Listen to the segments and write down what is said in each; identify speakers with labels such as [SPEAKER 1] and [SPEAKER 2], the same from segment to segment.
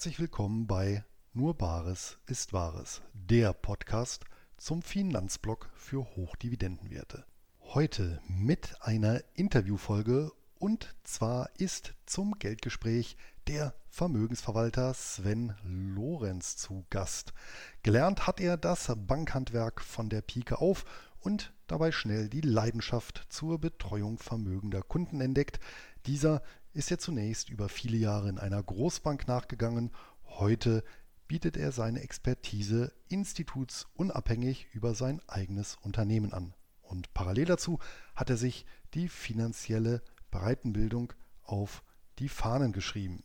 [SPEAKER 1] Herzlich willkommen bei Nur Bares ist Wahres, der Podcast zum Finanzblock für Hochdividendenwerte. Heute mit einer Interviewfolge und zwar ist zum Geldgespräch der Vermögensverwalter Sven Lorenz zu Gast. Gelernt hat er das Bankhandwerk von der Pike auf und dabei schnell die Leidenschaft zur Betreuung vermögender Kunden entdeckt. Dieser ist er zunächst über viele Jahre in einer Großbank nachgegangen. Heute bietet er seine Expertise institutsunabhängig über sein eigenes Unternehmen an. Und parallel dazu hat er sich die finanzielle Breitenbildung auf die Fahnen geschrieben.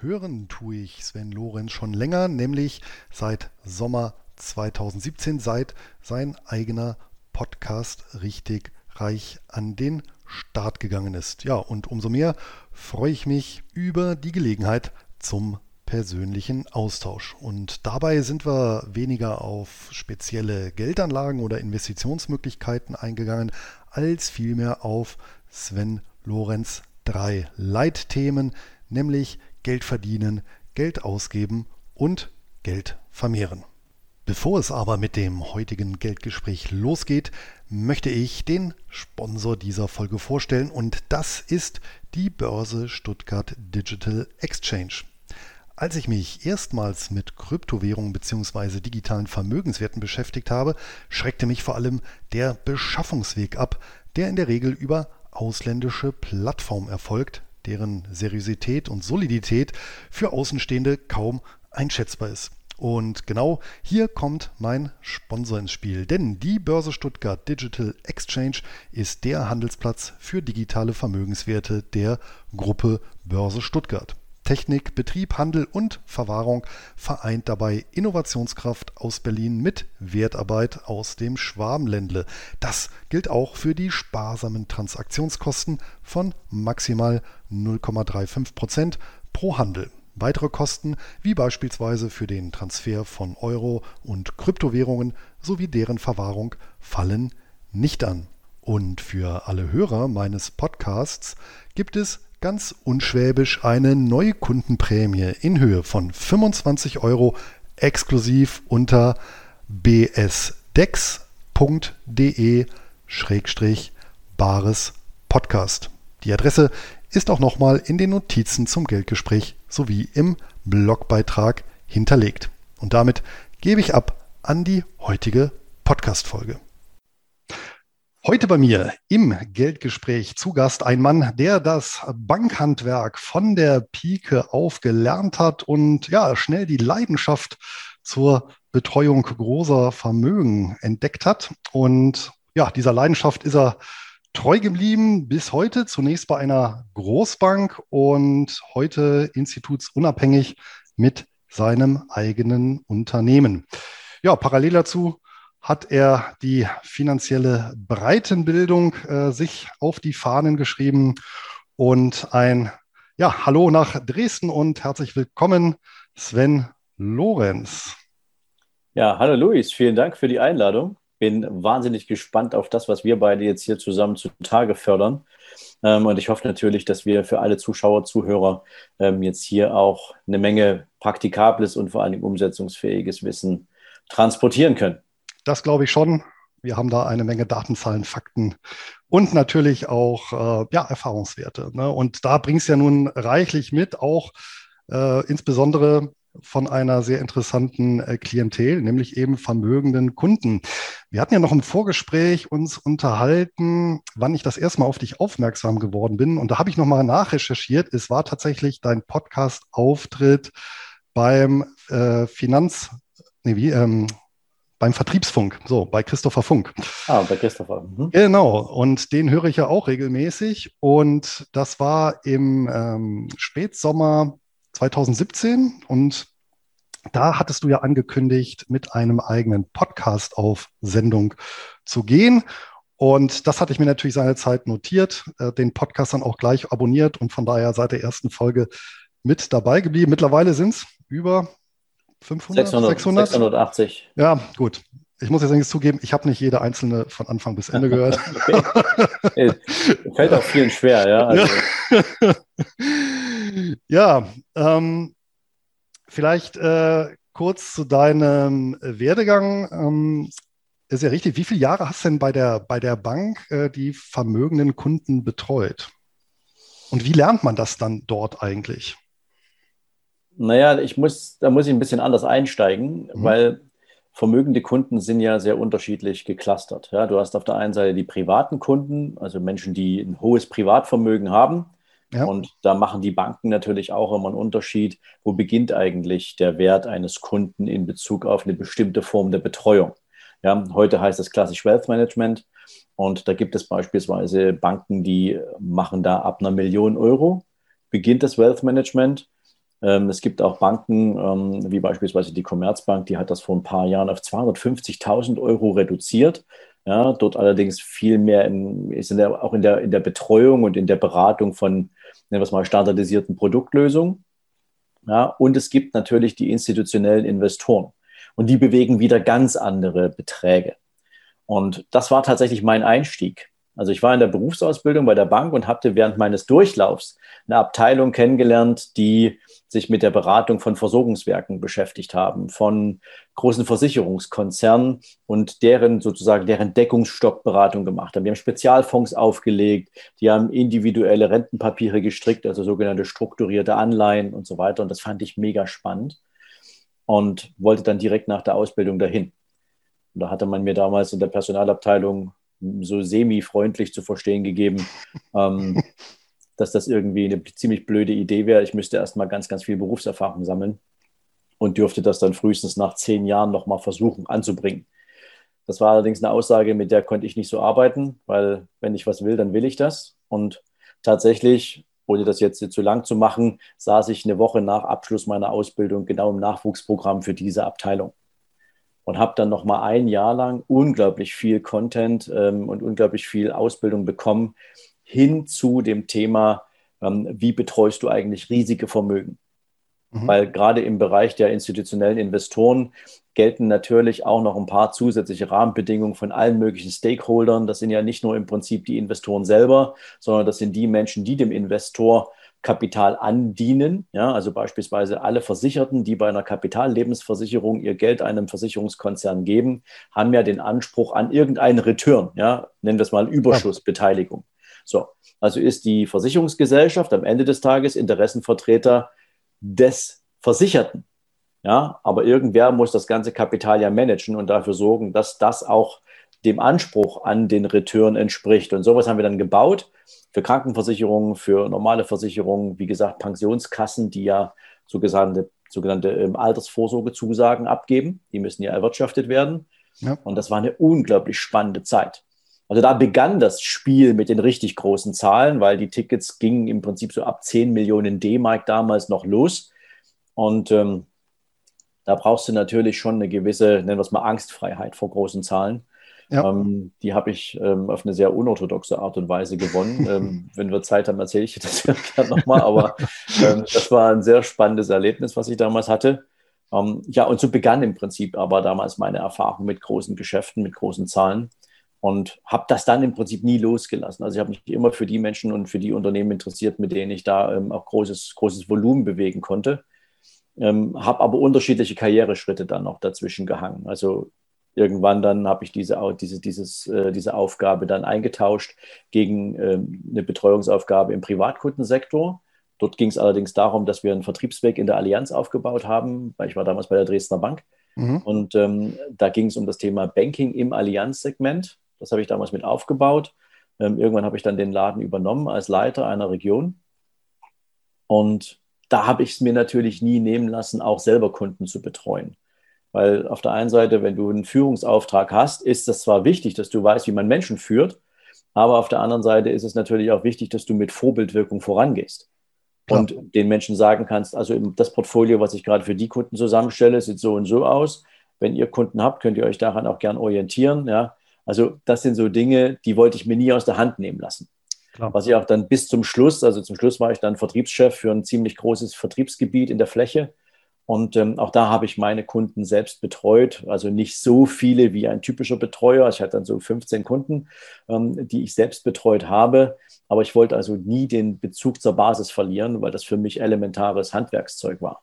[SPEAKER 1] Hören tue ich Sven Lorenz schon länger, nämlich seit Sommer 2017, seit sein eigener Podcast richtig reich an den Start gegangen ist. Ja, und umso mehr freue ich mich über die Gelegenheit zum persönlichen Austausch. Und dabei sind wir weniger auf spezielle Geldanlagen oder Investitionsmöglichkeiten eingegangen, als vielmehr auf Sven Lorenz drei Leitthemen, nämlich Geld verdienen, Geld ausgeben und Geld vermehren. Bevor es aber mit dem heutigen Geldgespräch losgeht, möchte ich den Sponsor dieser Folge vorstellen und das ist die Börse Stuttgart Digital Exchange. Als ich mich erstmals mit Kryptowährungen bzw. digitalen Vermögenswerten beschäftigt habe, schreckte mich vor allem der Beschaffungsweg ab, der in der Regel über ausländische Plattformen erfolgt, deren Seriosität und Solidität für Außenstehende kaum einschätzbar ist. Und genau hier kommt mein Sponsor ins Spiel, denn die Börse Stuttgart Digital Exchange ist der Handelsplatz für digitale Vermögenswerte der Gruppe Börse Stuttgart. Technik, Betrieb, Handel und Verwahrung vereint dabei Innovationskraft aus Berlin mit Wertarbeit aus dem Schwabenländle. Das gilt auch für die sparsamen Transaktionskosten von maximal 0,35 Prozent pro Handel. Weitere Kosten, wie beispielsweise für den Transfer von Euro und Kryptowährungen sowie deren Verwahrung, fallen nicht an. Und für alle Hörer meines Podcasts gibt es ganz unschwäbisch eine Neukundenprämie in Höhe von 25 Euro exklusiv unter bsdex.de-bares Podcast. Die Adresse ist auch nochmal in den Notizen zum Geldgespräch sowie im Blogbeitrag hinterlegt. Und damit gebe ich ab an die heutige Podcast-Folge. Heute bei mir im Geldgespräch zu Gast ein Mann, der das Bankhandwerk von der Pike auf gelernt hat und ja, schnell die Leidenschaft zur Betreuung großer Vermögen entdeckt hat. Und ja, dieser Leidenschaft ist er treu geblieben bis heute, zunächst bei einer Großbank und heute institutsunabhängig mit seinem eigenen Unternehmen. Ja, parallel dazu hat er die finanzielle Breitenbildung äh, sich auf die Fahnen geschrieben und ein ja, Hallo nach Dresden und herzlich willkommen, Sven Lorenz.
[SPEAKER 2] Ja, hallo Luis, vielen Dank für die Einladung bin wahnsinnig gespannt auf das, was wir beide jetzt hier zusammen zutage fördern. Ähm, und ich hoffe natürlich, dass wir für alle Zuschauer, Zuhörer ähm, jetzt hier auch eine Menge praktikables und vor allem umsetzungsfähiges Wissen transportieren können.
[SPEAKER 1] Das glaube ich schon. Wir haben da eine Menge Datenzahlen, Fakten und natürlich auch äh, ja, Erfahrungswerte. Ne? Und da bringst du ja nun reichlich mit, auch äh, insbesondere von einer sehr interessanten äh, Klientel, nämlich eben vermögenden Kunden. Wir hatten ja noch im Vorgespräch uns unterhalten, wann ich das erste Mal auf dich aufmerksam geworden bin. Und da habe ich nochmal nachrecherchiert. Es war tatsächlich dein Podcast-Auftritt beim äh, Finanz, nee, wie, ähm, beim Vertriebsfunk, so bei Christopher Funk.
[SPEAKER 2] Ah, bei Christopher. Mhm.
[SPEAKER 1] Genau, und den höre ich ja auch regelmäßig. Und das war im ähm, Spätsommer 2017 und da hattest du ja angekündigt, mit einem eigenen Podcast auf Sendung zu gehen. Und das hatte ich mir natürlich seinerzeit notiert, äh, den Podcast dann auch gleich abonniert und von daher seit der ersten Folge mit dabei geblieben. Mittlerweile sind es über 500, 600, 600?
[SPEAKER 2] 680.
[SPEAKER 1] Ja, gut. Ich muss jetzt eigentlich zugeben, ich habe nicht jede einzelne von Anfang bis Ende gehört.
[SPEAKER 2] okay. Fällt auch vielen schwer, ja. Also.
[SPEAKER 1] Ja, ähm, vielleicht äh, kurz zu deinem Werdegang. Ähm, ist ja richtig. Wie viele Jahre hast du denn bei der, bei der Bank äh, die vermögenden Kunden betreut? Und wie lernt man das dann dort eigentlich?
[SPEAKER 2] Naja, ich muss, da muss ich ein bisschen anders einsteigen, mhm. weil vermögende Kunden sind ja sehr unterschiedlich geklustert. Ja, du hast auf der einen Seite die privaten Kunden, also Menschen, die ein hohes Privatvermögen haben. Ja. Und da machen die Banken natürlich auch immer einen Unterschied. Wo beginnt eigentlich der Wert eines Kunden in Bezug auf eine bestimmte Form der Betreuung? Ja, heute heißt es klassisch Wealth Management. Und da gibt es beispielsweise Banken, die machen da ab einer Million Euro, beginnt das Wealth Management. Ähm, es gibt auch Banken, ähm, wie beispielsweise die Commerzbank, die hat das vor ein paar Jahren auf 250.000 Euro reduziert. Ja, dort allerdings viel mehr in, ist in der, auch in der, in der Betreuung und in der Beratung von, nennen wir es mal, standardisierten Produktlösungen. Ja, und es gibt natürlich die institutionellen Investoren. Und die bewegen wieder ganz andere Beträge. Und das war tatsächlich mein Einstieg. Also ich war in der Berufsausbildung bei der Bank und hatte während meines Durchlaufs eine Abteilung kennengelernt, die sich mit der Beratung von Versorgungswerken beschäftigt haben, von großen Versicherungskonzernen und deren sozusagen deren Deckungsstockberatung gemacht haben. Die haben Spezialfonds aufgelegt, die haben individuelle Rentenpapiere gestrickt, also sogenannte strukturierte Anleihen und so weiter. Und das fand ich mega spannend und wollte dann direkt nach der Ausbildung dahin. Und da hatte man mir damals in der Personalabteilung so semi-freundlich zu verstehen gegeben, ähm, dass das irgendwie eine ziemlich blöde Idee wäre. Ich müsste erstmal ganz, ganz viel Berufserfahrung sammeln und dürfte das dann frühestens nach zehn Jahren nochmal versuchen anzubringen. Das war allerdings eine Aussage, mit der konnte ich nicht so arbeiten, weil wenn ich was will, dann will ich das. Und tatsächlich, ohne das jetzt zu lang zu machen, saß ich eine Woche nach Abschluss meiner Ausbildung genau im Nachwuchsprogramm für diese Abteilung und habe dann noch mal ein Jahr lang unglaublich viel Content ähm, und unglaublich viel Ausbildung bekommen hin zu dem Thema, ähm, wie betreust du eigentlich riesige Vermögen? Mhm. Weil gerade im Bereich der institutionellen Investoren gelten natürlich auch noch ein paar zusätzliche Rahmenbedingungen von allen möglichen Stakeholdern. Das sind ja nicht nur im Prinzip die Investoren selber, sondern das sind die Menschen, die dem Investor Kapital andienen. Ja, also beispielsweise alle Versicherten, die bei einer Kapitallebensversicherung ihr Geld einem Versicherungskonzern geben, haben ja den Anspruch an irgendeinen Return. Ja, nennen wir es mal Überschussbeteiligung. So, also ist die Versicherungsgesellschaft am Ende des Tages Interessenvertreter des Versicherten. Ja, aber irgendwer muss das ganze Kapital ja managen und dafür sorgen, dass das auch dem Anspruch an den Return entspricht. Und sowas haben wir dann gebaut für Krankenversicherungen, für normale Versicherungen, wie gesagt, Pensionskassen, die ja sogenannte, sogenannte ähm, Altersvorsorgezusagen abgeben. Die müssen ja erwirtschaftet werden. Ja. Und das war eine unglaublich spannende Zeit. Also da begann das Spiel mit den richtig großen Zahlen, weil die Tickets gingen im Prinzip so ab 10 Millionen D-Mark damals noch los. Und ähm, da brauchst du natürlich schon eine gewisse, nennen wir es mal, Angstfreiheit vor großen Zahlen. Ja. Ähm, die habe ich ähm, auf eine sehr unorthodoxe Art und Weise gewonnen. ähm, wenn wir Zeit haben, erzähle ich das gerne nochmal. Aber ähm, das war ein sehr spannendes Erlebnis, was ich damals hatte. Ähm, ja, und so begann im Prinzip aber damals meine Erfahrung mit großen Geschäften, mit großen Zahlen und habe das dann im Prinzip nie losgelassen. Also ich habe mich immer für die Menschen und für die Unternehmen interessiert, mit denen ich da ähm, auch großes, großes Volumen bewegen konnte. Ähm, habe aber unterschiedliche Karriereschritte dann noch dazwischen gehangen. Also irgendwann dann habe ich diese, diese, dieses, äh, diese Aufgabe dann eingetauscht gegen ähm, eine Betreuungsaufgabe im Privatkundensektor. Dort ging es allerdings darum, dass wir einen Vertriebsweg in der Allianz aufgebaut haben, weil ich war damals bei der Dresdner Bank. Mhm. Und ähm, da ging es um das Thema Banking im Allianzsegment. Das habe ich damals mit aufgebaut. Ähm, irgendwann habe ich dann den Laden übernommen als Leiter einer Region. Und da habe ich es mir natürlich nie nehmen lassen, auch selber Kunden zu betreuen. Weil auf der einen Seite, wenn du einen Führungsauftrag hast, ist das zwar wichtig, dass du weißt, wie man Menschen führt, aber auf der anderen Seite ist es natürlich auch wichtig, dass du mit Vorbildwirkung vorangehst. Klar. Und den Menschen sagen kannst, also das Portfolio, was ich gerade für die Kunden zusammenstelle, sieht so und so aus. Wenn ihr Kunden habt, könnt ihr euch daran auch gern orientieren. Ja? Also das sind so Dinge, die wollte ich mir nie aus der Hand nehmen lassen. Klar. Was ich auch dann bis zum Schluss, also zum Schluss war ich dann Vertriebschef für ein ziemlich großes Vertriebsgebiet in der Fläche und ähm, auch da habe ich meine Kunden selbst betreut, also nicht so viele wie ein typischer Betreuer. Ich hatte dann so 15 Kunden, ähm, die ich selbst betreut habe. Aber ich wollte also nie den Bezug zur Basis verlieren, weil das für mich elementares Handwerkszeug war.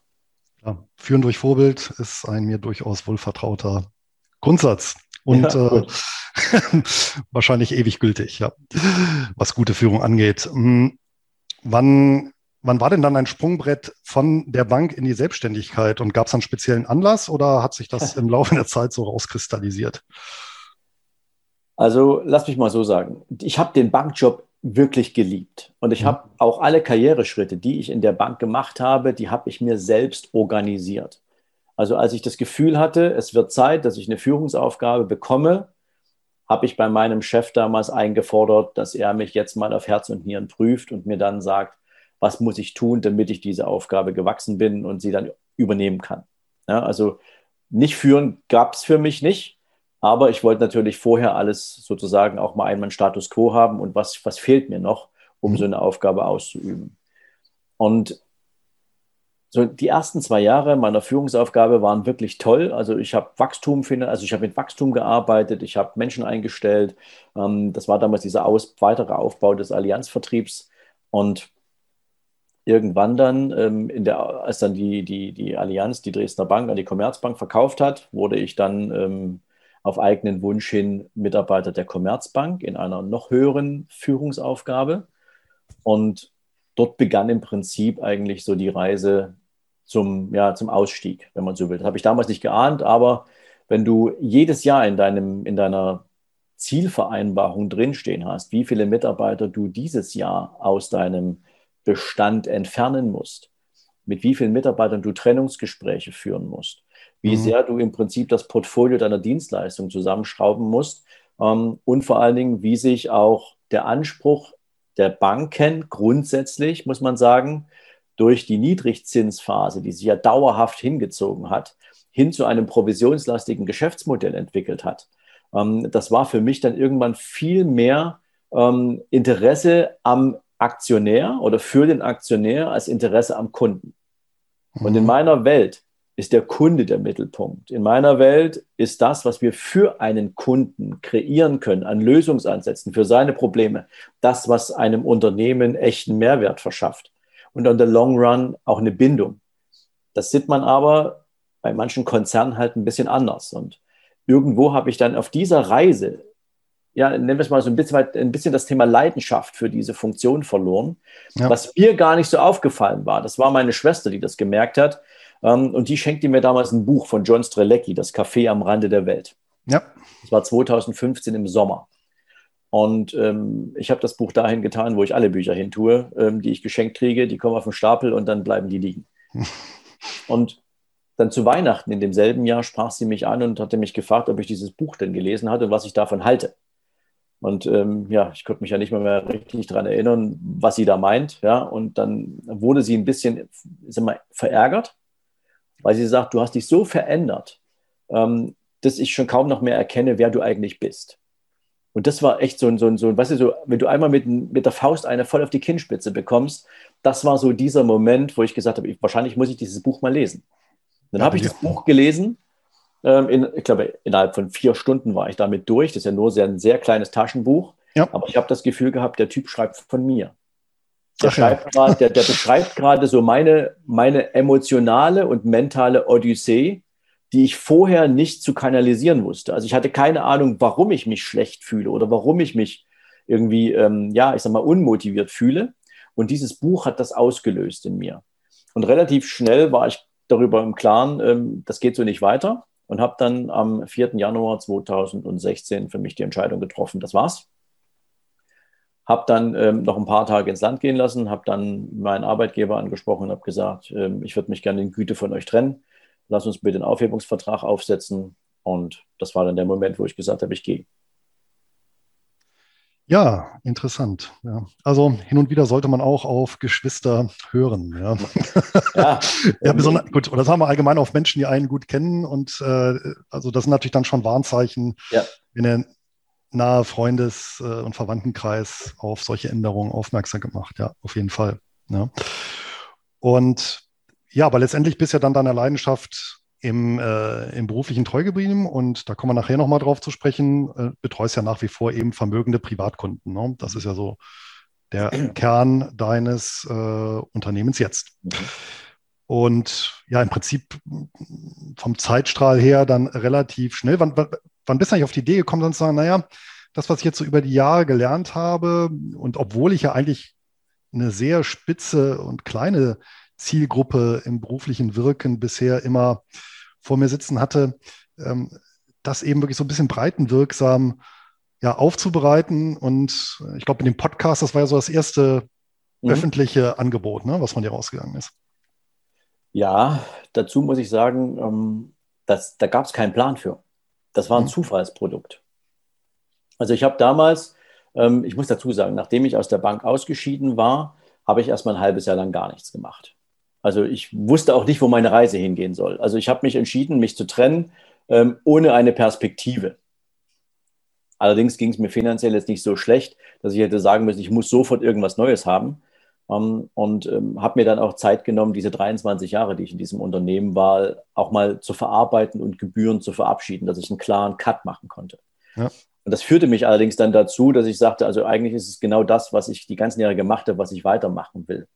[SPEAKER 1] Ja, führen durch Vorbild ist ein mir durchaus wohlvertrauter Grundsatz und ja, äh, wahrscheinlich ewig gültig, ja, was gute Führung angeht. Hm, wann, wann war denn dann ein Sprungbrett von der Bank in die Selbstständigkeit und gab es einen speziellen Anlass oder hat sich das im Laufe der Zeit so rauskristallisiert?
[SPEAKER 2] Also lass mich mal so sagen, ich habe den Bankjob wirklich geliebt. Und ich mhm. habe auch alle Karriereschritte, die ich in der Bank gemacht habe, die habe ich mir selbst organisiert. Also als ich das Gefühl hatte, es wird Zeit, dass ich eine Führungsaufgabe bekomme, habe ich bei meinem Chef damals eingefordert, dass er mich jetzt mal auf Herz und Nieren prüft und mir dann sagt, was muss ich tun, damit ich diese Aufgabe gewachsen bin und sie dann übernehmen kann. Ja, also nicht führen gab es für mich nicht. Aber ich wollte natürlich vorher alles sozusagen auch mal einmal Status quo haben und was, was fehlt mir noch, um mhm. so eine Aufgabe auszuüben. Und so die ersten zwei Jahre meiner Führungsaufgabe waren wirklich toll. Also ich habe Wachstum, also ich habe mit Wachstum gearbeitet, ich habe Menschen eingestellt. Ähm, das war damals dieser Aus, weitere Aufbau des Allianzvertriebs. Und irgendwann dann, ähm, der, als dann die, die, die Allianz, die Dresdner Bank an die Commerzbank verkauft hat, wurde ich dann ähm, auf eigenen Wunsch hin Mitarbeiter der Commerzbank in einer noch höheren Führungsaufgabe. Und dort begann im Prinzip eigentlich so die Reise zum, ja, zum Ausstieg, wenn man so will. Das habe ich damals nicht geahnt, aber wenn du jedes Jahr in, deinem, in deiner Zielvereinbarung drinstehen hast, wie viele Mitarbeiter du dieses Jahr aus deinem Bestand entfernen musst, mit wie vielen Mitarbeitern du Trennungsgespräche führen musst, wie mhm. sehr du im Prinzip das Portfolio deiner Dienstleistung zusammenschrauben musst ähm, und vor allen Dingen, wie sich auch der Anspruch der Banken grundsätzlich, muss man sagen, durch die Niedrigzinsphase, die sich ja dauerhaft hingezogen hat, hin zu einem provisionslastigen Geschäftsmodell entwickelt hat. Ähm, das war für mich dann irgendwann viel mehr ähm, Interesse am Aktionär oder für den Aktionär als Interesse am Kunden. Und in mhm. meiner Welt ist der Kunde der Mittelpunkt. In meiner Welt ist das, was wir für einen Kunden kreieren können, an Lösungsansätzen für seine Probleme, das, was einem Unternehmen echten Mehrwert verschafft und on the long run auch eine Bindung. Das sieht man aber bei manchen Konzernen halt ein bisschen anders. Und irgendwo habe ich dann auf dieser Reise, ja, nennen wir es mal so ein bisschen, ein bisschen das Thema Leidenschaft für diese Funktion verloren, ja. was mir gar nicht so aufgefallen war. Das war meine Schwester, die das gemerkt hat ähm, und die schenkte mir damals ein Buch von John Strelecki, Das Café am Rande der Welt. Ja. Das war 2015 im Sommer. Und ähm, ich habe das Buch dahin getan, wo ich alle Bücher hin tue, ähm, die ich geschenkt kriege. Die kommen auf den Stapel und dann bleiben die liegen. und dann zu Weihnachten in demselben Jahr sprach sie mich an und hatte mich gefragt, ob ich dieses Buch denn gelesen hatte und was ich davon halte. Und ähm, ja, ich konnte mich ja nicht mehr, mehr richtig daran erinnern, was sie da meint. Ja, und dann wurde sie ein bisschen sag mal, verärgert, weil sie sagt, du hast dich so verändert, ähm, dass ich schon kaum noch mehr erkenne, wer du eigentlich bist. Und das war echt so ein, so ein, so ein weißt du, so, wenn du einmal mit, mit der Faust eine voll auf die Kinnspitze bekommst, das war so dieser Moment, wo ich gesagt habe, ich, wahrscheinlich muss ich dieses Buch mal lesen. Dann habe ich das Buch gelesen. Ähm, in, ich glaube, innerhalb von vier Stunden war ich damit durch. Das ist ja nur sehr, ein sehr kleines Taschenbuch. Ja. Aber ich habe das Gefühl gehabt, der Typ schreibt von mir. Der, Ach, ja. grad, der, der beschreibt gerade so meine, meine emotionale und mentale Odyssee, die ich vorher nicht zu kanalisieren wusste. Also ich hatte keine Ahnung, warum ich mich schlecht fühle oder warum ich mich irgendwie, ähm, ja, ich sag mal, unmotiviert fühle. Und dieses Buch hat das ausgelöst in mir. Und relativ schnell war ich darüber im Klaren, ähm, das geht so nicht weiter. Und habe dann am 4. Januar 2016 für mich die Entscheidung getroffen, das war's. Habe dann ähm, noch ein paar Tage ins Land gehen lassen, habe dann meinen Arbeitgeber angesprochen und habe gesagt, ähm, ich würde mich gerne in Güte von euch trennen. Lass uns bitte einen Aufhebungsvertrag aufsetzen. Und das war dann der Moment, wo ich gesagt habe, ich gehe.
[SPEAKER 1] Ja, interessant. Ja. Also hin und wieder sollte man auch auf Geschwister hören. Ja, ja, ja besonders, gut, und das haben wir allgemein auf Menschen, die einen gut kennen. Und äh, also das sind natürlich dann schon Warnzeichen, ja. wenn er nahe Freundes- äh, und Verwandtenkreis auf solche Änderungen aufmerksam gemacht. Ja, auf jeden Fall. Ja. Und ja, aber letztendlich bist ja dann deiner Leidenschaft im, äh, im beruflichen treu geblieben und da kommen wir nachher nochmal drauf zu sprechen, äh, betreust ja nach wie vor eben vermögende Privatkunden. Ne? Das ist ja so der Kern deines äh, Unternehmens jetzt. Mhm. Und ja, im Prinzip vom Zeitstrahl her dann relativ schnell. Wann, wann bist du eigentlich auf die Idee gekommen, dann zu sagen, naja, das, was ich jetzt so über die Jahre gelernt habe, und obwohl ich ja eigentlich eine sehr spitze und kleine Zielgruppe im beruflichen Wirken bisher immer vor mir sitzen hatte, ähm, das eben wirklich so ein bisschen breitenwirksam ja, aufzubereiten. Und ich glaube, in dem Podcast, das war ja so das erste mhm. öffentliche Angebot, ne, was von dir rausgegangen ist.
[SPEAKER 2] Ja, dazu muss ich sagen, ähm, dass, da gab es keinen Plan für. Das war ein mhm. Zufallsprodukt. Also ich habe damals, ähm, ich muss dazu sagen, nachdem ich aus der Bank ausgeschieden war, habe ich erstmal ein halbes Jahr lang gar nichts gemacht. Also ich wusste auch nicht, wo meine Reise hingehen soll. Also ich habe mich entschieden, mich zu trennen, ähm, ohne eine Perspektive. Allerdings ging es mir finanziell jetzt nicht so schlecht, dass ich hätte sagen müssen, ich muss sofort irgendwas Neues haben. Um, ähm, und ähm, habe mir dann auch Zeit genommen, diese 23 Jahre, die ich in diesem Unternehmen war, auch mal zu verarbeiten und Gebühren zu verabschieden, dass ich einen klaren Cut machen konnte. Ja. Und das führte mich allerdings dann dazu, dass ich sagte, also eigentlich ist es genau das, was ich die ganzen Jahre gemacht habe, was ich weitermachen will.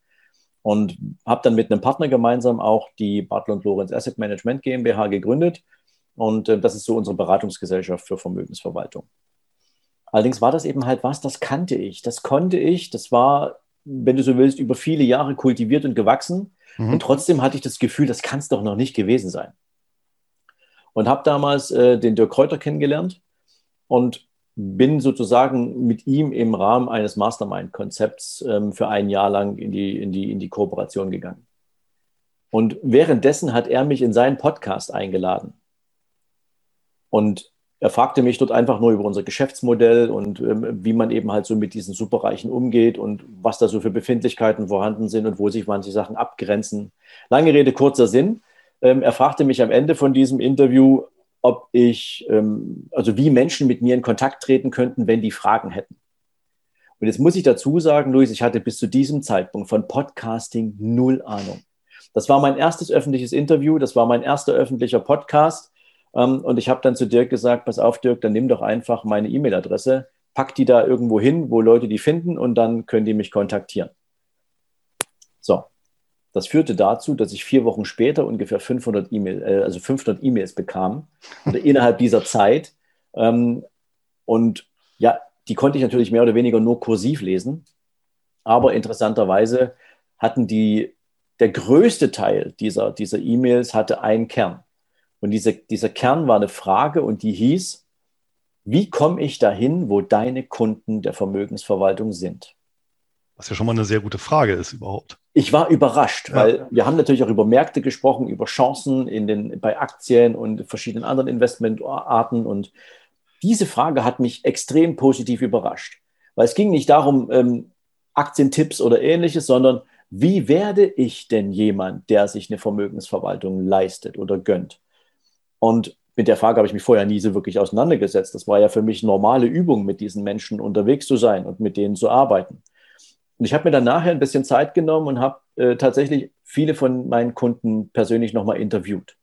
[SPEAKER 2] Und habe dann mit einem Partner gemeinsam auch die Bartel und Lorenz Asset Management GmbH gegründet. Und äh, das ist so unsere Beratungsgesellschaft für Vermögensverwaltung. Allerdings war das eben halt was, das kannte ich, das konnte ich, das war, wenn du so willst, über viele Jahre kultiviert und gewachsen. Mhm. Und trotzdem hatte ich das Gefühl, das kann es doch noch nicht gewesen sein. Und habe damals äh, den Dirk Kräuter kennengelernt und bin sozusagen mit ihm im Rahmen eines Mastermind-Konzepts ähm, für ein Jahr lang in die, in, die, in die Kooperation gegangen. Und währenddessen hat er mich in seinen Podcast eingeladen. Und er fragte mich dort einfach nur über unser Geschäftsmodell und ähm, wie man eben halt so mit diesen Superreichen umgeht und was da so für Befindlichkeiten vorhanden sind und wo sich manche Sachen abgrenzen. Lange Rede, kurzer Sinn. Ähm, er fragte mich am Ende von diesem Interview, ob ich, ähm, also wie Menschen mit mir in Kontakt treten könnten, wenn die Fragen hätten. Und jetzt muss ich dazu sagen, Luis, ich hatte bis zu diesem Zeitpunkt von Podcasting null Ahnung. Das war mein erstes öffentliches Interview, das war mein erster öffentlicher Podcast. Ähm, und ich habe dann zu Dirk gesagt, pass auf, Dirk, dann nimm doch einfach meine E-Mail-Adresse, pack die da irgendwo hin, wo Leute die finden und dann können die mich kontaktieren. Das führte dazu, dass ich vier Wochen später ungefähr 500 E-Mail, äh, also 500 E-Mails bekam innerhalb dieser Zeit. Ähm, und ja, die konnte ich natürlich mehr oder weniger nur kursiv lesen. Aber interessanterweise hatten die, der größte Teil dieser, dieser E-Mails hatte einen Kern. Und diese, dieser Kern war eine Frage und die hieß, wie komme ich dahin, wo deine Kunden der Vermögensverwaltung sind?
[SPEAKER 1] Was ja schon mal eine sehr gute Frage ist überhaupt.
[SPEAKER 2] Ich war überrascht, weil ja. wir haben natürlich auch über Märkte gesprochen, über Chancen in den, bei Aktien und verschiedenen anderen Investmentarten. Und diese Frage hat mich extrem positiv überrascht, weil es ging nicht darum, ähm, Aktientipps oder ähnliches, sondern wie werde ich denn jemand, der sich eine Vermögensverwaltung leistet oder gönnt? Und mit der Frage habe ich mich vorher nie so wirklich auseinandergesetzt. Das war ja für mich normale Übung, mit diesen Menschen unterwegs zu sein und mit denen zu arbeiten. Und ich habe mir dann nachher ein bisschen Zeit genommen und habe äh, tatsächlich viele von meinen Kunden persönlich nochmal interviewt.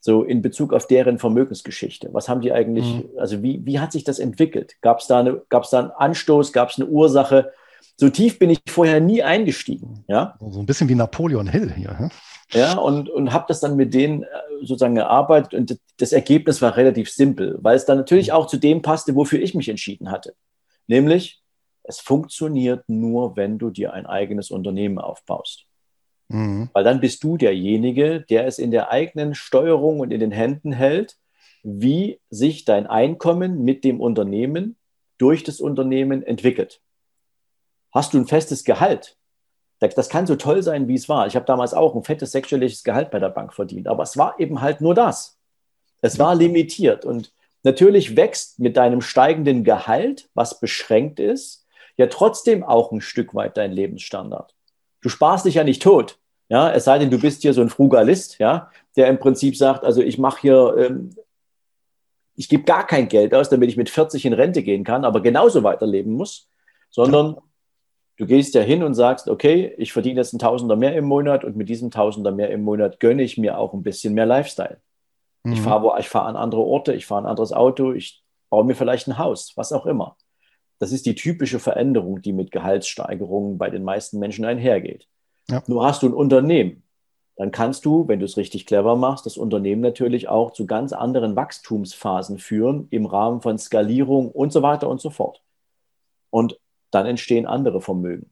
[SPEAKER 2] So in Bezug auf deren Vermögensgeschichte. Was haben die eigentlich, mhm. also wie, wie hat sich das entwickelt? Gab es da, eine, da einen Anstoß, gab es eine Ursache? So tief bin ich vorher nie eingestiegen. Ja?
[SPEAKER 1] So ein bisschen wie Napoleon Hill hier. Hm?
[SPEAKER 2] Ja, und, und habe das dann mit denen äh, sozusagen gearbeitet und das Ergebnis war relativ simpel, weil es dann natürlich auch zu dem passte, wofür ich mich entschieden hatte. Nämlich, es funktioniert nur, wenn du dir ein eigenes Unternehmen aufbaust. Mhm. Weil dann bist du derjenige, der es in der eigenen Steuerung und in den Händen hält, wie sich dein Einkommen mit dem Unternehmen durch das Unternehmen entwickelt. Hast du ein festes Gehalt, das kann so toll sein, wie es war. Ich habe damals auch ein fettes sechsstelliges Gehalt bei der Bank verdient, aber es war eben halt nur das. Es war limitiert und natürlich wächst mit deinem steigenden Gehalt, was beschränkt ist, ja trotzdem auch ein Stück weit dein Lebensstandard. Du sparst dich ja nicht tot, ja, es sei denn, du bist hier so ein Frugalist, ja, der im Prinzip sagt, also ich mache hier, ähm, ich gebe gar kein Geld aus, damit ich mit 40 in Rente gehen kann, aber genauso weiterleben muss, sondern Du gehst ja hin und sagst, okay, ich verdiene jetzt einen Tausender mehr im Monat und mit diesem Tausender mehr im Monat gönne ich mir auch ein bisschen mehr Lifestyle. Mhm. Ich fahre fahr an andere Orte, ich fahre ein anderes Auto, ich baue mir vielleicht ein Haus, was auch immer. Das ist die typische Veränderung, die mit Gehaltssteigerungen bei den meisten Menschen einhergeht. Ja. Nur hast du ein Unternehmen. dann kannst du, wenn du es richtig clever machst, das Unternehmen natürlich auch zu ganz anderen Wachstumsphasen führen im Rahmen von Skalierung und so weiter und so fort. Und dann entstehen andere Vermögen.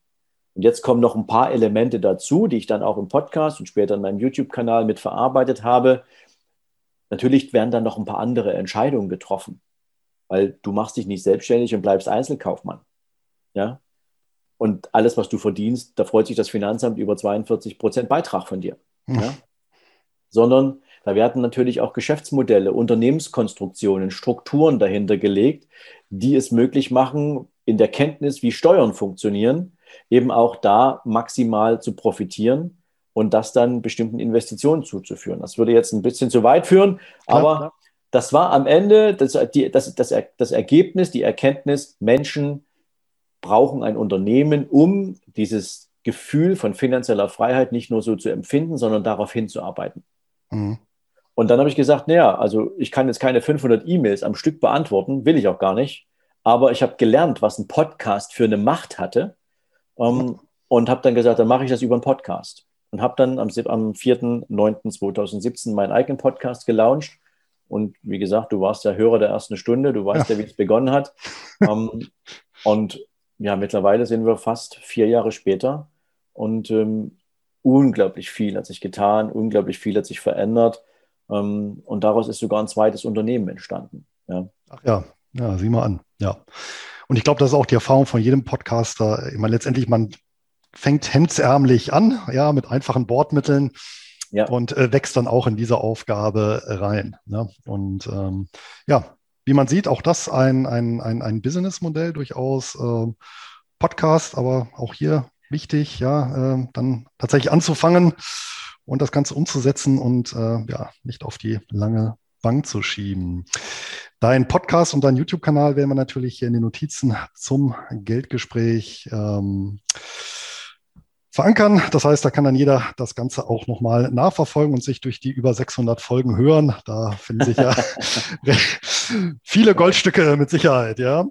[SPEAKER 2] Und jetzt kommen noch ein paar Elemente dazu, die ich dann auch im Podcast und später in meinem YouTube-Kanal mit verarbeitet habe. Natürlich werden dann noch ein paar andere Entscheidungen getroffen, weil du machst dich nicht selbstständig und bleibst Einzelkaufmann. Ja? Und alles, was du verdienst, da freut sich das Finanzamt über 42 Prozent Beitrag von dir. Hm. Ja? Sondern da werden natürlich auch Geschäftsmodelle, Unternehmenskonstruktionen, Strukturen dahinter gelegt, die es möglich machen, in der Kenntnis, wie Steuern funktionieren, eben auch da maximal zu profitieren und das dann bestimmten Investitionen zuzuführen. Das würde jetzt ein bisschen zu weit führen, aber. Das war am Ende das, die, das, das, das Ergebnis, die Erkenntnis, Menschen brauchen ein Unternehmen, um dieses Gefühl von finanzieller Freiheit nicht nur so zu empfinden, sondern darauf hinzuarbeiten. Mhm. Und dann habe ich gesagt, naja, also ich kann jetzt keine 500 E-Mails am Stück beantworten, will ich auch gar nicht. Aber ich habe gelernt, was ein Podcast für eine Macht hatte ähm, und habe dann gesagt, dann mache ich das über einen Podcast. Und habe dann am, am 4.9.2017 meinen eigenen Podcast gelauncht. Und wie gesagt, du warst ja Hörer der ersten Stunde, du weißt ja, ja wie es begonnen hat. ähm, und ja, mittlerweile sind wir fast vier Jahre später und ähm, unglaublich viel hat sich getan, unglaublich viel hat sich verändert. Ähm, und daraus ist sogar ein zweites Unternehmen entstanden.
[SPEAKER 1] Ja. Ach ja, ja, sieh mal an. Ja. Und ich glaube, das ist auch die Erfahrung von jedem Podcaster. Ich meine, letztendlich, man fängt hemdsärmlich an, ja, mit einfachen Bordmitteln ja. und äh, wächst dann auch in diese Aufgabe rein. Ne? Und ähm, ja, wie man sieht, auch das ein, ein, ein, ein Businessmodell durchaus. Äh, Podcast, aber auch hier wichtig, ja, äh, dann tatsächlich anzufangen und das Ganze umzusetzen und äh, ja, nicht auf die lange Bank zu schieben. Dein Podcast und dein YouTube-Kanal werden wir natürlich hier in den Notizen zum Geldgespräch ähm, verankern. Das heißt, da kann dann jeder das Ganze auch nochmal nachverfolgen und sich durch die über 600 Folgen hören. Da finden sich ja viele Goldstücke mit Sicherheit, ja.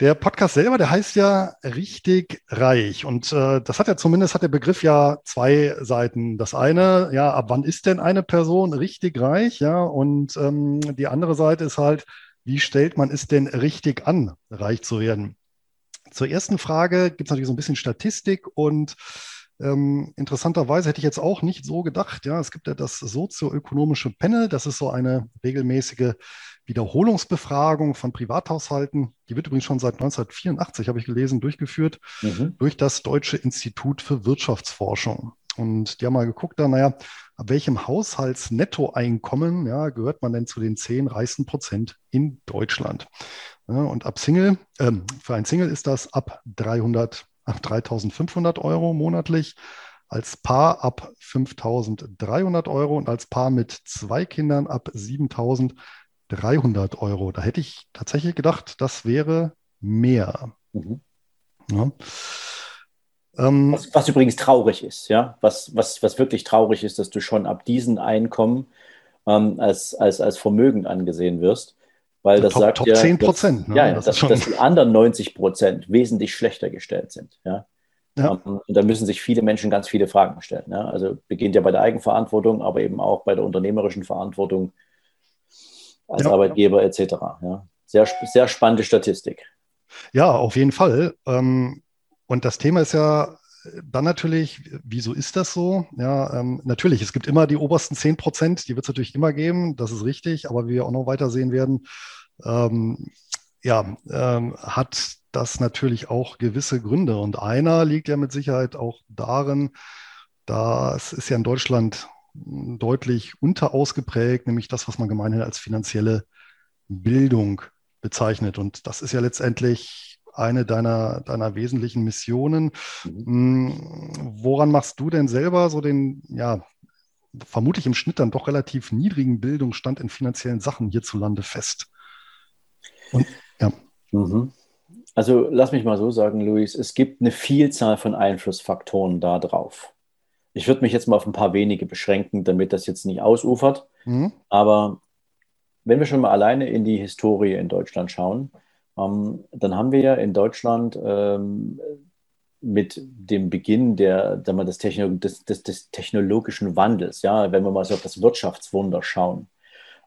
[SPEAKER 1] Der Podcast selber, der heißt ja richtig reich. Und äh, das hat ja zumindest hat der Begriff ja zwei Seiten. Das eine, ja, ab wann ist denn eine Person richtig reich? Ja, und ähm, die andere Seite ist halt, wie stellt man es denn richtig an, reich zu werden? Zur ersten Frage gibt es natürlich so ein bisschen Statistik und ähm, interessanterweise hätte ich jetzt auch nicht so gedacht. Ja, es gibt ja das sozioökonomische Panel, das ist so eine regelmäßige Wiederholungsbefragung von Privathaushalten. Die wird übrigens schon seit 1984, habe ich gelesen, durchgeführt mhm. durch das Deutsche Institut für Wirtschaftsforschung. Und die haben mal geguckt, da, naja, ab welchem Haushaltsnettoeinkommen ja, gehört man denn zu den zehn reichsten Prozent in Deutschland? Ja, und ab Single, äh, für ein Single ist das ab 300, ab 3.500 Euro monatlich, als Paar ab 5.300 Euro und als Paar mit zwei Kindern ab 7.300 Euro. Da hätte ich tatsächlich gedacht, das wäre mehr. Mhm.
[SPEAKER 2] Ja. Ähm, was, was, übrigens traurig ist, ja, was, was, was wirklich traurig ist, dass du schon ab diesen Einkommen ähm, als, als, als Vermögen angesehen wirst weil das
[SPEAKER 1] Top,
[SPEAKER 2] sagt
[SPEAKER 1] Top ja, 10 Prozent.
[SPEAKER 2] Ne? Ja, das dass, dass, die anderen 90 Prozent wesentlich schlechter gestellt sind. Ja? ja. Um, ähm, und da müssen sich viele Menschen ganz viele Fragen stellen. Ja? Also beginnt ja bei der Eigenverantwortung, aber eben auch bei der unternehmerischen Verantwortung als ja. Arbeitgeber etc. Ja? Sehr, sehr spannende Statistik.
[SPEAKER 1] Ja, auf jeden Fall. Ähm, und das Thema ist ja dann natürlich, wieso ist das so? Ja, ähm, natürlich, es gibt immer die obersten 10 Prozent, die wird es natürlich immer geben, das ist richtig, aber wie wir auch noch weiter sehen werden, ähm, ja, ähm, hat das natürlich auch gewisse Gründe. Und einer liegt ja mit Sicherheit auch darin, dass es ja in Deutschland deutlich unterausgeprägt, nämlich das, was man gemeinhin als finanzielle Bildung bezeichnet. Und das ist ja letztendlich eine deiner, deiner wesentlichen Missionen. Mhm. Hm, woran machst du denn selber so den, ja, vermutlich im Schnitt dann doch relativ niedrigen Bildungsstand in finanziellen Sachen hierzulande fest?
[SPEAKER 2] Und, ja. Mhm. Also lass mich mal so sagen, Luis, es gibt eine Vielzahl von Einflussfaktoren da drauf. Ich würde mich jetzt mal auf ein paar wenige beschränken, damit das jetzt nicht ausufert. Mhm. Aber wenn wir schon mal alleine in die Historie in Deutschland schauen, ähm, dann haben wir ja in Deutschland ähm, mit dem Beginn der, des, Techno des, des, des, technologischen Wandels, ja, wenn wir mal so auf das Wirtschaftswunder schauen,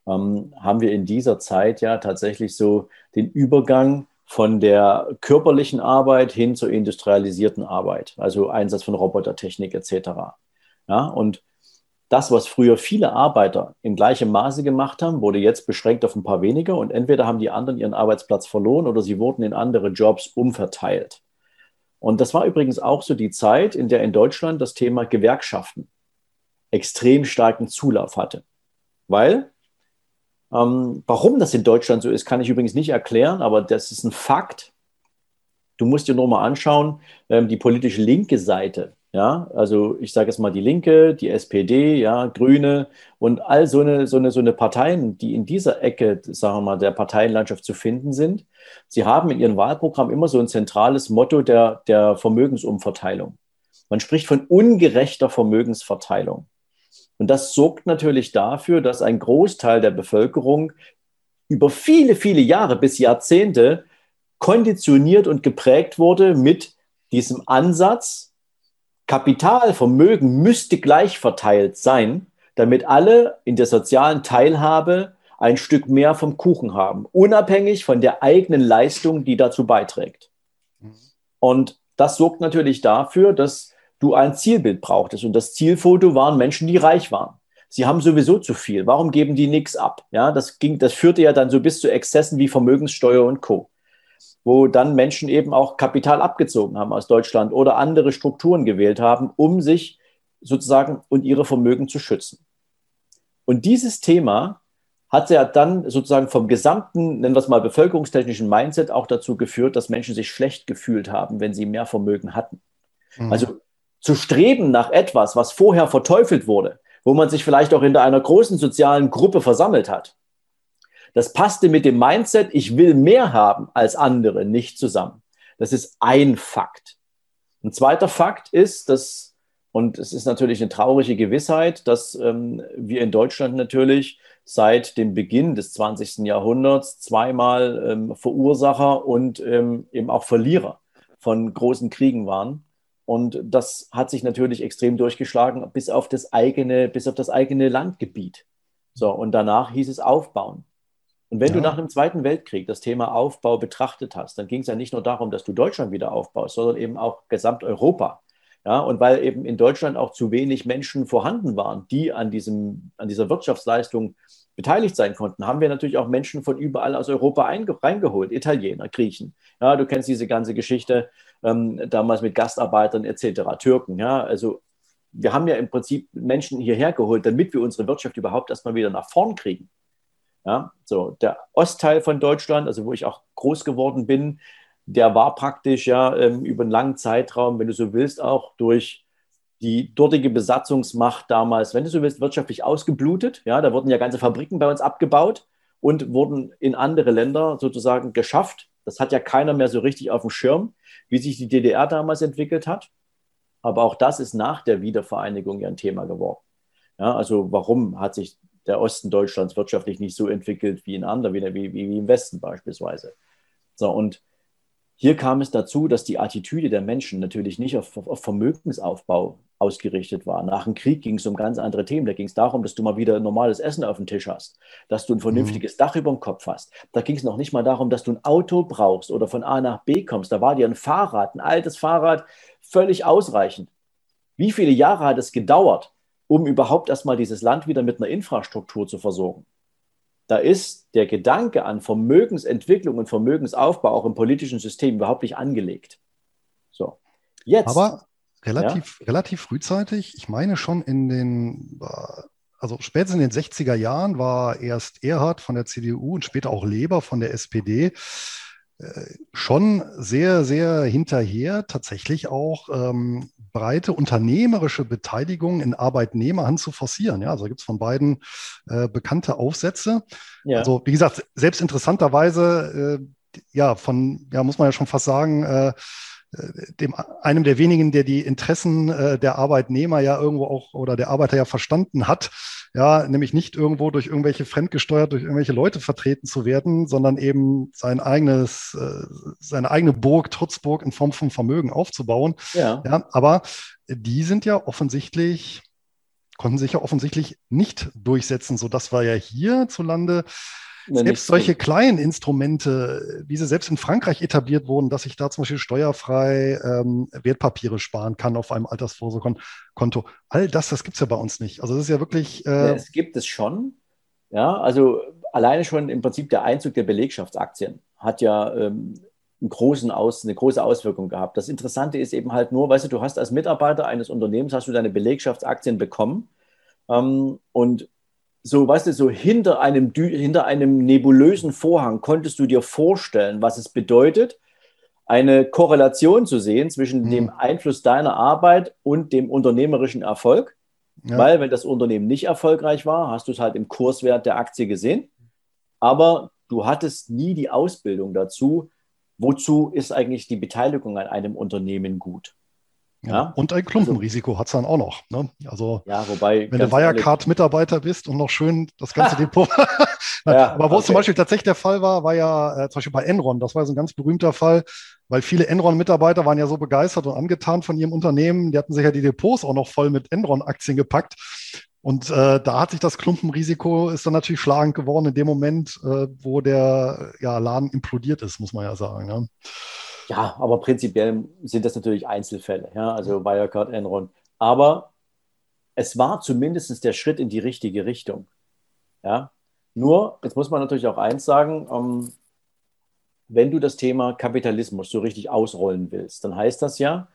[SPEAKER 2] ähm, haben wir in dieser Zeit ja tatsächlich so den Übergang von der körperlichen Arbeit hin zur industrialisierten Arbeit, also Einsatz von Robotertechnik etc. Ja, und das, was früher viele Arbeiter in gleichem Maße gemacht haben, wurde jetzt beschränkt auf ein paar weniger und entweder haben die anderen ihren Arbeitsplatz verloren oder sie wurden in andere Jobs umverteilt. Und das war übrigens auch so die Zeit, in der in Deutschland das Thema Gewerkschaften extrem starken Zulauf hatte. Weil, ähm, warum das in Deutschland so ist, kann ich übrigens nicht erklären, aber das ist ein Fakt. Du musst dir nur mal anschauen, ähm, die politische linke Seite ja, also ich sage jetzt mal die Linke, die SPD, ja, Grüne und all so eine, so eine, so eine Parteien, die in dieser Ecke, sagen wir mal, der Parteienlandschaft zu finden sind. Sie haben in ihrem Wahlprogramm immer so ein zentrales Motto der, der Vermögensumverteilung. Man spricht von ungerechter Vermögensverteilung. Und das sorgt natürlich dafür, dass ein Großteil der Bevölkerung über viele, viele Jahre bis Jahrzehnte konditioniert und geprägt wurde mit diesem Ansatz, Kapital, Vermögen müsste gleich verteilt sein, damit alle in der sozialen Teilhabe ein Stück mehr vom Kuchen haben, unabhängig von der eigenen Leistung, die dazu beiträgt. Und das sorgt natürlich dafür, dass du ein Zielbild brauchtest. Und das Zielfoto waren Menschen, die reich waren. Sie haben sowieso zu viel. Warum geben die nichts ab? Ja, das ging, das führte ja dann so bis zu Exzessen wie Vermögenssteuer und Co wo dann Menschen eben auch Kapital abgezogen haben aus Deutschland oder andere Strukturen gewählt haben, um sich sozusagen und ihre Vermögen zu schützen. Und dieses Thema hat ja dann sozusagen vom gesamten, nennen wir es mal, bevölkerungstechnischen Mindset auch dazu geführt, dass Menschen sich schlecht gefühlt haben, wenn sie mehr Vermögen hatten. Mhm. Also zu streben nach etwas, was vorher verteufelt wurde, wo man sich vielleicht auch in einer großen sozialen Gruppe versammelt hat, das passte mit dem Mindset, ich will mehr haben als andere, nicht zusammen. Das ist ein Fakt. Ein zweiter Fakt ist, dass, und es ist natürlich eine traurige Gewissheit, dass ähm, wir in Deutschland natürlich seit dem Beginn des 20. Jahrhunderts zweimal ähm, Verursacher und ähm, eben auch Verlierer von großen Kriegen waren. Und das hat sich natürlich extrem durchgeschlagen bis auf das eigene, bis auf das eigene Landgebiet. So, und danach hieß es aufbauen. Und wenn ja. du nach dem Zweiten Weltkrieg das Thema Aufbau betrachtet hast, dann ging es ja nicht nur darum, dass du Deutschland wieder aufbaust, sondern eben auch Gesamteuropa. Ja, und weil eben in Deutschland auch zu wenig Menschen vorhanden waren, die an, diesem, an dieser Wirtschaftsleistung beteiligt sein konnten, haben wir natürlich auch Menschen von überall aus Europa reingeholt, Italiener, Griechen. Ja, du kennst diese ganze Geschichte ähm, damals mit Gastarbeitern etc., Türken. Ja, also wir haben ja im Prinzip Menschen hierher geholt, damit wir unsere Wirtschaft überhaupt erstmal wieder nach vorn kriegen. Ja, so der Ostteil von Deutschland, also wo ich auch groß geworden bin, der war praktisch ja ähm, über einen langen Zeitraum, wenn du so willst, auch durch die dortige Besatzungsmacht damals, wenn du so willst, wirtschaftlich ausgeblutet. Ja, da wurden ja ganze Fabriken bei uns abgebaut und wurden in andere Länder sozusagen geschafft. Das hat ja keiner mehr so richtig auf dem Schirm, wie sich die DDR damals entwickelt hat. Aber auch das ist nach der Wiedervereinigung ja ein Thema geworden. Ja, also warum hat sich der Osten Deutschlands wirtschaftlich nicht so entwickelt wie in anderen, wie, wie, wie im Westen beispielsweise. So, und hier kam es dazu, dass die Attitüde der Menschen natürlich nicht auf, auf Vermögensaufbau ausgerichtet war. Nach dem Krieg ging es um ganz andere Themen. Da ging es darum, dass du mal wieder normales Essen auf dem Tisch hast, dass du ein vernünftiges mhm. Dach über dem Kopf hast. Da ging es noch nicht mal darum, dass du ein Auto brauchst oder von A nach B kommst. Da war dir ein Fahrrad, ein altes Fahrrad, völlig ausreichend. Wie viele Jahre hat es gedauert, um überhaupt erstmal dieses Land wieder mit einer Infrastruktur zu versorgen. Da ist der Gedanke an Vermögensentwicklung und Vermögensaufbau auch im politischen System überhaupt nicht angelegt. So,
[SPEAKER 1] jetzt. Aber relativ, ja? relativ frühzeitig, ich meine schon in den, also spätestens in den 60er Jahren war erst Erhard von der CDU und später auch Leber von der SPD äh, schon sehr, sehr hinterher, tatsächlich auch ähm, breite unternehmerische Beteiligung in Arbeitnehmerhand zu forcieren. Ja, also gibt es von beiden äh, bekannte Aufsätze. Ja. Also wie gesagt, selbst interessanterweise, äh, ja, von, ja, muss man ja schon fast sagen, äh, dem, einem der wenigen, der die Interessen äh, der Arbeitnehmer ja irgendwo auch oder der Arbeiter ja verstanden hat, ja, nämlich nicht irgendwo durch irgendwelche fremdgesteuert, durch irgendwelche Leute vertreten zu werden, sondern eben sein eigenes, äh, seine eigene Burg, Trutzburg in Form von Vermögen aufzubauen. Ja. ja aber die sind ja offensichtlich konnten sich ja offensichtlich nicht durchsetzen, sodass wir ja hierzulande ja, selbst solche kleinen Instrumente, wie sie selbst in Frankreich etabliert wurden, dass ich da zum Beispiel steuerfrei ähm, Wertpapiere sparen kann auf einem Altersvorsorgekonto. All das, das gibt es ja bei uns nicht. Also das ist ja wirklich.
[SPEAKER 2] Äh ja, es gibt es schon. Ja, also alleine schon im Prinzip der Einzug der Belegschaftsaktien hat ja ähm, einen großen Aus, eine große Auswirkung gehabt. Das Interessante ist eben halt nur, weißt du, du hast als Mitarbeiter eines Unternehmens hast du deine Belegschaftsaktien bekommen ähm, und so, weißt du, so hinter einem, hinter einem nebulösen Vorhang konntest du dir vorstellen, was es bedeutet, eine Korrelation zu sehen zwischen mhm. dem Einfluss deiner Arbeit und dem unternehmerischen Erfolg. Ja. Weil, wenn das Unternehmen nicht erfolgreich war, hast du es halt im Kurswert der Aktie gesehen. Aber du hattest nie die Ausbildung dazu, wozu ist eigentlich die Beteiligung an einem Unternehmen gut.
[SPEAKER 1] Ja. ja. Und ein Klumpenrisiko also, hat es dann auch noch. Ne? Also,
[SPEAKER 2] ja, wobei,
[SPEAKER 1] wenn du Wirecard-Mitarbeiter bist und noch schön das ganze Depot. ja, Aber wo okay. es zum Beispiel tatsächlich der Fall war, war ja äh, zum Beispiel bei Enron. Das war so ein ganz berühmter Fall, weil viele Enron-Mitarbeiter waren ja so begeistert und angetan von ihrem Unternehmen. Die hatten sich ja die Depots auch noch voll mit Enron-Aktien gepackt. Und äh, da hat sich das Klumpenrisiko ist dann natürlich schlagend geworden in dem Moment, äh, wo der ja, Laden implodiert ist, muss man ja sagen. Ne?
[SPEAKER 2] Ja, aber prinzipiell sind das natürlich Einzelfälle, ja, also Wirecard, Enron. Aber es war zumindest der Schritt in die richtige Richtung. Ja? Nur, jetzt muss man natürlich auch eins sagen, ähm, wenn du das Thema Kapitalismus so richtig ausrollen willst, dann heißt das ja,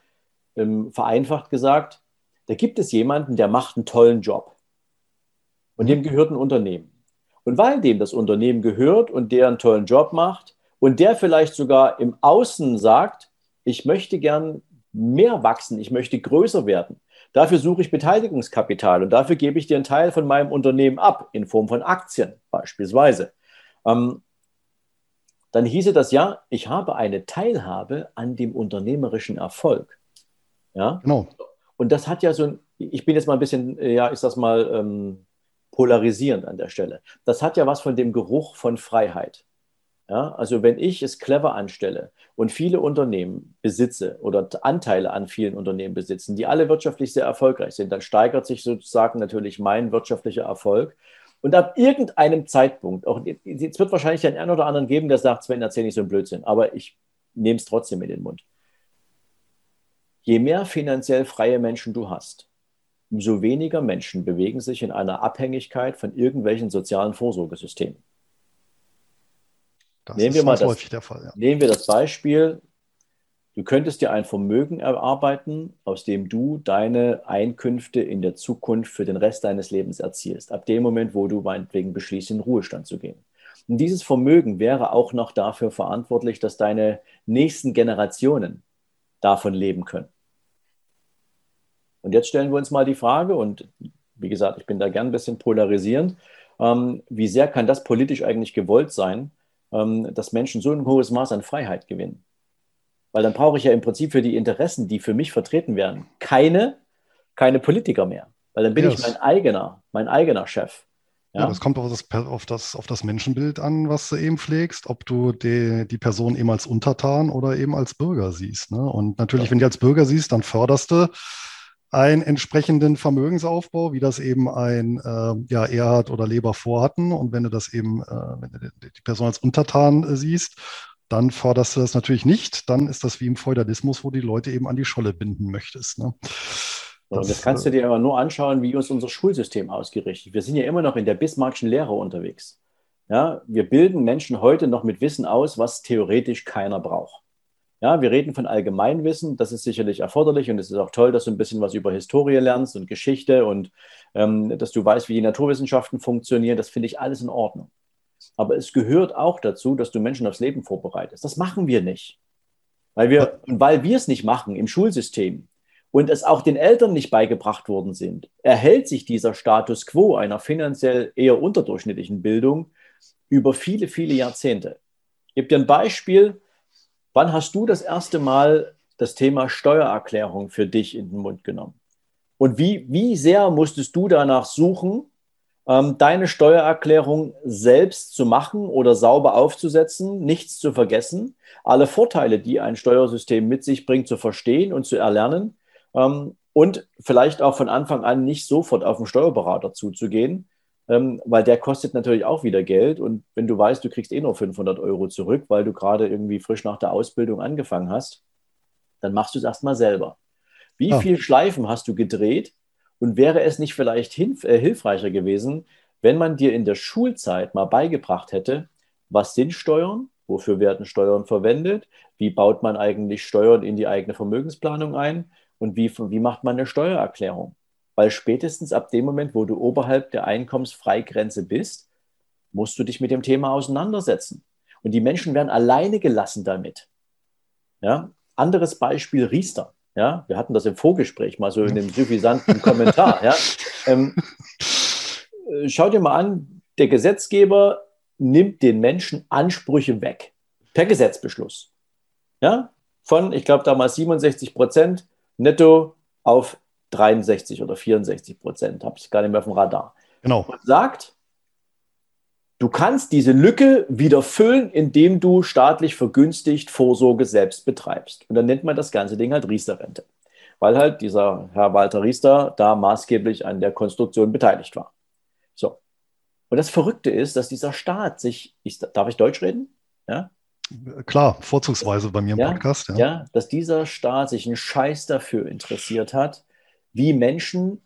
[SPEAKER 2] ähm, vereinfacht gesagt, da gibt es jemanden, der macht einen tollen Job. Und dem gehört ein Unternehmen. Und weil dem das Unternehmen gehört und der einen tollen Job macht, und der vielleicht sogar im Außen sagt, ich möchte gern mehr wachsen, ich möchte größer werden. Dafür suche ich Beteiligungskapital und dafür gebe ich dir einen Teil von meinem Unternehmen ab, in Form von Aktien beispielsweise. Ähm, dann hieße das ja, ich habe eine Teilhabe an dem unternehmerischen Erfolg. Ja? Genau. Und das hat ja so ein, ich bin jetzt mal ein bisschen, ja, ist das mal ähm, polarisierend an der Stelle. Das hat ja was von dem Geruch von Freiheit. Ja, also wenn ich es clever anstelle und viele Unternehmen besitze oder Anteile an vielen Unternehmen besitzen, die alle wirtschaftlich sehr erfolgreich sind, dann steigert sich sozusagen natürlich mein wirtschaftlicher Erfolg. Und ab irgendeinem Zeitpunkt, auch jetzt wird wahrscheinlich einen oder anderen geben, der sagt, Sven, erzähl nicht so einen Blödsinn, aber ich nehme es trotzdem in den Mund. Je mehr finanziell freie Menschen du hast, umso weniger Menschen bewegen sich in einer Abhängigkeit von irgendwelchen sozialen Vorsorgesystemen. Das nehmen wir mal das, häufig der Fall. Ja. Nehmen wir das Beispiel, du könntest dir ein Vermögen erarbeiten, aus dem du deine Einkünfte in der Zukunft für den Rest deines Lebens erzielst. Ab dem Moment, wo du meinetwegen beschließt, in den Ruhestand zu gehen. Und dieses Vermögen wäre auch noch dafür verantwortlich, dass deine nächsten Generationen davon leben können. Und jetzt stellen wir uns mal die Frage, und wie gesagt, ich bin da gern ein bisschen polarisierend, ähm, wie sehr kann das politisch eigentlich gewollt sein, dass Menschen so ein hohes Maß an Freiheit gewinnen. Weil dann brauche ich ja im Prinzip für die Interessen, die für mich vertreten werden, keine, keine Politiker mehr. Weil dann bin yes. ich mein eigener, mein eigener Chef.
[SPEAKER 1] Ja, ja das kommt auf das, auf, das, auf das Menschenbild an, was du eben pflegst, ob du die, die Person eben als Untertan oder eben als Bürger siehst. Ne? Und natürlich, ja. wenn du als Bürger siehst, dann förderst du einen entsprechenden Vermögensaufbau, wie das eben ein äh, ja, Erhard oder Leber vorhatten. Und wenn du das eben, äh, wenn du die Person als Untertan äh, siehst, dann forderst du das natürlich nicht. Dann ist das wie im Feudalismus, wo die Leute eben an die Scholle binden möchtest. Ne?
[SPEAKER 2] Das, das, kannst du dir aber nur anschauen, wie ist unser Schulsystem ausgerichtet. Wir sind ja immer noch in der Bismarckschen Lehre unterwegs. Ja, wir bilden Menschen heute noch mit Wissen aus, was theoretisch keiner braucht. Ja, wir reden von Allgemeinwissen, das ist sicherlich erforderlich und es ist auch toll, dass du ein bisschen was über Historie lernst und Geschichte und ähm, dass du weißt, wie die Naturwissenschaften funktionieren. Das finde ich alles in Ordnung. Aber es gehört auch dazu, dass du Menschen aufs Leben vorbereitest. Das machen wir nicht. Weil wir, und weil wir es nicht machen im Schulsystem und es auch den Eltern nicht beigebracht worden sind, erhält sich dieser Status quo einer finanziell eher unterdurchschnittlichen Bildung über viele, viele Jahrzehnte. Ich gebe dir ein Beispiel. Wann hast du das erste Mal das Thema Steuererklärung für dich in den Mund genommen? Und wie, wie sehr musstest du danach suchen, ähm, deine Steuererklärung selbst zu machen oder sauber aufzusetzen, nichts zu vergessen, alle Vorteile, die ein Steuersystem mit sich bringt, zu verstehen und zu erlernen ähm, und vielleicht auch von Anfang an nicht sofort auf den Steuerberater zuzugehen, ähm, weil der kostet natürlich auch wieder Geld und wenn du weißt, du kriegst eh nur 500 Euro zurück, weil du gerade irgendwie frisch nach der Ausbildung angefangen hast, dann machst du es erstmal selber. Wie ja. viel Schleifen hast du gedreht, und wäre es nicht vielleicht hilf äh, hilfreicher gewesen, wenn man dir in der Schulzeit mal beigebracht hätte, was sind Steuern, wofür werden Steuern verwendet, wie baut man eigentlich Steuern in die eigene Vermögensplanung ein und wie, wie macht man eine Steuererklärung? Weil spätestens ab dem Moment, wo du oberhalb der Einkommensfreigrenze bist, musst du dich mit dem Thema auseinandersetzen. Und die Menschen werden alleine gelassen damit. Ja? Anderes Beispiel Riester. Ja, wir hatten das im Vorgespräch mal so in dem suffisanten Kommentar. Ja. Ähm, äh, schau dir mal an, der Gesetzgeber nimmt den Menschen Ansprüche weg. Per Gesetzbeschluss. Ja, von, ich glaube, damals 67 Prozent netto auf 63 oder 64 Prozent. Habe ich gar nicht mehr auf dem Radar.
[SPEAKER 1] Genau.
[SPEAKER 2] Und sagt, Du kannst diese Lücke wieder füllen, indem du staatlich vergünstigt Vorsorge selbst betreibst. Und dann nennt man das ganze Ding halt Riester-Rente, weil halt dieser Herr Walter Riester da maßgeblich an der Konstruktion beteiligt war. So. Und das Verrückte ist, dass dieser Staat sich, ich, darf ich Deutsch reden?
[SPEAKER 1] Ja? Klar, vorzugsweise bei mir im
[SPEAKER 2] ja,
[SPEAKER 1] Podcast.
[SPEAKER 2] Ja. ja, dass dieser Staat sich einen Scheiß dafür interessiert hat, wie Menschen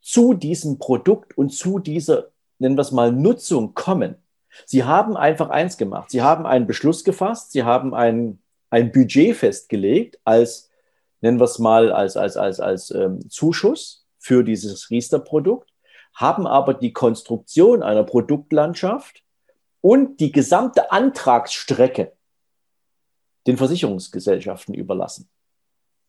[SPEAKER 2] zu diesem Produkt und zu dieser nennen wir es mal, Nutzung kommen. Sie haben einfach eins gemacht. Sie haben einen Beschluss gefasst, sie haben ein, ein Budget festgelegt als, nennen wir es mal, als, als, als, als ähm, Zuschuss für dieses Riester-Produkt, haben aber die Konstruktion einer Produktlandschaft und die gesamte Antragsstrecke den Versicherungsgesellschaften überlassen.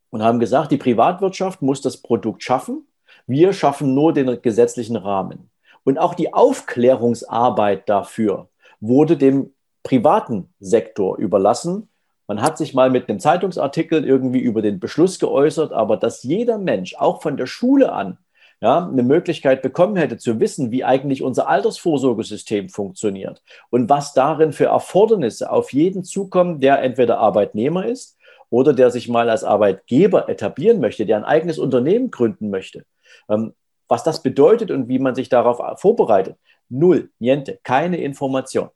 [SPEAKER 2] Und haben gesagt, die Privatwirtschaft muss das Produkt schaffen. Wir schaffen nur den gesetzlichen Rahmen. Und auch die Aufklärungsarbeit dafür wurde dem privaten Sektor überlassen. Man hat sich mal mit einem Zeitungsartikel irgendwie über den Beschluss geäußert, aber dass jeder Mensch, auch von der Schule an, ja, eine Möglichkeit bekommen hätte zu wissen, wie eigentlich unser Altersvorsorgesystem funktioniert und was darin für Erfordernisse auf jeden zukommen, der entweder Arbeitnehmer ist oder der sich mal als Arbeitgeber etablieren möchte, der ein eigenes Unternehmen gründen möchte. Ähm, was das bedeutet und wie man sich darauf vorbereitet. Null, niente, keine Information.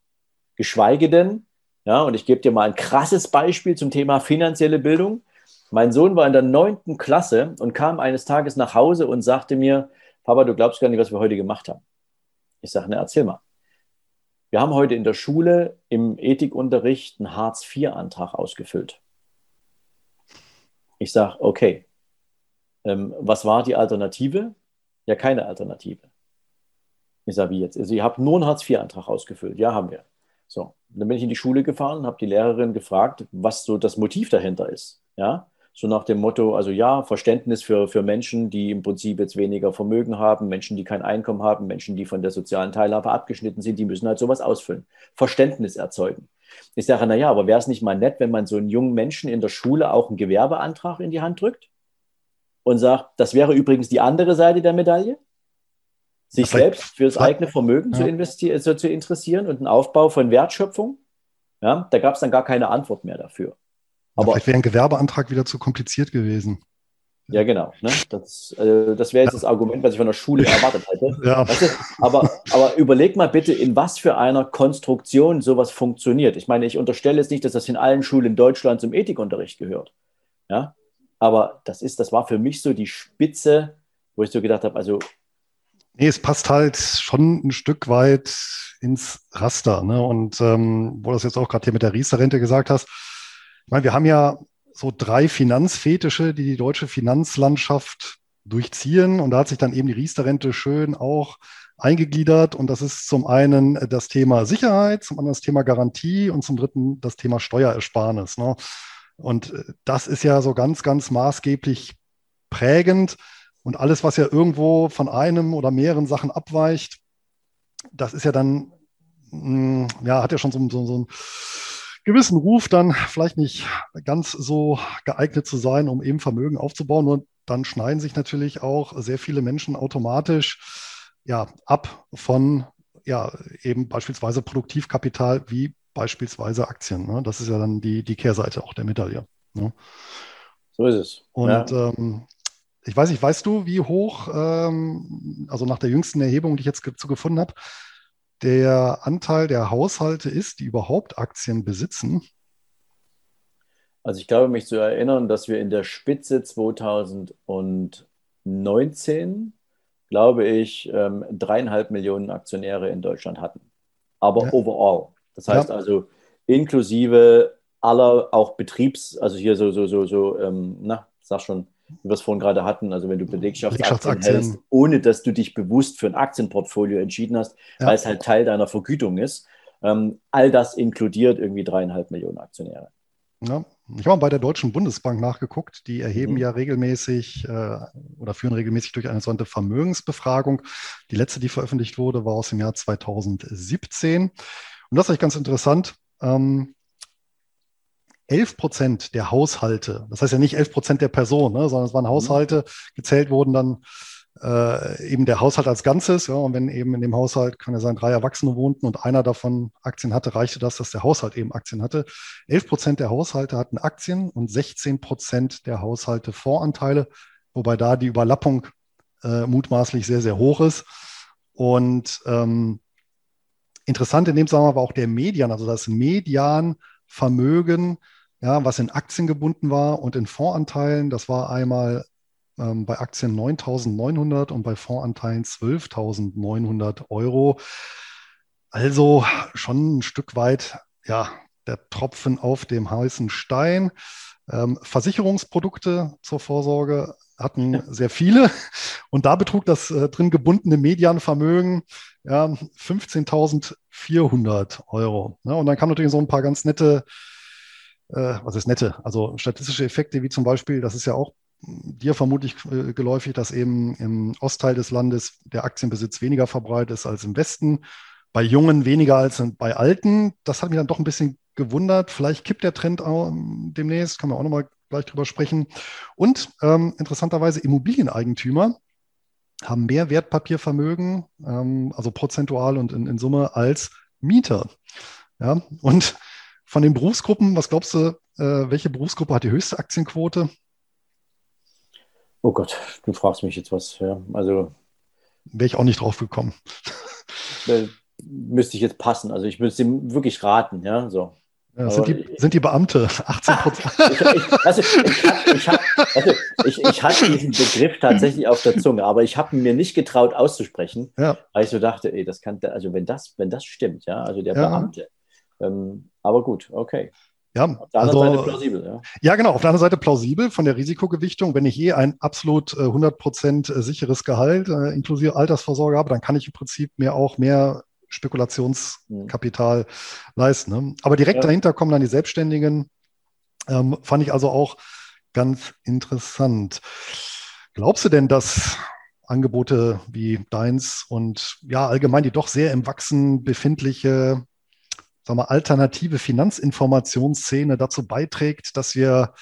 [SPEAKER 2] Geschweige denn, ja, und ich gebe dir mal ein krasses Beispiel zum Thema finanzielle Bildung. Mein Sohn war in der neunten Klasse und kam eines Tages nach Hause und sagte mir, Papa, du glaubst gar nicht, was wir heute gemacht haben. Ich sage, ne, erzähl mal. Wir haben heute in der Schule im Ethikunterricht einen Hartz-IV-Antrag ausgefüllt. Ich sage, okay, ähm, was war die Alternative? Ja, keine Alternative. Ich sage, wie jetzt? Also, ihr habt nur einen Hartz-IV-Antrag ausgefüllt. Ja, haben wir. So, dann bin ich in die Schule gefahren habe die Lehrerin gefragt, was so das Motiv dahinter ist. Ja, so nach dem Motto, also ja, Verständnis für, für Menschen, die im Prinzip jetzt weniger Vermögen haben, Menschen, die kein Einkommen haben, Menschen, die von der sozialen Teilhabe abgeschnitten sind, die müssen halt sowas ausfüllen. Verständnis erzeugen. Ich sage, naja, aber wäre es nicht mal nett, wenn man so einen jungen Menschen in der Schule auch einen Gewerbeantrag in die Hand drückt? und sagt, das wäre übrigens die andere Seite der Medaille, sich selbst für das eigene Vermögen ja. zu, investieren, also zu interessieren und einen Aufbau von Wertschöpfung. Ja, da gab es dann gar keine Antwort mehr dafür.
[SPEAKER 1] Aber vielleicht wäre ein Gewerbeantrag wieder zu kompliziert gewesen.
[SPEAKER 2] Ja, genau. Ne? Das, äh, das wäre jetzt das Argument, was ich von der Schule erwartet hätte. Ja. Weißt du? aber, aber überleg mal bitte, in was für einer Konstruktion sowas funktioniert. Ich meine, ich unterstelle jetzt nicht, dass das in allen Schulen in Deutschland zum Ethikunterricht gehört. Ja? Aber das ist, das war für mich so die Spitze, wo ich so gedacht habe, also.
[SPEAKER 1] Nee, es passt halt schon ein Stück weit ins Raster. Ne? Und ähm, wo du das jetzt auch gerade hier mit der Riester-Rente gesagt hast, ich meine, wir haben ja so drei Finanzfetische, die die deutsche Finanzlandschaft durchziehen. Und da hat sich dann eben die Riester-Rente schön auch eingegliedert. Und das ist zum einen das Thema Sicherheit, zum anderen das Thema Garantie und zum dritten das Thema Steuerersparnis. Ne? Und äh, das ist ja so ganz, ganz maßgeblich prägend. Und alles, was ja irgendwo von einem oder mehreren Sachen abweicht, das ist ja dann, mm, ja, hat ja schon so, so, so einen gewissen Ruf, dann vielleicht nicht ganz so geeignet zu sein, um eben Vermögen aufzubauen. Und dann schneiden sich natürlich auch sehr viele Menschen automatisch ja, ab von ja, eben beispielsweise Produktivkapital wie beispielsweise Aktien. Ne? Das ist ja dann die, die Kehrseite auch der Medaille. Ne?
[SPEAKER 2] So ist es.
[SPEAKER 1] Und ja. ähm, ich weiß nicht, weißt du, wie hoch, ähm, also nach der jüngsten Erhebung, die ich jetzt dazu gefunden habe, der Anteil der Haushalte ist, die überhaupt Aktien besitzen?
[SPEAKER 2] Also ich glaube, mich zu erinnern, dass wir in der Spitze 2019, glaube ich, ähm, dreieinhalb Millionen Aktionäre in Deutschland hatten. Aber ja. overall. Das heißt ja. also inklusive aller auch Betriebs, also hier so, so, so, so, ähm, na, sag schon, wie wir es vorhin gerade hatten, also wenn du Belegschaftsaktien hältst, ohne dass du dich bewusst für ein Aktienportfolio entschieden hast, ja. weil es halt Teil deiner Vergütung ist, ähm, all das inkludiert irgendwie dreieinhalb Millionen Aktionäre.
[SPEAKER 1] Ja. Ich habe mal bei der Deutschen Bundesbank nachgeguckt. Die erheben mhm. ja regelmäßig äh, oder führen regelmäßig durch eine sogenannte Vermögensbefragung. Die letzte, die veröffentlicht wurde, war aus dem Jahr 2017. Und das ist eigentlich ganz interessant. Ähm, 11 Prozent der Haushalte, das heißt ja nicht 11 Prozent der Personen, ne, sondern es waren mhm. Haushalte, gezählt wurden dann äh, eben der Haushalt als Ganzes. Ja, und wenn eben in dem Haushalt, kann ja sein, drei Erwachsene wohnten und einer davon Aktien hatte, reichte das, dass der Haushalt eben Aktien hatte. 11 Prozent der Haushalte hatten Aktien und 16 Prozent der Haushalte Voranteile, wobei da die Überlappung äh, mutmaßlich sehr, sehr hoch ist. Und ähm, interessant in dem Zusammenhang war auch der Median, also das Medianvermögen ja, was in Aktien gebunden war und in Fondsanteilen. Das war einmal ähm, bei Aktien 9.900 und bei Fondsanteilen 12.900 Euro. Also schon ein Stück weit, ja, der Tropfen auf dem heißen Stein. Ähm, Versicherungsprodukte zur Vorsorge hatten sehr viele und da betrug das äh, drin gebundene Medianvermögen ja, 15.400 Euro. Ja, und dann kamen natürlich so ein paar ganz nette äh, was ist nette? Also statistische Effekte wie zum Beispiel, das ist ja auch dir vermutlich äh, geläufig, dass eben im Ostteil des Landes der Aktienbesitz weniger verbreitet ist als im Westen. Bei Jungen weniger als bei Alten. Das hat mich dann doch ein bisschen gewundert. Vielleicht kippt der Trend auch demnächst, kann man auch nochmal gleich drüber sprechen. Und ähm, interessanterweise Immobilieneigentümer haben mehr Wertpapiervermögen, ähm, also prozentual und in, in Summe als Mieter. Ja, und von den Berufsgruppen, was glaubst du, äh, welche Berufsgruppe hat die höchste Aktienquote?
[SPEAKER 2] Oh Gott, du fragst mich jetzt was. Ja, also
[SPEAKER 1] wäre ich auch nicht drauf gekommen.
[SPEAKER 2] müsste ich jetzt passen. Also ich müsste ihm wirklich raten, ja, so.
[SPEAKER 1] Ja, sind, die, sind die Beamte 18 Prozent?
[SPEAKER 2] ich, also ich, ich, hab, also ich, ich hatte diesen Begriff tatsächlich auf der Zunge, aber ich habe mir nicht getraut auszusprechen, ja. weil ich so dachte, ey, das kann, also wenn das, wenn das stimmt, ja, also der ja. Beamte, ähm, aber gut, okay.
[SPEAKER 1] Ja, auf der anderen also, Seite plausibel, ja. Ja, genau, auf der anderen Seite plausibel von der Risikogewichtung. Wenn ich je ein absolut äh, 100% äh, sicheres Gehalt äh, inklusive Altersvorsorge habe, dann kann ich im Prinzip mir auch mehr Spekulationskapital mhm. leisten. Ne? Aber direkt ja. dahinter kommen dann die Selbstständigen. Ähm, fand ich also auch ganz interessant. Glaubst du denn, dass Angebote wie deins und ja allgemein die doch sehr im Wachsen befindliche sagen wir, alternative Finanzinformationsszene dazu beiträgt, dass wir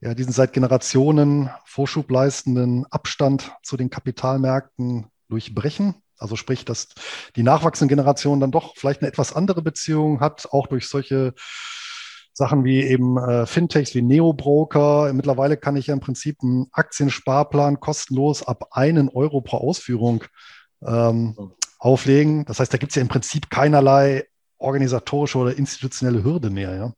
[SPEAKER 1] ja, diesen seit Generationen Vorschub leistenden Abstand zu den Kapitalmärkten durchbrechen. Also sprich, dass die nachwachsende Generation dann doch vielleicht eine etwas andere Beziehung hat, auch durch solche Sachen wie eben äh, Fintechs wie Neobroker. Mittlerweile kann ich ja im Prinzip einen Aktiensparplan kostenlos ab einen Euro pro Ausführung ähm, auflegen. Das heißt, da gibt es ja im Prinzip keinerlei organisatorische oder institutionelle Hürde mehr, ja?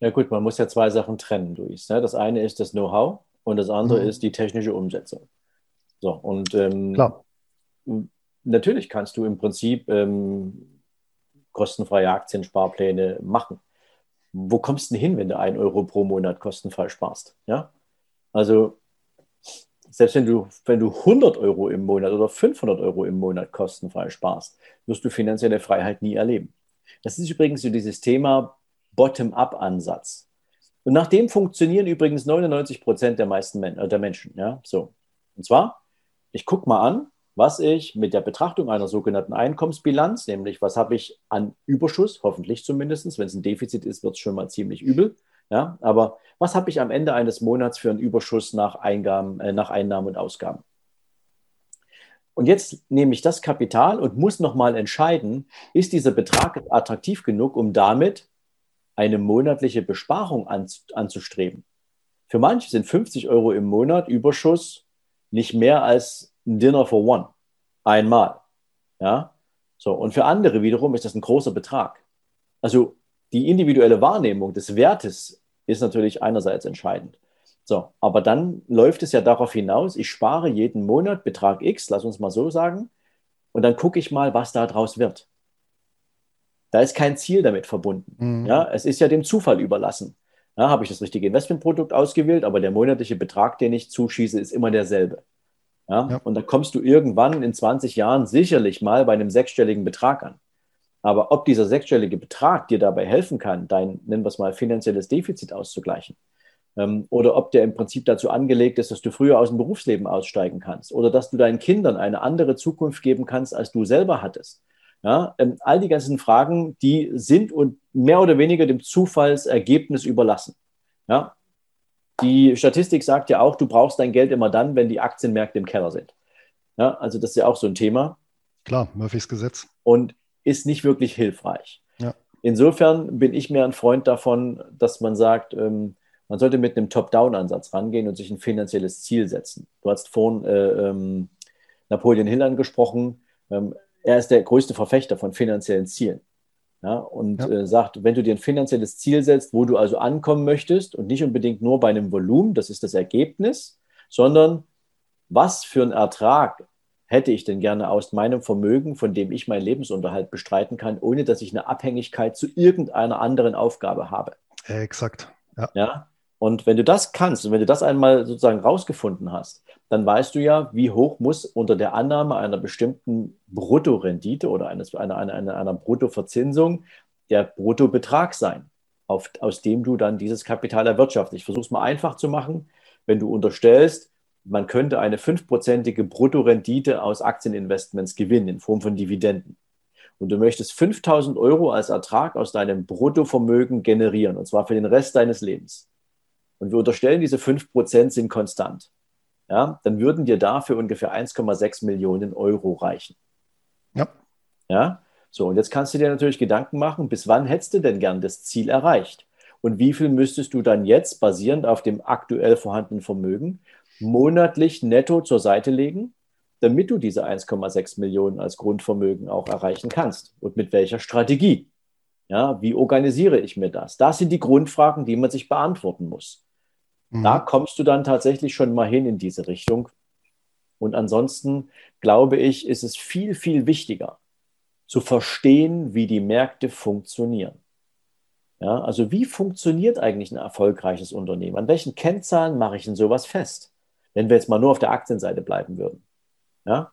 [SPEAKER 2] Ja gut, man muss ja zwei Sachen trennen, Luis. Ne? Das eine ist das Know-how und das andere mhm. ist die technische Umsetzung. So, und ähm, Klar. natürlich kannst du im Prinzip ähm, kostenfreie Aktiensparpläne machen. Wo kommst du denn hin, wenn du ein Euro pro Monat kostenfrei sparst? Ja? Also selbst wenn du, wenn du 100 Euro im Monat oder 500 Euro im Monat kostenfrei sparst, wirst du finanzielle Freiheit nie erleben. Das ist übrigens so dieses Thema Bottom-up-Ansatz. Und nach dem funktionieren übrigens 99 Prozent der meisten Men äh, der Menschen. Ja? So. Und zwar, ich gucke mal an, was ich mit der Betrachtung einer sogenannten Einkommensbilanz, nämlich was habe ich an Überschuss, hoffentlich zumindest, wenn es ein Defizit ist, wird es schon mal ziemlich übel. Ja, aber was habe ich am Ende eines Monats für einen Überschuss nach, Eingaben, äh, nach Einnahmen und Ausgaben? Und jetzt nehme ich das Kapital und muss nochmal entscheiden, ist dieser Betrag attraktiv genug, um damit eine monatliche Besparung anzustreben. Für manche sind 50 Euro im Monat Überschuss nicht mehr als ein Dinner for One. Einmal. Ja? So, und für andere wiederum ist das ein großer Betrag. Also die individuelle Wahrnehmung des Wertes ist natürlich einerseits entscheidend. So, aber dann läuft es ja darauf hinaus, ich spare jeden Monat Betrag X, lass uns mal so sagen, und dann gucke ich mal, was daraus wird. Da ist kein Ziel damit verbunden. Mhm. Ja, es ist ja dem Zufall überlassen. Ja, Habe ich das richtige Investmentprodukt ausgewählt, aber der monatliche Betrag, den ich zuschieße, ist immer derselbe. Ja? ja? Und da kommst du irgendwann in 20 Jahren sicherlich mal bei einem sechsstelligen Betrag an. Aber ob dieser sechsstellige Betrag dir dabei helfen kann, dein, nennen wir es mal, finanzielles Defizit auszugleichen, ähm, oder ob der im Prinzip dazu angelegt ist, dass du früher aus dem Berufsleben aussteigen kannst oder dass du deinen Kindern eine andere Zukunft geben kannst, als du selber hattest. Ja, ähm, all die ganzen Fragen, die sind und mehr oder weniger dem Zufallsergebnis überlassen. Ja, die Statistik sagt ja auch, du brauchst dein Geld immer dann, wenn die Aktienmärkte im Keller sind. Ja, also das ist ja auch so ein Thema.
[SPEAKER 1] Klar, Murphys Gesetz.
[SPEAKER 2] Und ist nicht wirklich hilfreich. Ja. Insofern bin ich mir ein Freund davon, dass man sagt, ähm, man sollte mit einem Top-Down-Ansatz rangehen und sich ein finanzielles Ziel setzen. Du hast vorhin äh, ähm, Napoleon Hill angesprochen. Ähm, er ist der größte Verfechter von finanziellen Zielen. Ja, und ja. Äh, sagt, wenn du dir ein finanzielles Ziel setzt, wo du also ankommen möchtest und nicht unbedingt nur bei einem Volumen, das ist das Ergebnis, sondern was für einen Ertrag hätte ich denn gerne aus meinem Vermögen, von dem ich meinen Lebensunterhalt bestreiten kann, ohne dass ich eine Abhängigkeit zu irgendeiner anderen Aufgabe habe.
[SPEAKER 1] Exakt.
[SPEAKER 2] Ja. ja? Und wenn du das kannst und wenn du das einmal sozusagen rausgefunden hast, dann weißt du ja, wie hoch muss unter der Annahme einer bestimmten Bruttorendite oder eines, einer, einer, einer, einer Bruttoverzinsung der Bruttobetrag sein, auf, aus dem du dann dieses Kapital erwirtschaftest. Ich versuche es mal einfach zu machen. Wenn du unterstellst, man könnte eine fünfprozentige Bruttorendite aus Aktieninvestments gewinnen in Form von Dividenden. Und du möchtest 5000 Euro als Ertrag aus deinem Bruttovermögen generieren, und zwar für den Rest deines Lebens und wir unterstellen, diese 5% sind konstant, ja, dann würden dir dafür ungefähr 1,6 Millionen Euro reichen. Ja. Ja, so, und jetzt kannst du dir natürlich Gedanken machen, bis wann hättest du denn gern das Ziel erreicht? Und wie viel müsstest du dann jetzt, basierend auf dem aktuell vorhandenen Vermögen, monatlich netto zur Seite legen, damit du diese 1,6 Millionen als Grundvermögen auch erreichen kannst? Und mit welcher Strategie? Ja, wie organisiere ich mir das? Das sind die Grundfragen, die man sich beantworten muss. Mhm. Da kommst du dann tatsächlich schon mal hin in diese Richtung. Und ansonsten glaube ich, ist es viel, viel wichtiger zu verstehen, wie die Märkte funktionieren. Ja, also wie funktioniert eigentlich ein erfolgreiches Unternehmen? An welchen Kennzahlen mache ich denn sowas fest? Wenn wir jetzt mal nur auf der Aktienseite bleiben würden. Ja?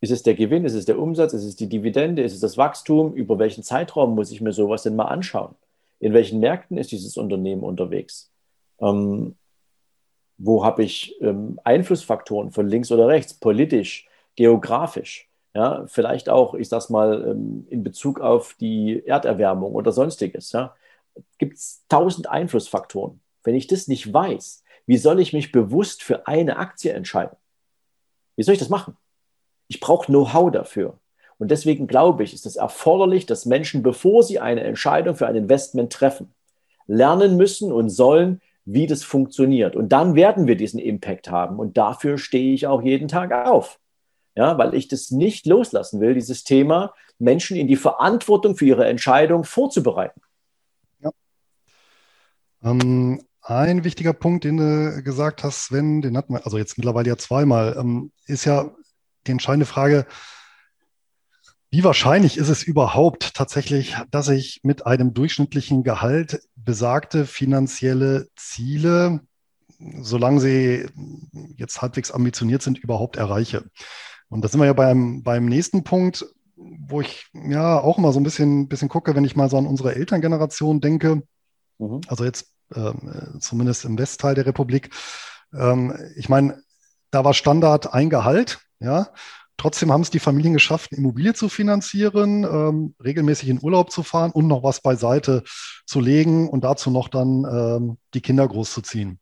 [SPEAKER 2] Ist es der Gewinn? Ist es der Umsatz? Ist es die Dividende? Ist es das Wachstum? Über welchen Zeitraum muss ich mir sowas denn mal anschauen? In welchen Märkten ist dieses Unternehmen unterwegs? Ähm, wo habe ich ähm, Einflussfaktoren von links oder rechts, politisch, geografisch? Ja, vielleicht auch, ich sag's mal, ähm, in Bezug auf die Erderwärmung oder sonstiges. Ja, gibt es tausend Einflussfaktoren. Wenn ich das nicht weiß, wie soll ich mich bewusst für eine Aktie entscheiden? Wie soll ich das machen? Ich brauche Know-how dafür. Und deswegen glaube ich, ist es erforderlich, dass Menschen, bevor sie eine Entscheidung für ein Investment treffen, lernen müssen und sollen, wie das funktioniert. Und dann werden wir diesen Impact haben. Und dafür stehe ich auch jeden Tag auf. Ja, weil ich das nicht loslassen will, dieses Thema, Menschen in die Verantwortung für ihre Entscheidung vorzubereiten. Ja.
[SPEAKER 1] Ähm, ein wichtiger Punkt, den du gesagt hast, Sven, den hatten wir also jetzt mittlerweile ja zweimal, ähm, ist ja die entscheidende Frage, wie wahrscheinlich ist es überhaupt tatsächlich, dass ich mit einem durchschnittlichen Gehalt besagte finanzielle Ziele, solange sie jetzt halbwegs ambitioniert sind, überhaupt erreiche? Und da sind wir ja beim, beim nächsten Punkt, wo ich ja auch immer so ein bisschen, bisschen gucke, wenn ich mal so an unsere Elterngeneration denke. Mhm. Also jetzt zumindest im Westteil der Republik. Ähm, ich meine, da war Standard ein Gehalt, ja. Trotzdem haben es die Familien geschafft, Immobilie zu finanzieren, ähm, regelmäßig in Urlaub zu fahren und noch was beiseite zu legen und dazu noch dann ähm, die Kinder großzuziehen.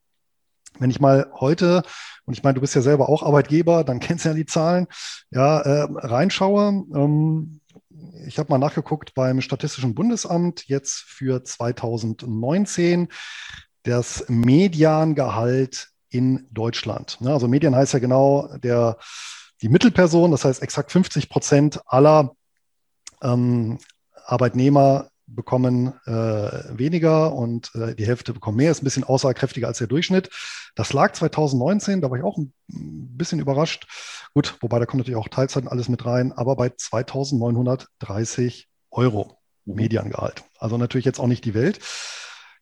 [SPEAKER 1] Wenn ich mal heute, und ich meine, du bist ja selber auch Arbeitgeber, dann kennst du ja die Zahlen, ja, äh, reinschaue, ähm, ich habe mal nachgeguckt beim Statistischen Bundesamt jetzt für 2019 das Mediangehalt in Deutschland. Ne, also Medien heißt ja genau der, die Mittelperson, das heißt exakt 50 Prozent aller ähm, Arbeitnehmer bekommen äh, weniger und äh, die Hälfte bekommen mehr, ist ein bisschen aussagekräftiger als der Durchschnitt. Das lag 2019, da war ich auch ein bisschen überrascht. Gut, wobei da kommt natürlich auch Teilzeit und alles mit rein, aber bei 2930 Euro mhm. Mediangehalt. Also natürlich jetzt auch nicht die Welt.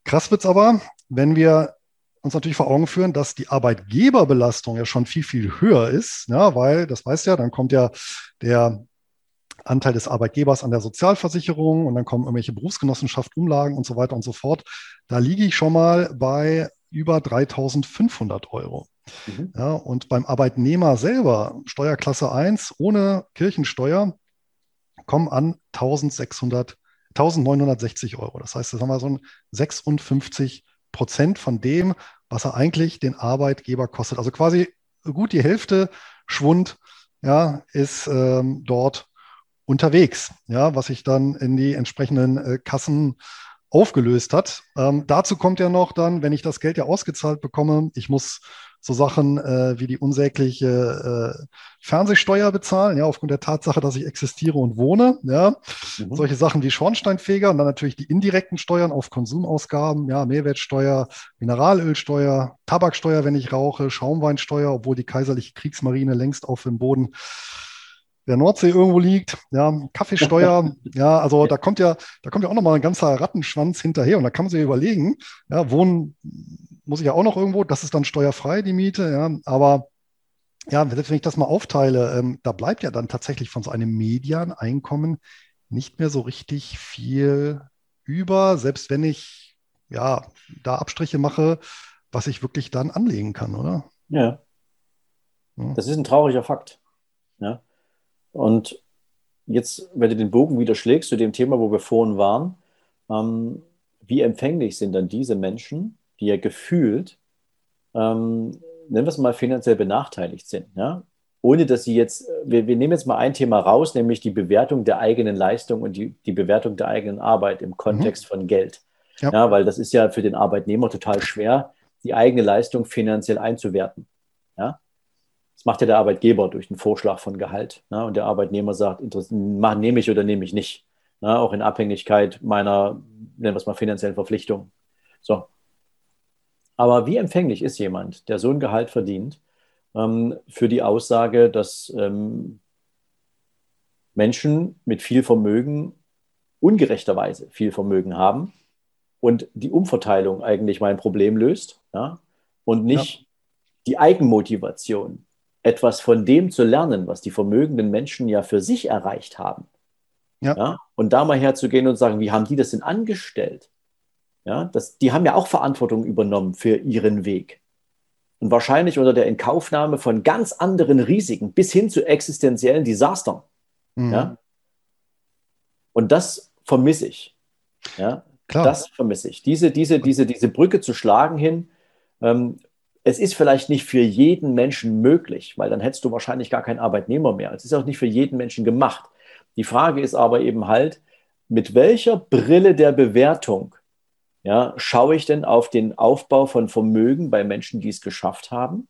[SPEAKER 1] Krass wird es aber, wenn wir uns natürlich vor Augen führen, dass die Arbeitgeberbelastung ja schon viel, viel höher ist, ja, weil, das weißt ja, dann kommt ja der Anteil des Arbeitgebers an der Sozialversicherung und dann kommen irgendwelche Berufsgenossenschaft, Umlagen und so weiter und so fort. Da liege ich schon mal bei über 3500 Euro. Mhm. Ja, und beim Arbeitnehmer selber, Steuerklasse 1 ohne Kirchensteuer, kommen an 1600, 1960 Euro. Das heißt, das haben wir so ein 56 Prozent von dem, was er eigentlich den Arbeitgeber kostet. Also quasi gut die Hälfte Schwund ja, ist ähm, dort unterwegs, ja, was sich dann in die entsprechenden äh, Kassen aufgelöst hat. Ähm, dazu kommt ja noch dann, wenn ich das Geld ja ausgezahlt bekomme, ich muss so Sachen äh, wie die unsägliche äh, Fernsehsteuer bezahlen, ja, aufgrund der Tatsache, dass ich existiere und wohne, ja. Mhm. Solche Sachen wie Schornsteinfeger und dann natürlich die indirekten Steuern auf Konsumausgaben, ja, Mehrwertsteuer, Mineralölsteuer, Tabaksteuer, wenn ich rauche, Schaumweinsteuer, obwohl die kaiserliche Kriegsmarine längst auf dem Boden der Nordsee irgendwo liegt, ja, Kaffeesteuer, ja, also da kommt ja, da kommt ja auch nochmal ein ganzer Rattenschwanz hinterher und da kann man sich überlegen, ja, wohnen muss ich ja auch noch irgendwo, das ist dann steuerfrei, die Miete, ja, aber ja, selbst wenn ich das mal aufteile, ähm, da bleibt ja dann tatsächlich von so einem Medianeinkommen nicht mehr so richtig viel über, selbst wenn ich ja da Abstriche mache, was ich wirklich dann anlegen kann, oder?
[SPEAKER 2] Ja. ja. Das ist ein trauriger Fakt. Ja. Und jetzt, wenn du den Bogen wieder schlägst zu dem Thema, wo wir vorhin waren, ähm, wie empfänglich sind dann diese Menschen, die ja gefühlt, ähm, nennen wir es mal, finanziell benachteiligt sind, ja? ohne dass sie jetzt, wir, wir, nehmen jetzt mal ein Thema raus, nämlich die Bewertung der eigenen Leistung und die, die Bewertung der eigenen Arbeit im Kontext mhm. von Geld. Ja. ja. weil das ist ja für den Arbeitnehmer total schwer, die eigene Leistung finanziell einzuwerten. Ja? Das macht ja der Arbeitgeber durch den Vorschlag von Gehalt. Ne? Und der Arbeitnehmer sagt, nehme ich oder nehme ich nicht. Ne? Auch in Abhängigkeit meiner, nennen wir es mal, finanziellen Verpflichtungen. So. Aber wie empfänglich ist jemand, der so ein Gehalt verdient, ähm, für die Aussage, dass ähm, Menschen mit viel Vermögen ungerechterweise viel Vermögen haben und die Umverteilung eigentlich mein Problem löst ja? und nicht ja. die Eigenmotivation, etwas von dem zu lernen, was die vermögenden Menschen ja für sich erreicht haben. Ja. ja. Und da mal herzugehen und sagen, wie haben die das denn angestellt? Ja, das, die haben ja auch Verantwortung übernommen für ihren Weg. Und wahrscheinlich unter der Inkaufnahme von ganz anderen Risiken bis hin zu existenziellen Desastern. Mhm. Ja? Und das vermisse ich. Ja? Klar. Das vermisse ich. Diese, diese, diese, diese Brücke zu schlagen hin, ähm, es ist vielleicht nicht für jeden Menschen möglich, weil dann hättest du wahrscheinlich gar keinen Arbeitnehmer mehr. Es ist auch nicht für jeden Menschen gemacht. Die Frage ist aber eben halt, mit welcher Brille der Bewertung ja, schaue ich denn auf den Aufbau von Vermögen bei Menschen, die es geschafft haben,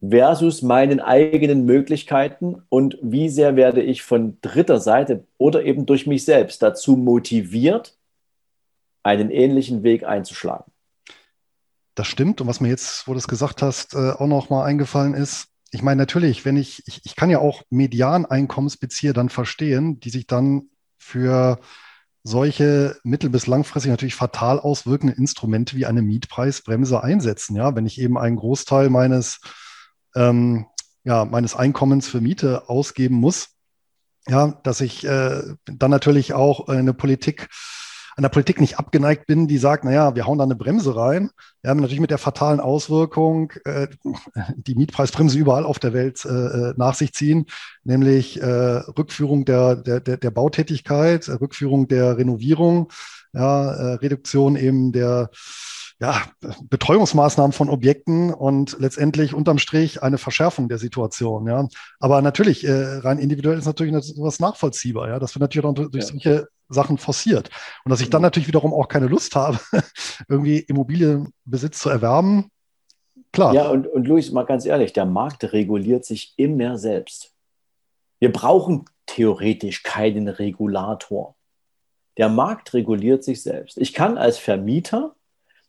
[SPEAKER 2] versus meinen eigenen Möglichkeiten und wie sehr werde ich von dritter Seite oder eben durch mich selbst dazu motiviert, einen ähnlichen Weg einzuschlagen.
[SPEAKER 1] Das stimmt. Und was mir jetzt, wo du es gesagt hast, äh, auch noch mal eingefallen ist, ich meine, natürlich, wenn ich, ich, ich kann ja auch Medianeinkommensbezieher dann verstehen, die sich dann für solche mittel- bis langfristig natürlich fatal auswirkende Instrumente wie eine Mietpreisbremse einsetzen. Ja, wenn ich eben einen Großteil meines, ähm, ja, meines Einkommens für Miete ausgeben muss, ja, dass ich äh, dann natürlich auch eine Politik an der Politik nicht abgeneigt bin, die sagt, naja, wir hauen da eine Bremse rein. Wir haben natürlich mit der fatalen Auswirkung, äh, die Mietpreisbremse überall auf der Welt äh, äh nach sich ziehen, nämlich äh, Rückführung der, der, der, der Bautätigkeit, Rückführung der Renovierung, ja, äh, Reduktion eben der ja, Betreuungsmaßnahmen von Objekten und letztendlich unterm Strich eine Verschärfung der Situation. Ja. Aber natürlich, äh, rein individuell ist natürlich sowas nachvollziehbar, ja. Das wird natürlich auch durch ja. solche Sachen forciert. Und dass ich dann mhm. natürlich wiederum auch keine Lust habe, irgendwie Immobilienbesitz zu erwerben, klar.
[SPEAKER 2] Ja, und, und Luis, mal ganz ehrlich, der Markt reguliert sich immer selbst. Wir brauchen theoretisch keinen Regulator. Der Markt reguliert sich selbst. Ich kann als Vermieter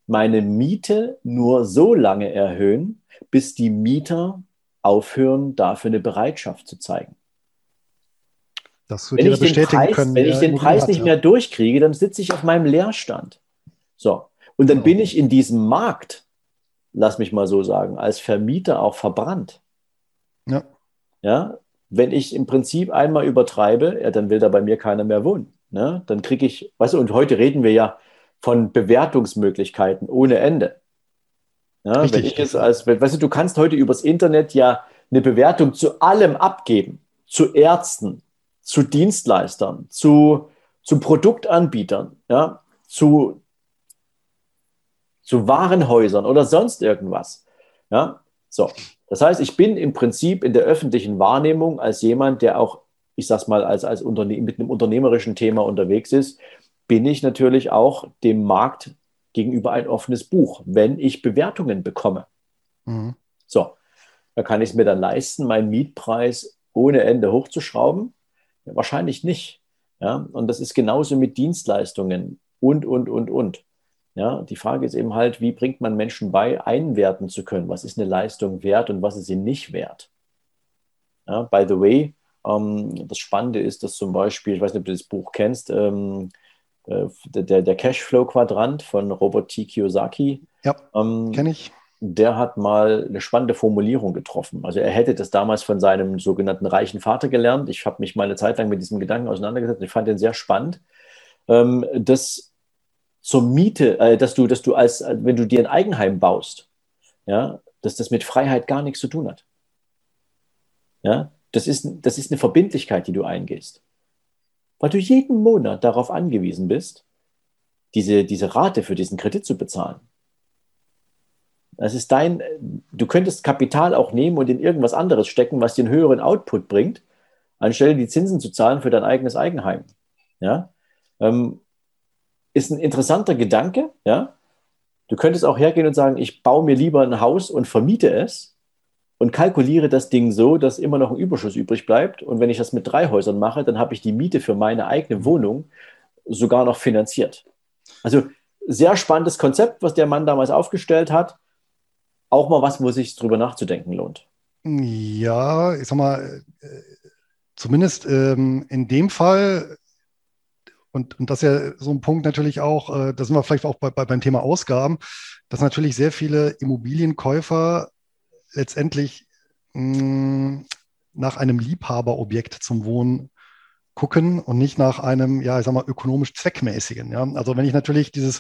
[SPEAKER 2] meine Miete nur so lange erhöhen, bis die Mieter aufhören, dafür eine Bereitschaft zu zeigen. Wenn ich den Preis, können, wenn ich den Preis nicht mehr durchkriege, dann sitze ich auf meinem Leerstand. So. Und dann oh. bin ich in diesem Markt, lass mich mal so sagen, als Vermieter auch verbrannt. Ja. Ja. Wenn ich im Prinzip einmal übertreibe, ja, dann will da bei mir keiner mehr wohnen. Ne? Dann kriege ich, weißt du, und heute reden wir ja von Bewertungsmöglichkeiten ohne Ende. Ja, Richtig. Wenn ich jetzt als, weißt du, du kannst heute übers Internet ja eine Bewertung zu allem abgeben. Zu Ärzten, zu Dienstleistern, zu, zu Produktanbietern, ja, zu, zu Warenhäusern oder sonst irgendwas. Ja, so. Das heißt, ich bin im Prinzip in der öffentlichen Wahrnehmung als jemand, der auch, ich sag's mal, als, als Unterne mit einem unternehmerischen Thema unterwegs ist, bin ich natürlich auch dem Markt gegenüber ein offenes Buch, wenn ich Bewertungen bekomme. Mhm. So, da kann ich es mir dann leisten, meinen Mietpreis ohne Ende hochzuschrauben? Ja, wahrscheinlich nicht. Ja, und das ist genauso mit Dienstleistungen und, und, und, und. Ja, die Frage ist eben halt, wie bringt man Menschen bei, einwerten zu können? Was ist eine Leistung wert und was ist sie nicht wert? Ja, by the way, ähm, das Spannende ist, dass zum Beispiel, ich weiß nicht, ob du das Buch kennst, ähm, äh, der, der Cashflow-Quadrant von Robert T. Kiyosaki.
[SPEAKER 1] Ja, ähm, kenne ich.
[SPEAKER 2] Der hat mal eine spannende Formulierung getroffen. Also er hätte das damals von seinem sogenannten reichen Vater gelernt. Ich habe mich mal eine Zeit lang mit diesem Gedanken auseinandergesetzt ich fand den sehr spannend. Ähm, dass zur Miete, äh, dass du, dass du als, wenn du dir ein Eigenheim baust, ja, dass das mit Freiheit gar nichts zu tun hat. Ja, das ist, das ist eine Verbindlichkeit, die du eingehst weil du jeden Monat darauf angewiesen bist, diese, diese Rate für diesen Kredit zu bezahlen. Das ist dein, du könntest Kapital auch nehmen und in irgendwas anderes stecken, was dir einen höheren Output bringt, anstelle die Zinsen zu zahlen für dein eigenes Eigenheim. Ja? Ähm, ist ein interessanter Gedanke. Ja? Du könntest auch hergehen und sagen, ich baue mir lieber ein Haus und vermiete es, und kalkuliere das Ding so, dass immer noch ein Überschuss übrig bleibt. Und wenn ich das mit drei Häusern mache, dann habe ich die Miete für meine eigene Wohnung sogar noch finanziert. Also sehr spannendes Konzept, was der Mann damals aufgestellt hat. Auch mal was, wo sich drüber nachzudenken lohnt.
[SPEAKER 1] Ja, ich sag mal, äh, zumindest ähm, in dem Fall, und, und das ist ja so ein Punkt natürlich auch, äh, da sind wir vielleicht auch bei, bei, beim Thema Ausgaben, dass natürlich sehr viele Immobilienkäufer letztendlich mh, mm, nach einem Liebhaberobjekt zum Wohnen gucken und nicht nach einem, ja, ich sag mal, ökonomisch zweckmäßigen. Ja? Also wenn ich natürlich dieses,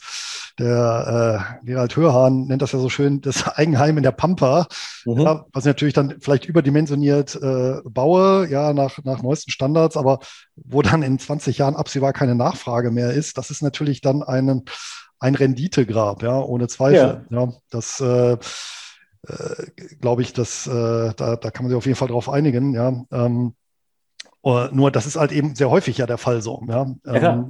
[SPEAKER 1] der äh, Gerald Hörhahn nennt das ja so schön, das Eigenheim in der Pampa, mhm. ja, was ich natürlich dann vielleicht überdimensioniert äh, baue, ja, nach, nach neuesten Standards, aber wo dann in 20 Jahren absehbar keine Nachfrage mehr ist, das ist natürlich dann ein, ein Renditegrab, ja, ohne Zweifel. Ja. ja das äh, äh, glaube ich, dass äh, da, da kann man sich auf jeden Fall drauf einigen, ja. Ähm, uh, nur das ist halt eben sehr häufig ja der Fall so, ja. ja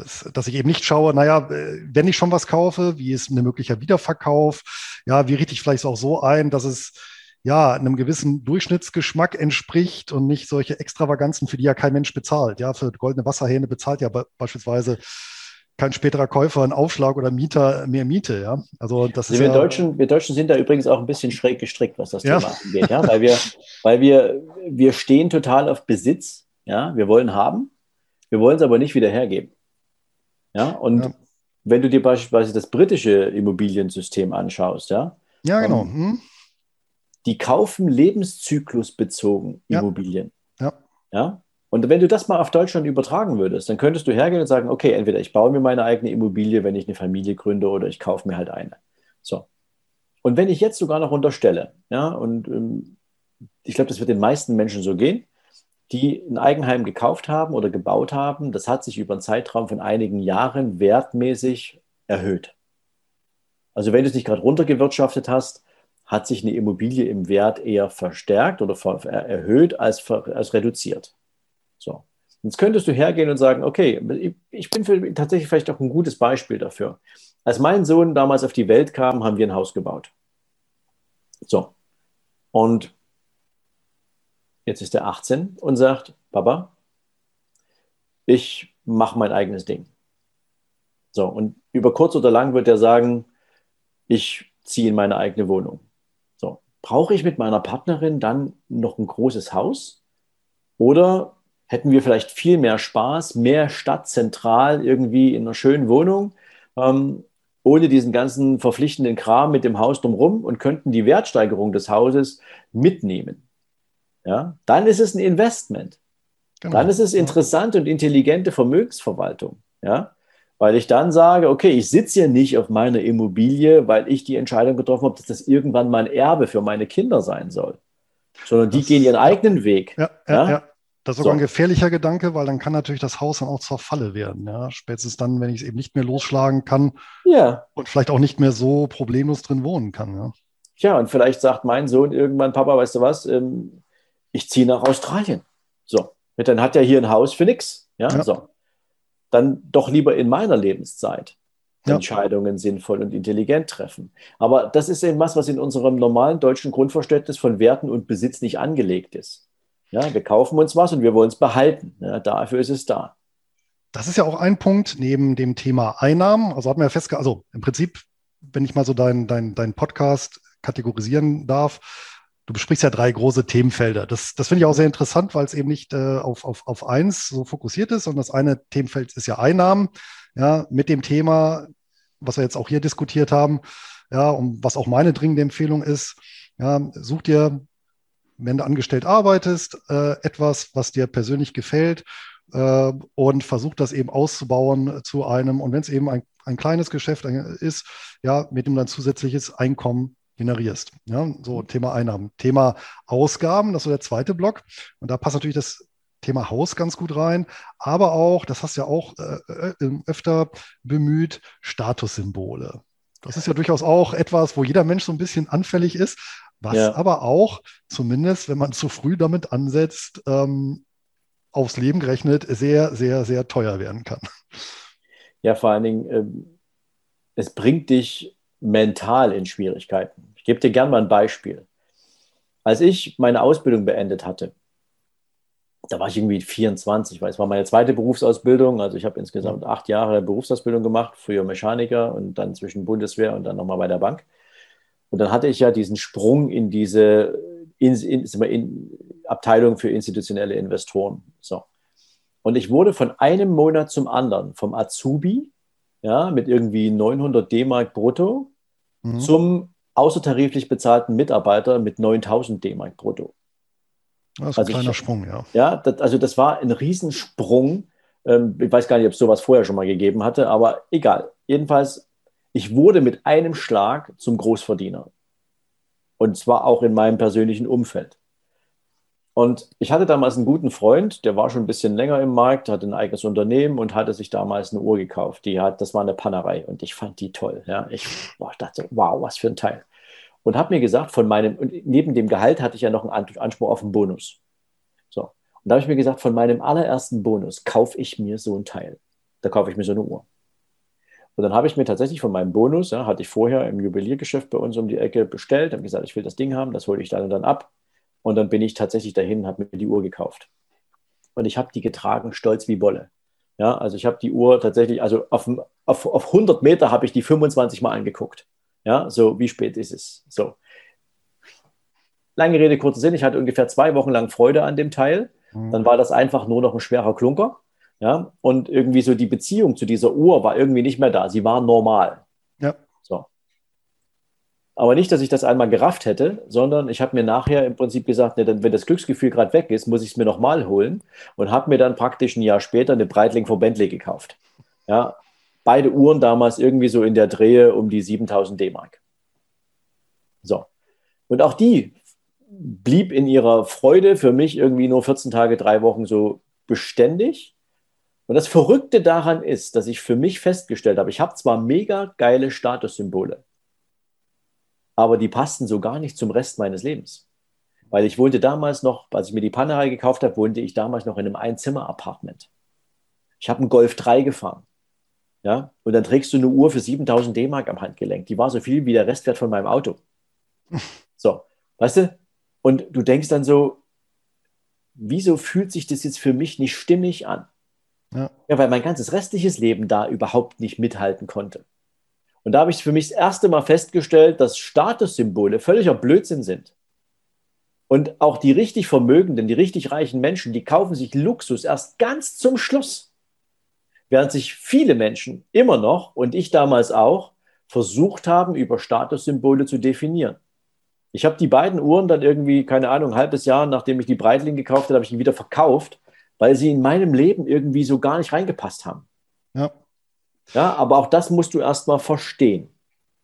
[SPEAKER 1] dass, dass ich eben nicht schaue, naja, äh, wenn ich schon was kaufe, wie ist ein möglicher Wiederverkauf? Ja, wie richte ich vielleicht auch so ein, dass es ja einem gewissen Durchschnittsgeschmack entspricht und nicht solche Extravaganzen, für die ja kein Mensch bezahlt. Ja, für goldene Wasserhähne bezahlt ja beispielsweise kein späterer Käufer einen Aufschlag oder Mieter mehr Miete. Ja?
[SPEAKER 2] Also, das also wir, ja Deutschen, wir Deutschen sind da übrigens auch ein bisschen schräg gestrickt, was das ja. Thema angeht. Ja? Weil, wir, weil wir, wir stehen total auf Besitz. Ja? Wir wollen haben, wir wollen es aber nicht wieder hergeben. Ja? Und ja. wenn du dir beispielsweise das britische Immobiliensystem anschaust, ja,
[SPEAKER 1] ja genau. Hm.
[SPEAKER 2] die kaufen lebenszyklusbezogen Immobilien. Ja. ja. Und wenn du das mal auf Deutschland übertragen würdest, dann könntest du hergehen und sagen, okay, entweder ich baue mir meine eigene Immobilie, wenn ich eine Familie gründe, oder ich kaufe mir halt eine. So. Und wenn ich jetzt sogar noch unterstelle, ja, und ähm, ich glaube, das wird den meisten Menschen so gehen, die ein Eigenheim gekauft haben oder gebaut haben, das hat sich über einen Zeitraum von einigen Jahren wertmäßig erhöht. Also wenn du es nicht gerade runtergewirtschaftet hast, hat sich eine Immobilie im Wert eher verstärkt oder erhöht als, als reduziert. So. Jetzt könntest du hergehen und sagen, okay, ich bin für, tatsächlich vielleicht auch ein gutes Beispiel dafür. Als mein Sohn damals auf die Welt kam, haben wir ein Haus gebaut. So. Und jetzt ist er 18 und sagt, Papa, ich mache mein eigenes Ding. So, und über kurz oder lang wird er sagen, ich ziehe in meine eigene Wohnung. So, brauche ich mit meiner Partnerin dann noch ein großes Haus? Oder hätten wir vielleicht viel mehr Spaß, mehr stadtzentral irgendwie in einer schönen Wohnung, ähm, ohne diesen ganzen verpflichtenden Kram mit dem Haus drumherum und könnten die Wertsteigerung des Hauses mitnehmen. Ja, dann ist es ein Investment. Genau. Dann ist es interessante und intelligente Vermögensverwaltung. Ja, weil ich dann sage, okay, ich sitze ja nicht auf meiner Immobilie, weil ich die Entscheidung getroffen habe, dass das irgendwann mein Erbe für meine Kinder sein soll, sondern die das, gehen ihren eigenen Weg.
[SPEAKER 1] Ja, ja, ja. Das ist sogar so. ein gefährlicher Gedanke, weil dann kann natürlich das Haus dann auch zur Falle werden. Ja? Spätestens dann, wenn ich es eben nicht mehr losschlagen kann ja. und vielleicht auch nicht mehr so problemlos drin wohnen kann. Ja,
[SPEAKER 2] ja und vielleicht sagt mein Sohn irgendwann, Papa, weißt du was, ähm, ich ziehe nach Australien. So, dann hat er hier ein Haus für nichts. Ja, ja, so. Dann doch lieber in meiner Lebenszeit. Entscheidungen sinnvoll und intelligent treffen. Aber das ist eben was, was in unserem normalen deutschen Grundverständnis von Werten und Besitz nicht angelegt ist. Ja, wir kaufen uns was und wir wollen es behalten. Ja, dafür ist es da.
[SPEAKER 1] Das ist ja auch ein Punkt neben dem Thema Einnahmen. Also hat man ja festgehalten, also im Prinzip, wenn ich mal so deinen dein, dein Podcast kategorisieren darf, du besprichst ja drei große Themenfelder. Das, das finde ich auch sehr interessant, weil es eben nicht äh, auf, auf, auf eins so fokussiert ist. Und das eine Themenfeld ist ja Einnahmen. Ja, mit dem Thema, was wir jetzt auch hier diskutiert haben, ja, und was auch meine dringende Empfehlung ist, ja, such dir wenn du angestellt arbeitest, äh, etwas, was dir persönlich gefällt äh, und versuch das eben auszubauen zu einem, und wenn es eben ein, ein kleines Geschäft ist, ja, mit dem dann zusätzliches Einkommen generierst. Ja, so Thema Einnahmen. Thema Ausgaben, das ist so der zweite Block. Und da passt natürlich das Thema Haus ganz gut rein, aber auch, das hast du ja auch äh, äh öfter bemüht, Statussymbole. Das ist ja durchaus auch etwas, wo jeder Mensch so ein bisschen anfällig ist, was ja. aber auch, zumindest wenn man zu früh damit ansetzt, ähm, aufs Leben gerechnet, sehr, sehr, sehr teuer werden kann.
[SPEAKER 2] Ja, vor allen Dingen, ähm, es bringt dich mental in Schwierigkeiten. Ich gebe dir gerne mal ein Beispiel. Als ich meine Ausbildung beendet hatte, da war ich irgendwie 24, weil es war meine zweite Berufsausbildung. Also ich habe insgesamt acht Jahre Berufsausbildung gemacht, früher Mechaniker und dann zwischen Bundeswehr und dann nochmal bei der Bank. Und dann hatte ich ja diesen Sprung in diese in, in, in Abteilung für institutionelle Investoren. So. Und ich wurde von einem Monat zum anderen vom Azubi ja, mit irgendwie 900 D-Mark brutto mhm. zum außertariflich bezahlten Mitarbeiter mit 9000 D-Mark brutto.
[SPEAKER 1] Das ist also ein kleiner ich, Sprung, ja.
[SPEAKER 2] Ja, das, also das war ein Riesensprung. Ähm, ich weiß gar nicht, ob es sowas vorher schon mal gegeben hatte, aber egal. Jedenfalls ich wurde mit einem Schlag zum Großverdiener. Und zwar auch in meinem persönlichen Umfeld. Und ich hatte damals einen guten Freund, der war schon ein bisschen länger im Markt, hatte ein eigenes Unternehmen und hatte sich damals eine Uhr gekauft. Die hat, das war eine Pannerei und ich fand die toll. Ja. Ich boah, dachte, wow, was für ein Teil. Und habe mir gesagt, von meinem, neben dem Gehalt hatte ich ja noch einen Anspruch auf einen Bonus. So. Und da habe ich mir gesagt, von meinem allerersten Bonus kaufe ich mir so ein Teil. Da kaufe ich mir so eine Uhr. Und dann habe ich mir tatsächlich von meinem Bonus, ja, hatte ich vorher im Juweliergeschäft bei uns um die Ecke bestellt, habe gesagt, ich will das Ding haben, das hole ich dann und dann ab. Und dann bin ich tatsächlich dahin und habe mir die Uhr gekauft. Und ich habe die getragen, stolz wie Bolle. Ja, also ich habe die Uhr tatsächlich, also auf, auf, auf 100 Meter habe ich die 25 Mal angeguckt. Ja, so wie spät ist es? So. Lange Rede, kurzer Sinn, ich hatte ungefähr zwei Wochen lang Freude an dem Teil. Mhm. Dann war das einfach nur noch ein schwerer Klunker. Ja, und irgendwie so die Beziehung zu dieser Uhr war irgendwie nicht mehr da. Sie war normal. Aber nicht, dass ich das einmal gerafft hätte, sondern ich habe mir nachher im Prinzip gesagt, ne, dann, wenn das Glücksgefühl gerade weg ist, muss ich es mir nochmal holen und habe mir dann praktisch ein Jahr später eine Breitling von Bentley gekauft. Ja, beide Uhren damals irgendwie so in der Drehe um die 7000 D-Mark. So. Und auch die blieb in ihrer Freude für mich irgendwie nur 14 Tage, drei Wochen so beständig. Und das Verrückte daran ist, dass ich für mich festgestellt habe, ich habe zwar mega geile Statussymbole, aber die passten so gar nicht zum Rest meines Lebens. Weil ich wohnte damals noch, als ich mir die Panerai gekauft habe, wohnte ich damals noch in einem Einzimmer-Apartment. Ich habe einen Golf 3 gefahren. Ja? Und dann trägst du eine Uhr für 7000 D-Mark am Handgelenk. Die war so viel wie der Restwert von meinem Auto. So, weißt du? Und du denkst dann so, wieso fühlt sich das jetzt für mich nicht stimmig an? Ja. ja, weil mein ganzes restliches Leben da überhaupt nicht mithalten konnte. Und da habe ich für mich das erste Mal festgestellt, dass Statussymbole völliger Blödsinn sind. Und auch die richtig Vermögenden, die richtig reichen Menschen, die kaufen sich Luxus erst ganz zum Schluss. Während sich viele Menschen immer noch, und ich damals auch, versucht haben, über Statussymbole zu definieren. Ich habe die beiden Uhren dann irgendwie, keine Ahnung, ein halbes Jahr, nachdem ich die Breitling gekauft habe, habe ich ihn wieder verkauft, weil sie in meinem Leben irgendwie so gar nicht reingepasst haben. Ja. Ja, aber auch das musst du erstmal verstehen.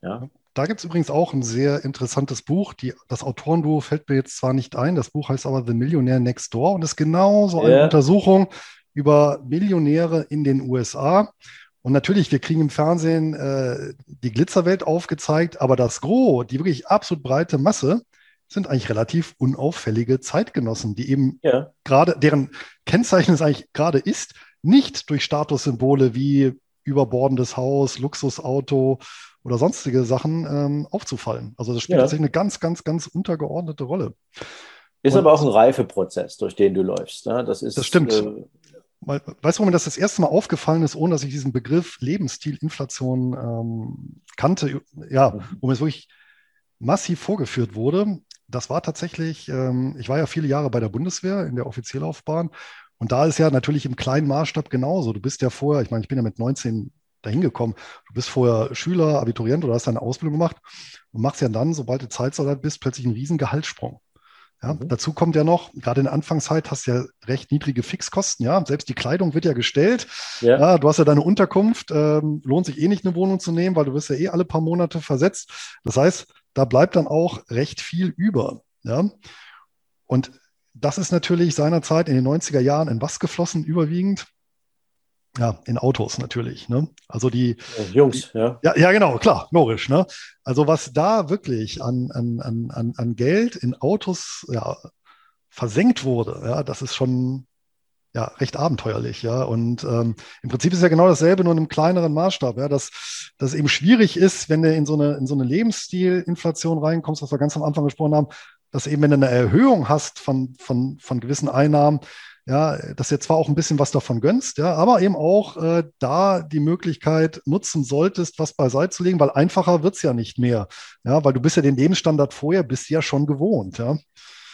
[SPEAKER 2] Ja.
[SPEAKER 1] Da gibt es übrigens auch ein sehr interessantes Buch. Die, das Autorenduo fällt mir jetzt zwar nicht ein, das Buch heißt aber The Millionaire Next Door und ist genau so eine. Untersuchung über Millionäre in den USA. Und natürlich, wir kriegen im Fernsehen äh, die Glitzerwelt aufgezeigt, aber das Gros, die wirklich absolut breite Masse, sind eigentlich relativ unauffällige Zeitgenossen, die eben ja. gerade, deren Kennzeichen es eigentlich gerade ist, nicht durch Statussymbole wie überbordendes Haus, Luxusauto oder sonstige Sachen ähm, aufzufallen. Also das spielt ja. tatsächlich eine ganz, ganz, ganz untergeordnete Rolle.
[SPEAKER 2] Ist Und, aber auch ein Reifeprozess, durch den du läufst. Ne? Das, ist,
[SPEAKER 1] das stimmt. Äh, weißt du, wo mir das das erste Mal aufgefallen ist, ohne dass ich diesen Begriff Lebensstilinflation ähm, kannte, ja, mhm. wo mir es wirklich massiv vorgeführt wurde. Das war tatsächlich, ähm, ich war ja viele Jahre bei der Bundeswehr in der Offizierlaufbahn und da ist ja natürlich im kleinen Maßstab genauso. Du bist ja vorher, ich meine, ich bin ja mit 19 dahin gekommen. Du bist vorher Schüler, Abiturient oder hast deine Ausbildung gemacht und machst ja dann, sobald du Zeitsoldat bist, plötzlich einen riesen Gehaltssprung. Ja, mhm. Dazu kommt ja noch, gerade in der Anfangszeit hast du ja recht niedrige Fixkosten. Ja, selbst die Kleidung wird ja gestellt. Ja. ja du hast ja deine Unterkunft. Ähm, lohnt sich eh nicht eine Wohnung zu nehmen, weil du wirst ja eh alle paar Monate versetzt. Das heißt, da bleibt dann auch recht viel über. Ja, und das ist natürlich seinerzeit in den 90er Jahren in was geflossen, überwiegend? Ja, in Autos natürlich. Ne? Also die
[SPEAKER 2] Jungs, die, ja.
[SPEAKER 1] ja. Ja, genau, klar, logisch. Ne? Also was da wirklich an, an, an, an Geld in Autos ja, versenkt wurde, ja, das ist schon ja, recht abenteuerlich, ja. Und ähm, im Prinzip ist ja genau dasselbe, nur in einem kleineren Maßstab, ja, dass das eben schwierig ist, wenn du in so eine, in so eine Lebensstilinflation reinkommst, was wir ganz am Anfang gesprochen haben, dass eben, wenn du eine Erhöhung hast von, von, von gewissen Einnahmen, ja, dass du jetzt zwar auch ein bisschen was davon gönnst, ja, aber eben auch äh, da die Möglichkeit nutzen solltest, was beiseite zu legen, weil einfacher wird es ja nicht mehr. Ja, weil du bist ja den Lebensstandard vorher, bist ja schon gewohnt, ja.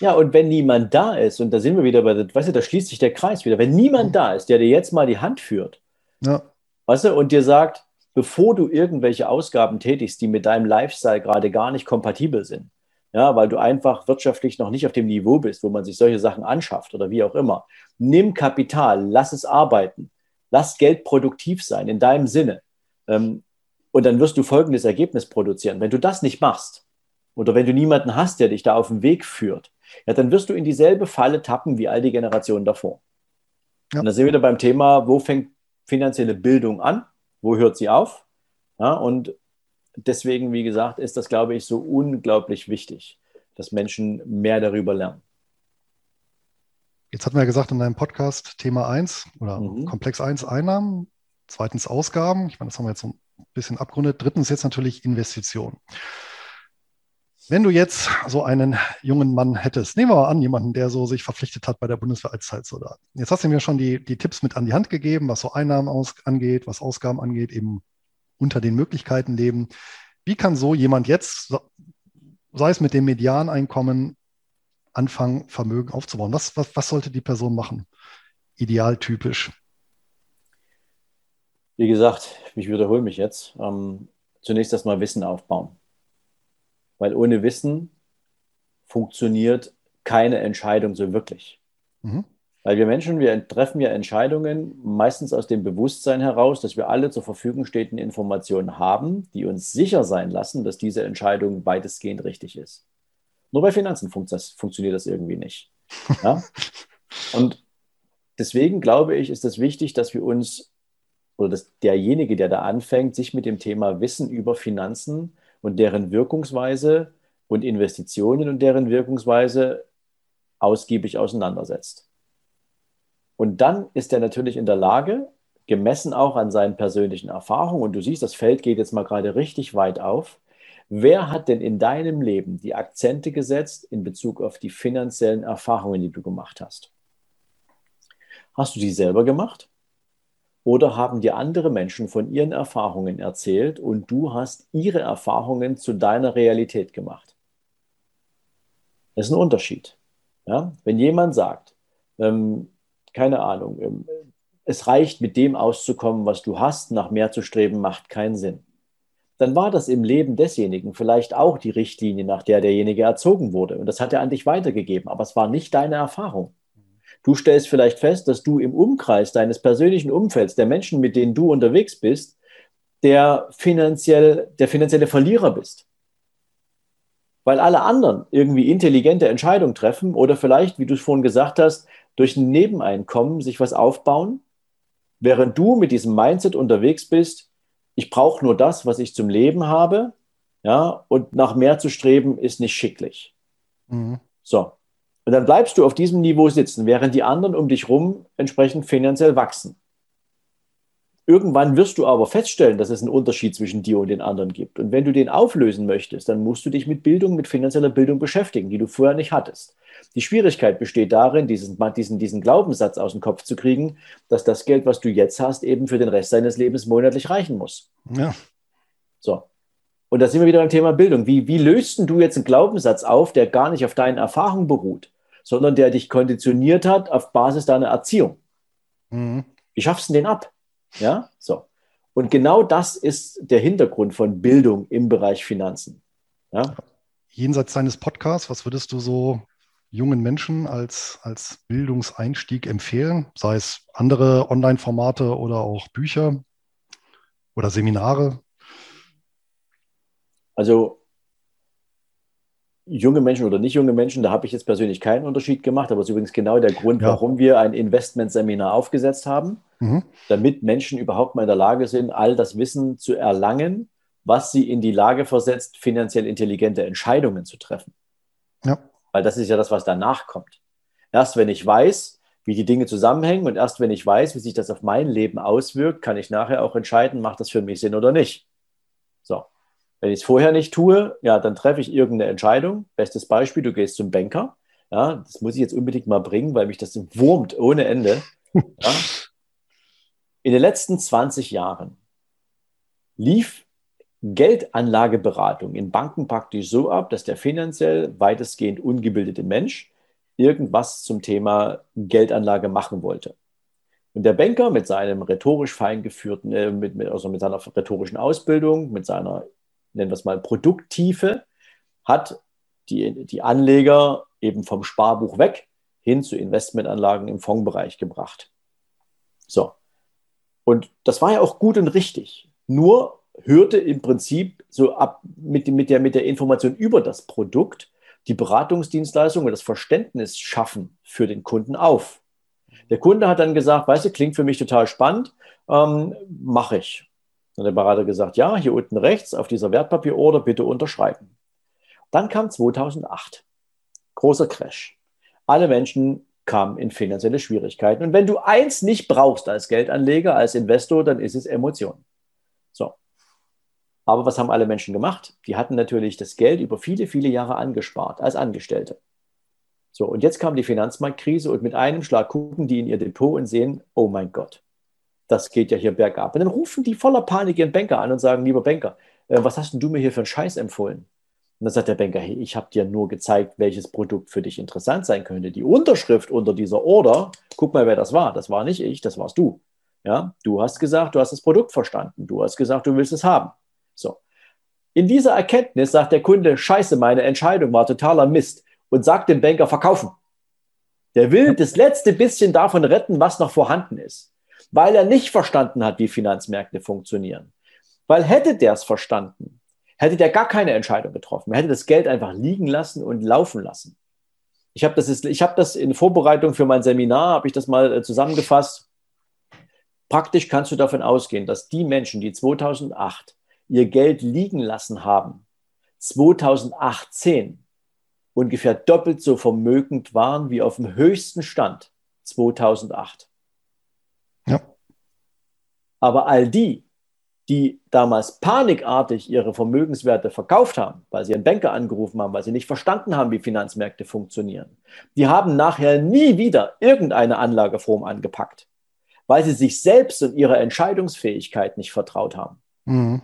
[SPEAKER 2] Ja, und wenn niemand da ist, und da sind wir wieder bei, weißt du, da schließt sich der Kreis wieder, wenn niemand da ist, der dir jetzt mal die Hand führt, ja. weißt du, und dir sagt, bevor du irgendwelche Ausgaben tätigst, die mit deinem Lifestyle gerade gar nicht kompatibel sind, ja, weil du einfach wirtschaftlich noch nicht auf dem Niveau bist, wo man sich solche Sachen anschafft oder wie auch immer. Nimm Kapital, lass es arbeiten, lass Geld produktiv sein in deinem Sinne. Ähm, und dann wirst du folgendes Ergebnis produzieren. Wenn du das nicht machst oder wenn du niemanden hast, der dich da auf den Weg führt, ja, dann wirst du in dieselbe Falle tappen wie all die Generationen davor. Ja. Und da sind wir wieder beim Thema, wo fängt finanzielle Bildung an? Wo hört sie auf? Ja, und deswegen, wie gesagt, ist das, glaube ich, so unglaublich wichtig, dass Menschen mehr darüber lernen.
[SPEAKER 1] Jetzt hatten wir ja gesagt in deinem Podcast Thema 1 oder mhm. Komplex 1 Einnahmen, zweitens Ausgaben. Ich meine, das haben wir jetzt so ein bisschen abgerundet. Drittens jetzt natürlich Investitionen. Wenn du jetzt so einen jungen Mann hättest, nehmen wir mal an, jemanden, der so sich verpflichtet hat bei der Bundeswehr als Zeitsoldat. Jetzt hast du mir schon die, die Tipps mit an die Hand gegeben, was so Einnahmen aus, angeht, was Ausgaben angeht, eben unter den Möglichkeiten leben. Wie kann so jemand jetzt, sei es mit dem Medianeinkommen, anfangen, Vermögen aufzubauen? Was, was, was sollte die Person machen? Idealtypisch.
[SPEAKER 2] Wie gesagt, ich wiederhole mich jetzt. Ähm, zunächst erstmal Wissen aufbauen. Weil ohne Wissen funktioniert keine Entscheidung so wirklich. Mhm. Weil wir Menschen, wir treffen ja Entscheidungen meistens aus dem Bewusstsein heraus, dass wir alle zur Verfügung stehenden Informationen haben, die uns sicher sein lassen, dass diese Entscheidung weitestgehend richtig ist. Nur bei Finanzen funkt das, funktioniert das irgendwie nicht. Ja? Und deswegen glaube ich, ist es wichtig, dass wir uns oder dass derjenige, der da anfängt, sich mit dem Thema Wissen über Finanzen und deren Wirkungsweise und Investitionen und deren Wirkungsweise ausgiebig auseinandersetzt. Und dann ist er natürlich in der Lage, gemessen auch an seinen persönlichen Erfahrungen, und du siehst, das Feld geht jetzt mal gerade richtig weit auf, wer hat denn in deinem Leben die Akzente gesetzt in Bezug auf die finanziellen Erfahrungen, die du gemacht hast? Hast du die selber gemacht? Oder haben dir andere Menschen von ihren Erfahrungen erzählt und du hast ihre Erfahrungen zu deiner Realität gemacht? Das ist ein Unterschied. Ja? Wenn jemand sagt, ähm, keine Ahnung, ähm, es reicht mit dem auszukommen, was du hast, nach mehr zu streben, macht keinen Sinn. Dann war das im Leben desjenigen vielleicht auch die Richtlinie, nach der derjenige erzogen wurde. Und das hat er an dich weitergegeben, aber es war nicht deine Erfahrung. Du stellst vielleicht fest, dass du im Umkreis deines persönlichen Umfelds, der Menschen, mit denen du unterwegs bist, der, finanziell, der finanzielle Verlierer bist. Weil alle anderen irgendwie intelligente Entscheidungen treffen oder vielleicht, wie du es vorhin gesagt hast, durch ein Nebeneinkommen sich was aufbauen, während du mit diesem Mindset unterwegs bist, ich brauche nur das, was ich zum Leben habe, ja, und nach mehr zu streben ist nicht schicklich. Mhm. So. Und dann bleibst du auf diesem Niveau sitzen, während die anderen um dich rum entsprechend finanziell wachsen. Irgendwann wirst du aber feststellen, dass es einen Unterschied zwischen dir und den anderen gibt. Und wenn du den auflösen möchtest, dann musst du dich mit Bildung, mit finanzieller Bildung beschäftigen, die du vorher nicht hattest. Die Schwierigkeit besteht darin, diesen, diesen, diesen Glaubenssatz aus dem Kopf zu kriegen, dass das Geld, was du jetzt hast, eben für den Rest deines Lebens monatlich reichen muss.
[SPEAKER 1] Ja.
[SPEAKER 2] So. Und da sind wir wieder beim Thema Bildung. Wie, wie löst du jetzt einen Glaubenssatz auf, der gar nicht auf deinen Erfahrungen beruht? sondern der dich konditioniert hat auf Basis deiner Erziehung. Mhm. Wie schaffst du den ab? Ja, so. Und genau das ist der Hintergrund von Bildung im Bereich Finanzen. Ja?
[SPEAKER 1] Jenseits deines Podcasts, was würdest du so jungen Menschen als, als Bildungseinstieg empfehlen? Sei es andere Online-Formate oder auch Bücher oder Seminare?
[SPEAKER 2] Also junge Menschen oder nicht junge Menschen, da habe ich jetzt persönlich keinen Unterschied gemacht, aber es ist übrigens genau der Grund, ja. warum wir ein Investmentseminar aufgesetzt haben, mhm. damit Menschen überhaupt mal in der Lage sind, all das Wissen zu erlangen, was sie in die Lage versetzt, finanziell intelligente Entscheidungen zu treffen. Ja. Weil das ist ja das, was danach kommt. Erst wenn ich weiß, wie die Dinge zusammenhängen und erst wenn ich weiß, wie sich das auf mein Leben auswirkt, kann ich nachher auch entscheiden, macht das für mich Sinn oder nicht. So. Wenn ich es vorher nicht tue, ja, dann treffe ich irgendeine Entscheidung. Bestes Beispiel, du gehst zum Banker. Ja, das muss ich jetzt unbedingt mal bringen, weil mich das wurmt ohne Ende. Ja. In den letzten 20 Jahren lief Geldanlageberatung in Banken praktisch so ab, dass der finanziell weitestgehend ungebildete Mensch irgendwas zum Thema Geldanlage machen wollte. Und der Banker mit seinem rhetorisch feingeführten, äh, mit, mit, also mit seiner rhetorischen Ausbildung, mit seiner nennen wir es mal Produkttiefe, hat die, die Anleger eben vom Sparbuch weg hin zu Investmentanlagen im Fondsbereich gebracht. So. Und das war ja auch gut und richtig. Nur hörte im Prinzip so ab mit, mit, der, mit der Information über das Produkt die Beratungsdienstleistung und das Verständnis schaffen für den Kunden auf. Der Kunde hat dann gesagt, weißt du, klingt für mich total spannend, ähm, mache ich. Und der Berater gesagt, ja, hier unten rechts auf dieser Wertpapierorder bitte unterschreiben. Dann kam 2008. Großer Crash. Alle Menschen kamen in finanzielle Schwierigkeiten. Und wenn du eins nicht brauchst als Geldanleger, als Investor, dann ist es Emotion. So. Aber was haben alle Menschen gemacht? Die hatten natürlich das Geld über viele, viele Jahre angespart als Angestellte. So, und jetzt kam die Finanzmarktkrise und mit einem Schlag gucken die in ihr Depot und sehen, oh mein Gott, das geht ja hier bergab. Und dann rufen die voller Panik ihren Banker an und sagen, lieber Banker, äh, was hast denn du mir hier für einen Scheiß empfohlen? Und dann sagt der Banker, hey, ich habe dir nur gezeigt, welches Produkt für dich interessant sein könnte. Die Unterschrift unter dieser Order, guck mal, wer das war. Das war nicht ich, das warst du. Ja, du hast gesagt, du hast das Produkt verstanden. Du hast gesagt, du willst es haben. So. In dieser Erkenntnis sagt der Kunde, scheiße, meine Entscheidung war totaler Mist und sagt dem Banker, verkaufen. Der will das letzte bisschen davon retten, was noch vorhanden ist weil er nicht verstanden hat, wie Finanzmärkte funktionieren. Weil hätte der es verstanden, hätte der gar keine Entscheidung getroffen. Er hätte das Geld einfach liegen lassen und laufen lassen. Ich habe das, hab das in Vorbereitung für mein Seminar, habe ich das mal äh, zusammengefasst. Praktisch kannst du davon ausgehen, dass die Menschen, die 2008 ihr Geld liegen lassen haben, 2018 ungefähr doppelt so vermögend waren wie auf dem höchsten Stand 2008. Ja. Aber all die, die damals panikartig ihre Vermögenswerte verkauft haben, weil sie einen Banker angerufen haben, weil sie nicht verstanden haben, wie Finanzmärkte funktionieren, die haben nachher nie wieder irgendeine Anlageform angepackt, weil sie sich selbst und ihrer Entscheidungsfähigkeit nicht vertraut haben. Mhm.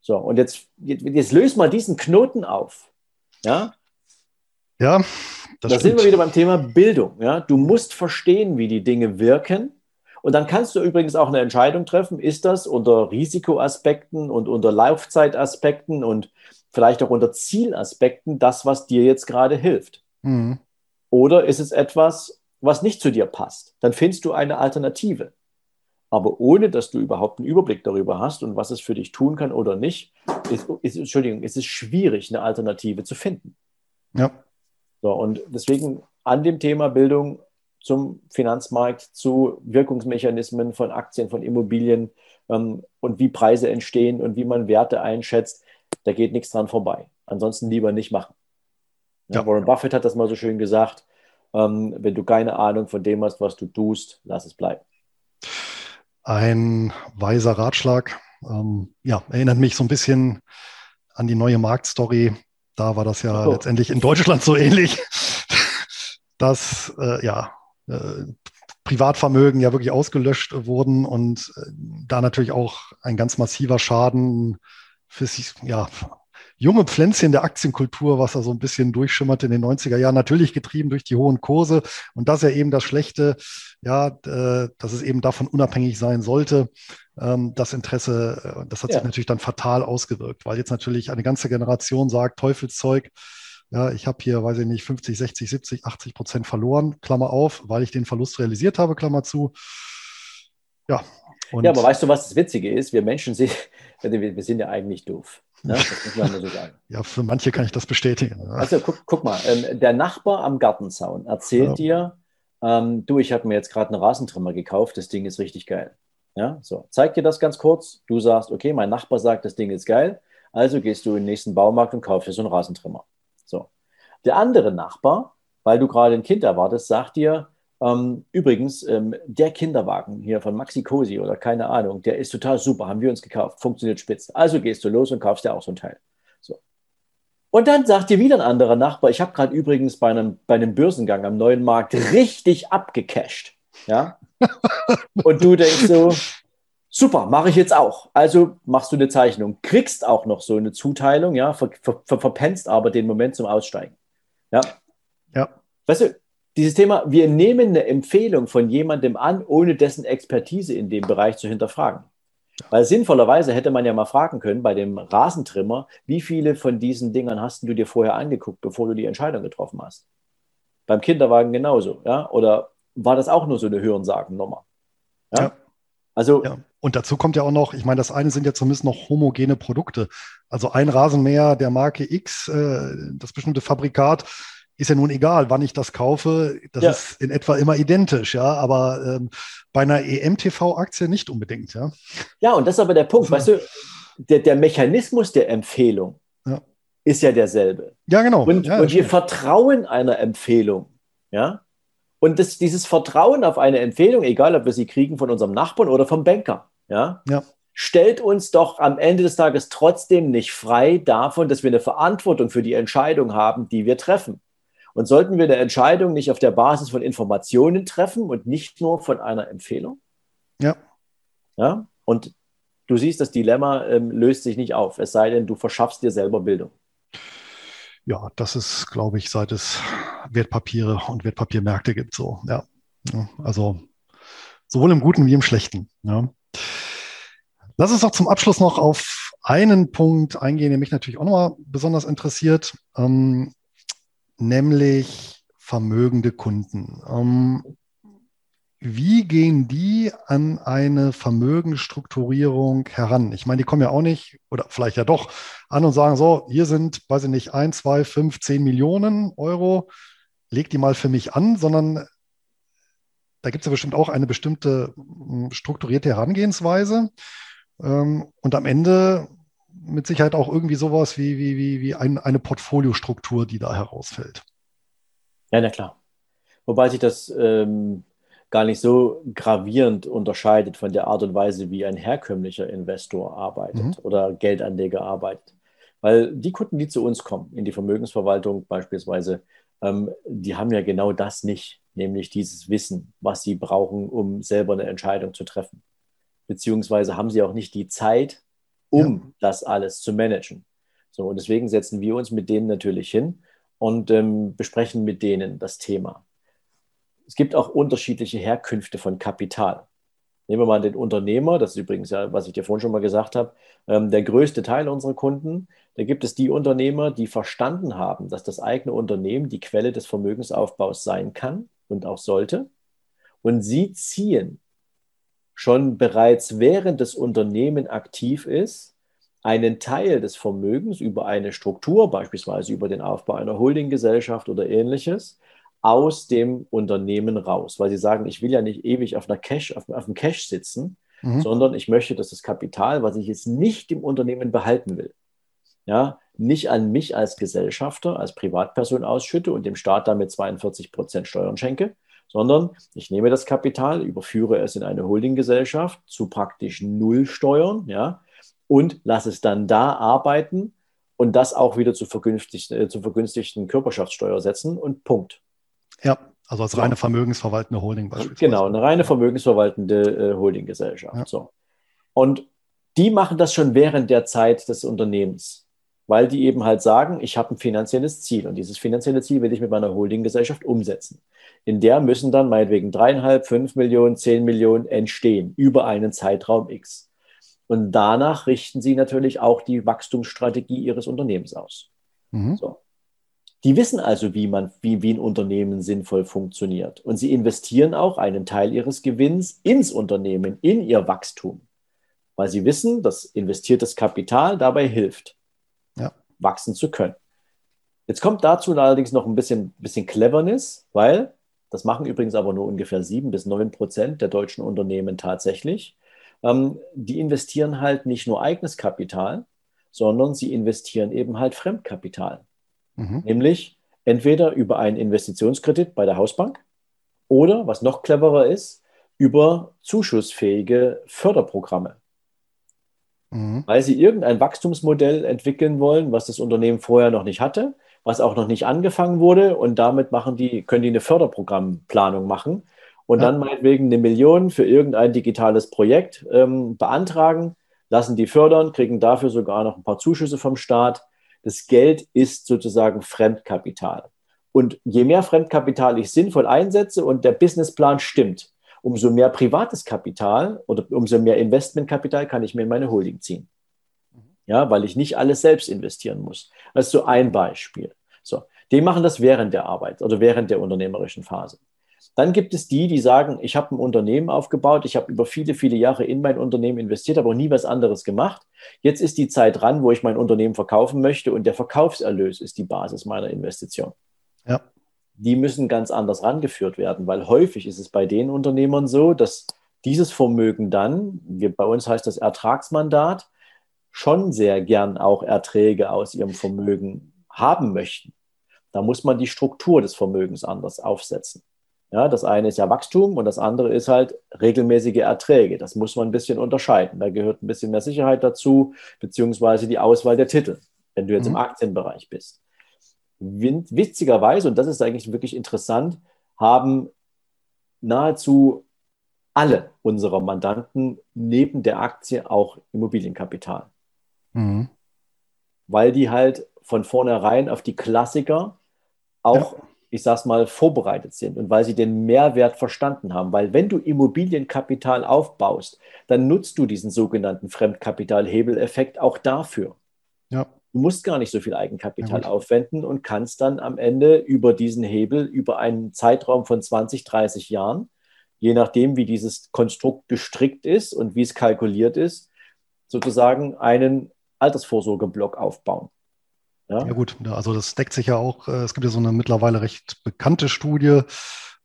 [SPEAKER 2] So, und jetzt, jetzt, löst mal diesen Knoten auf. Ja,
[SPEAKER 1] ja
[SPEAKER 2] da sind wir wieder beim Thema Bildung. Ja? Du musst verstehen, wie die Dinge wirken und dann kannst du übrigens auch eine Entscheidung treffen, ist das unter Risikoaspekten und unter Laufzeitaspekten und vielleicht auch unter Zielaspekten das, was dir jetzt gerade hilft? Mhm. Oder ist es etwas, was nicht zu dir passt? Dann findest du eine Alternative. Aber ohne, dass du überhaupt einen Überblick darüber hast und was es für dich tun kann oder nicht, ist, ist, Entschuldigung, ist es schwierig, eine Alternative zu finden. Ja. So, und deswegen an dem Thema Bildung zum Finanzmarkt, zu Wirkungsmechanismen von Aktien, von Immobilien ähm, und wie Preise entstehen und wie man Werte einschätzt. Da geht nichts dran vorbei. Ansonsten lieber nicht machen. Ja. Warren Buffett hat das mal so schön gesagt. Ähm, wenn du keine Ahnung von dem hast, was du tust, lass es bleiben.
[SPEAKER 1] Ein weiser Ratschlag. Ähm, ja, erinnert mich so ein bisschen an die neue Marktstory. Da war das ja oh. letztendlich in Deutschland so ähnlich, dass äh, ja äh, Privatvermögen ja wirklich ausgelöscht wurden und äh, da natürlich auch ein ganz massiver Schaden für sich, ja, junge Pflänzchen der Aktienkultur, was da so ein bisschen durchschimmerte in den 90er Jahren, natürlich getrieben durch die hohen Kurse. Und das ja eben das Schlechte, ja, äh, dass es eben davon unabhängig sein sollte. Ähm, das Interesse, äh, das hat ja. sich natürlich dann fatal ausgewirkt, weil jetzt natürlich eine ganze Generation sagt, Teufelszeug, ja, ich habe hier, weiß ich nicht, 50, 60, 70, 80 Prozent verloren, Klammer auf, weil ich den Verlust realisiert habe, Klammer zu.
[SPEAKER 2] Ja. ja, aber weißt du, was das Witzige ist? Wir Menschen sind, wir sind ja eigentlich doof. Ne? Das
[SPEAKER 1] muss man so sagen. ja, für manche kann ich das bestätigen.
[SPEAKER 2] Also guck, guck mal, ähm, der Nachbar am Gartenzaun erzählt ja. dir, ähm, du, ich habe mir jetzt gerade einen Rasentrimmer gekauft, das Ding ist richtig geil. Ja, so, zeig dir das ganz kurz. Du sagst, okay, mein Nachbar sagt, das Ding ist geil. Also gehst du in den nächsten Baumarkt und kaufst dir so einen Rasentrimmer. Der andere Nachbar, weil du gerade ein Kind erwartest, sagt dir, ähm, übrigens, ähm, der Kinderwagen hier von Maxi Cosi oder keine Ahnung, der ist total super, haben wir uns gekauft, funktioniert spitze. Also gehst du los und kaufst dir auch so ein Teil. So. Und dann sagt dir wieder ein anderer Nachbar, ich habe gerade übrigens bei einem, bei einem Börsengang am neuen Markt richtig abgecasht. Ja? Und du denkst so, super, mache ich jetzt auch. Also machst du eine Zeichnung, kriegst auch noch so eine Zuteilung, ja, ver, ver, ver, verpennst aber den Moment zum Aussteigen. Ja. Ja. Weißt du, dieses Thema, wir nehmen eine Empfehlung von jemandem an, ohne dessen Expertise in dem Bereich zu hinterfragen. Weil sinnvollerweise hätte man ja mal fragen können bei dem Rasentrimmer, wie viele von diesen Dingern hast du dir vorher angeguckt, bevor du die Entscheidung getroffen hast? Beim Kinderwagen genauso, ja? Oder war das auch nur so eine Hörensagennummer?
[SPEAKER 1] Ja. ja. Also ja. Und dazu kommt ja auch noch, ich meine, das eine sind ja zumindest noch homogene Produkte. Also ein Rasenmäher der Marke X, äh, das bestimmte Fabrikat, ist ja nun egal, wann ich das kaufe. Das ja. ist in etwa immer identisch, ja. Aber ähm, bei einer EMTV-Aktie nicht unbedingt, ja.
[SPEAKER 2] Ja, und das ist aber der Punkt, weißt du, der, der Mechanismus der Empfehlung ja. ist ja derselbe.
[SPEAKER 1] Ja, genau.
[SPEAKER 2] Und,
[SPEAKER 1] ja,
[SPEAKER 2] und wir vertrauen einer Empfehlung, ja. Und das, dieses Vertrauen auf eine Empfehlung, egal ob wir sie kriegen von unserem Nachbarn oder vom Banker, ja, ja. stellt uns doch am Ende des Tages trotzdem nicht frei davon, dass wir eine Verantwortung für die Entscheidung haben, die wir treffen. Und sollten wir eine Entscheidung nicht auf der Basis von Informationen treffen und nicht nur von einer Empfehlung? Ja. Ja. Und du siehst, das Dilemma ähm, löst sich nicht auf, es sei denn, du verschaffst dir selber Bildung.
[SPEAKER 1] Ja, das ist, glaube ich, seit es Wertpapiere und Wertpapiermärkte gibt, so. Ja. Also sowohl im Guten wie im Schlechten. Ja. Lass uns doch zum Abschluss noch auf einen Punkt eingehen, der mich natürlich auch nochmal besonders interessiert, ähm, nämlich vermögende Kunden. Ähm, wie gehen die an eine Vermögensstrukturierung heran? Ich meine, die kommen ja auch nicht, oder vielleicht ja doch, an und sagen so, hier sind, weiß ich nicht, ein, zwei, fünf, zehn Millionen Euro, leg die mal für mich an, sondern da gibt es ja bestimmt auch eine bestimmte strukturierte Herangehensweise. Ähm, und am Ende mit Sicherheit auch irgendwie sowas wie, wie, wie, wie ein, eine Portfoliostruktur, die da herausfällt.
[SPEAKER 2] Ja, na klar. Wobei sich das ähm, gar nicht so gravierend unterscheidet von der Art und Weise, wie ein herkömmlicher Investor arbeitet mhm. oder Geldanleger arbeitet. Weil die Kunden, die zu uns kommen, in die Vermögensverwaltung beispielsweise, ähm, die haben ja genau das nicht, nämlich dieses Wissen, was sie brauchen, um selber eine Entscheidung zu treffen. Beziehungsweise haben sie auch nicht die Zeit, um ja. das alles zu managen. So, und deswegen setzen wir uns mit denen natürlich hin und ähm, besprechen mit denen das Thema. Es gibt auch unterschiedliche Herkünfte von Kapital. Nehmen wir mal den Unternehmer, das ist übrigens ja, was ich dir vorhin schon mal gesagt habe, ähm, der größte Teil unserer Kunden. Da gibt es die Unternehmer, die verstanden haben, dass das eigene Unternehmen die Quelle des Vermögensaufbaus sein kann und auch sollte. Und sie ziehen schon bereits während das Unternehmen aktiv ist, einen Teil des Vermögens über eine Struktur, beispielsweise über den Aufbau einer Holdinggesellschaft oder ähnliches, aus dem Unternehmen raus, weil sie sagen, ich will ja nicht ewig auf, einer Cash, auf, auf dem Cash sitzen, mhm. sondern ich möchte, dass das Kapital, was ich jetzt nicht im Unternehmen behalten will, ja, nicht an mich als Gesellschafter, als Privatperson ausschütte und dem Staat damit 42 Prozent Steuern schenke, sondern ich nehme das Kapital, überführe es in eine Holdinggesellschaft zu praktisch null Steuern, ja, und lasse es dann da arbeiten und das auch wieder zu, vergünstigten, äh, zu vergünstigten Körperschaftssteuer setzen und Punkt.
[SPEAKER 1] Ja, also als reine vermögensverwaltende Holding beispielsweise.
[SPEAKER 2] Genau, eine reine vermögensverwaltende äh, Holdinggesellschaft. Ja. So. Und die machen das schon während der Zeit des Unternehmens, weil die eben halt sagen, ich habe ein finanzielles Ziel und dieses finanzielle Ziel will ich mit meiner Holdinggesellschaft umsetzen. In der müssen dann meinetwegen dreieinhalb, fünf Millionen, zehn Millionen entstehen über einen Zeitraum X. Und danach richten sie natürlich auch die Wachstumsstrategie ihres Unternehmens aus. Mhm. So. Die wissen also, wie, man, wie, wie ein Unternehmen sinnvoll funktioniert. Und sie investieren auch einen Teil ihres Gewinns ins Unternehmen, in ihr Wachstum. Weil sie wissen, dass investiertes Kapital dabei hilft. Wachsen zu können. Jetzt kommt dazu allerdings noch ein bisschen, bisschen Cleverness, weil das machen übrigens aber nur ungefähr sieben bis neun Prozent der deutschen Unternehmen tatsächlich. Ähm, die investieren halt nicht nur eigenes Kapital, sondern sie investieren eben halt Fremdkapital. Mhm. Nämlich entweder über einen Investitionskredit bei der Hausbank oder, was noch cleverer ist, über zuschussfähige Förderprogramme. Mhm. Weil sie irgendein Wachstumsmodell entwickeln wollen, was das Unternehmen vorher noch nicht hatte, was auch noch nicht angefangen wurde und damit machen die, können die eine Förderprogrammplanung machen und ja. dann meinetwegen eine Million für irgendein digitales Projekt ähm, beantragen, lassen die fördern, kriegen dafür sogar noch ein paar Zuschüsse vom Staat das Geld ist sozusagen Fremdkapital. Und je mehr Fremdkapital ich sinnvoll einsetze und der Businessplan stimmt, umso mehr privates Kapital oder umso mehr Investmentkapital kann ich mir in meine Holding ziehen. Ja, weil ich nicht alles selbst investieren muss. Das ist so ein Beispiel. So, die machen das während der Arbeit oder während der unternehmerischen Phase. Dann gibt es die, die sagen, ich habe ein Unternehmen aufgebaut, ich habe über viele, viele Jahre in mein Unternehmen investiert, aber nie was anderes gemacht. Jetzt ist die Zeit dran, wo ich mein Unternehmen verkaufen möchte und der Verkaufserlös ist die Basis meiner Investition. Die müssen ganz anders rangeführt werden, weil häufig ist es bei den Unternehmern so, dass dieses Vermögen dann, bei uns heißt das Ertragsmandat, schon sehr gern auch Erträge aus ihrem Vermögen haben möchten. Da muss man die Struktur des Vermögens anders aufsetzen. Ja, das eine ist ja Wachstum und das andere ist halt regelmäßige Erträge. Das muss man ein bisschen unterscheiden. Da gehört ein bisschen mehr Sicherheit dazu, beziehungsweise die Auswahl der Titel, wenn du jetzt mhm. im Aktienbereich bist. Witzigerweise, und das ist eigentlich wirklich interessant, haben nahezu alle unserer Mandanten neben der Aktie auch Immobilienkapital. Mhm. Weil die halt von vornherein auf die Klassiker auch ja ich sag's mal, vorbereitet sind und weil sie den Mehrwert verstanden haben. Weil wenn du Immobilienkapital aufbaust, dann nutzt du diesen sogenannten Fremdkapitalhebeleffekt auch dafür. Ja. Du musst gar nicht so viel Eigenkapital ja, aufwenden und kannst dann am Ende über diesen Hebel, über einen Zeitraum von 20, 30 Jahren, je nachdem, wie dieses Konstrukt gestrickt ist und wie es kalkuliert ist, sozusagen einen Altersvorsorgeblock aufbauen.
[SPEAKER 1] Ja? ja, gut, also das deckt sich ja auch. Äh, es gibt ja so eine mittlerweile recht bekannte Studie,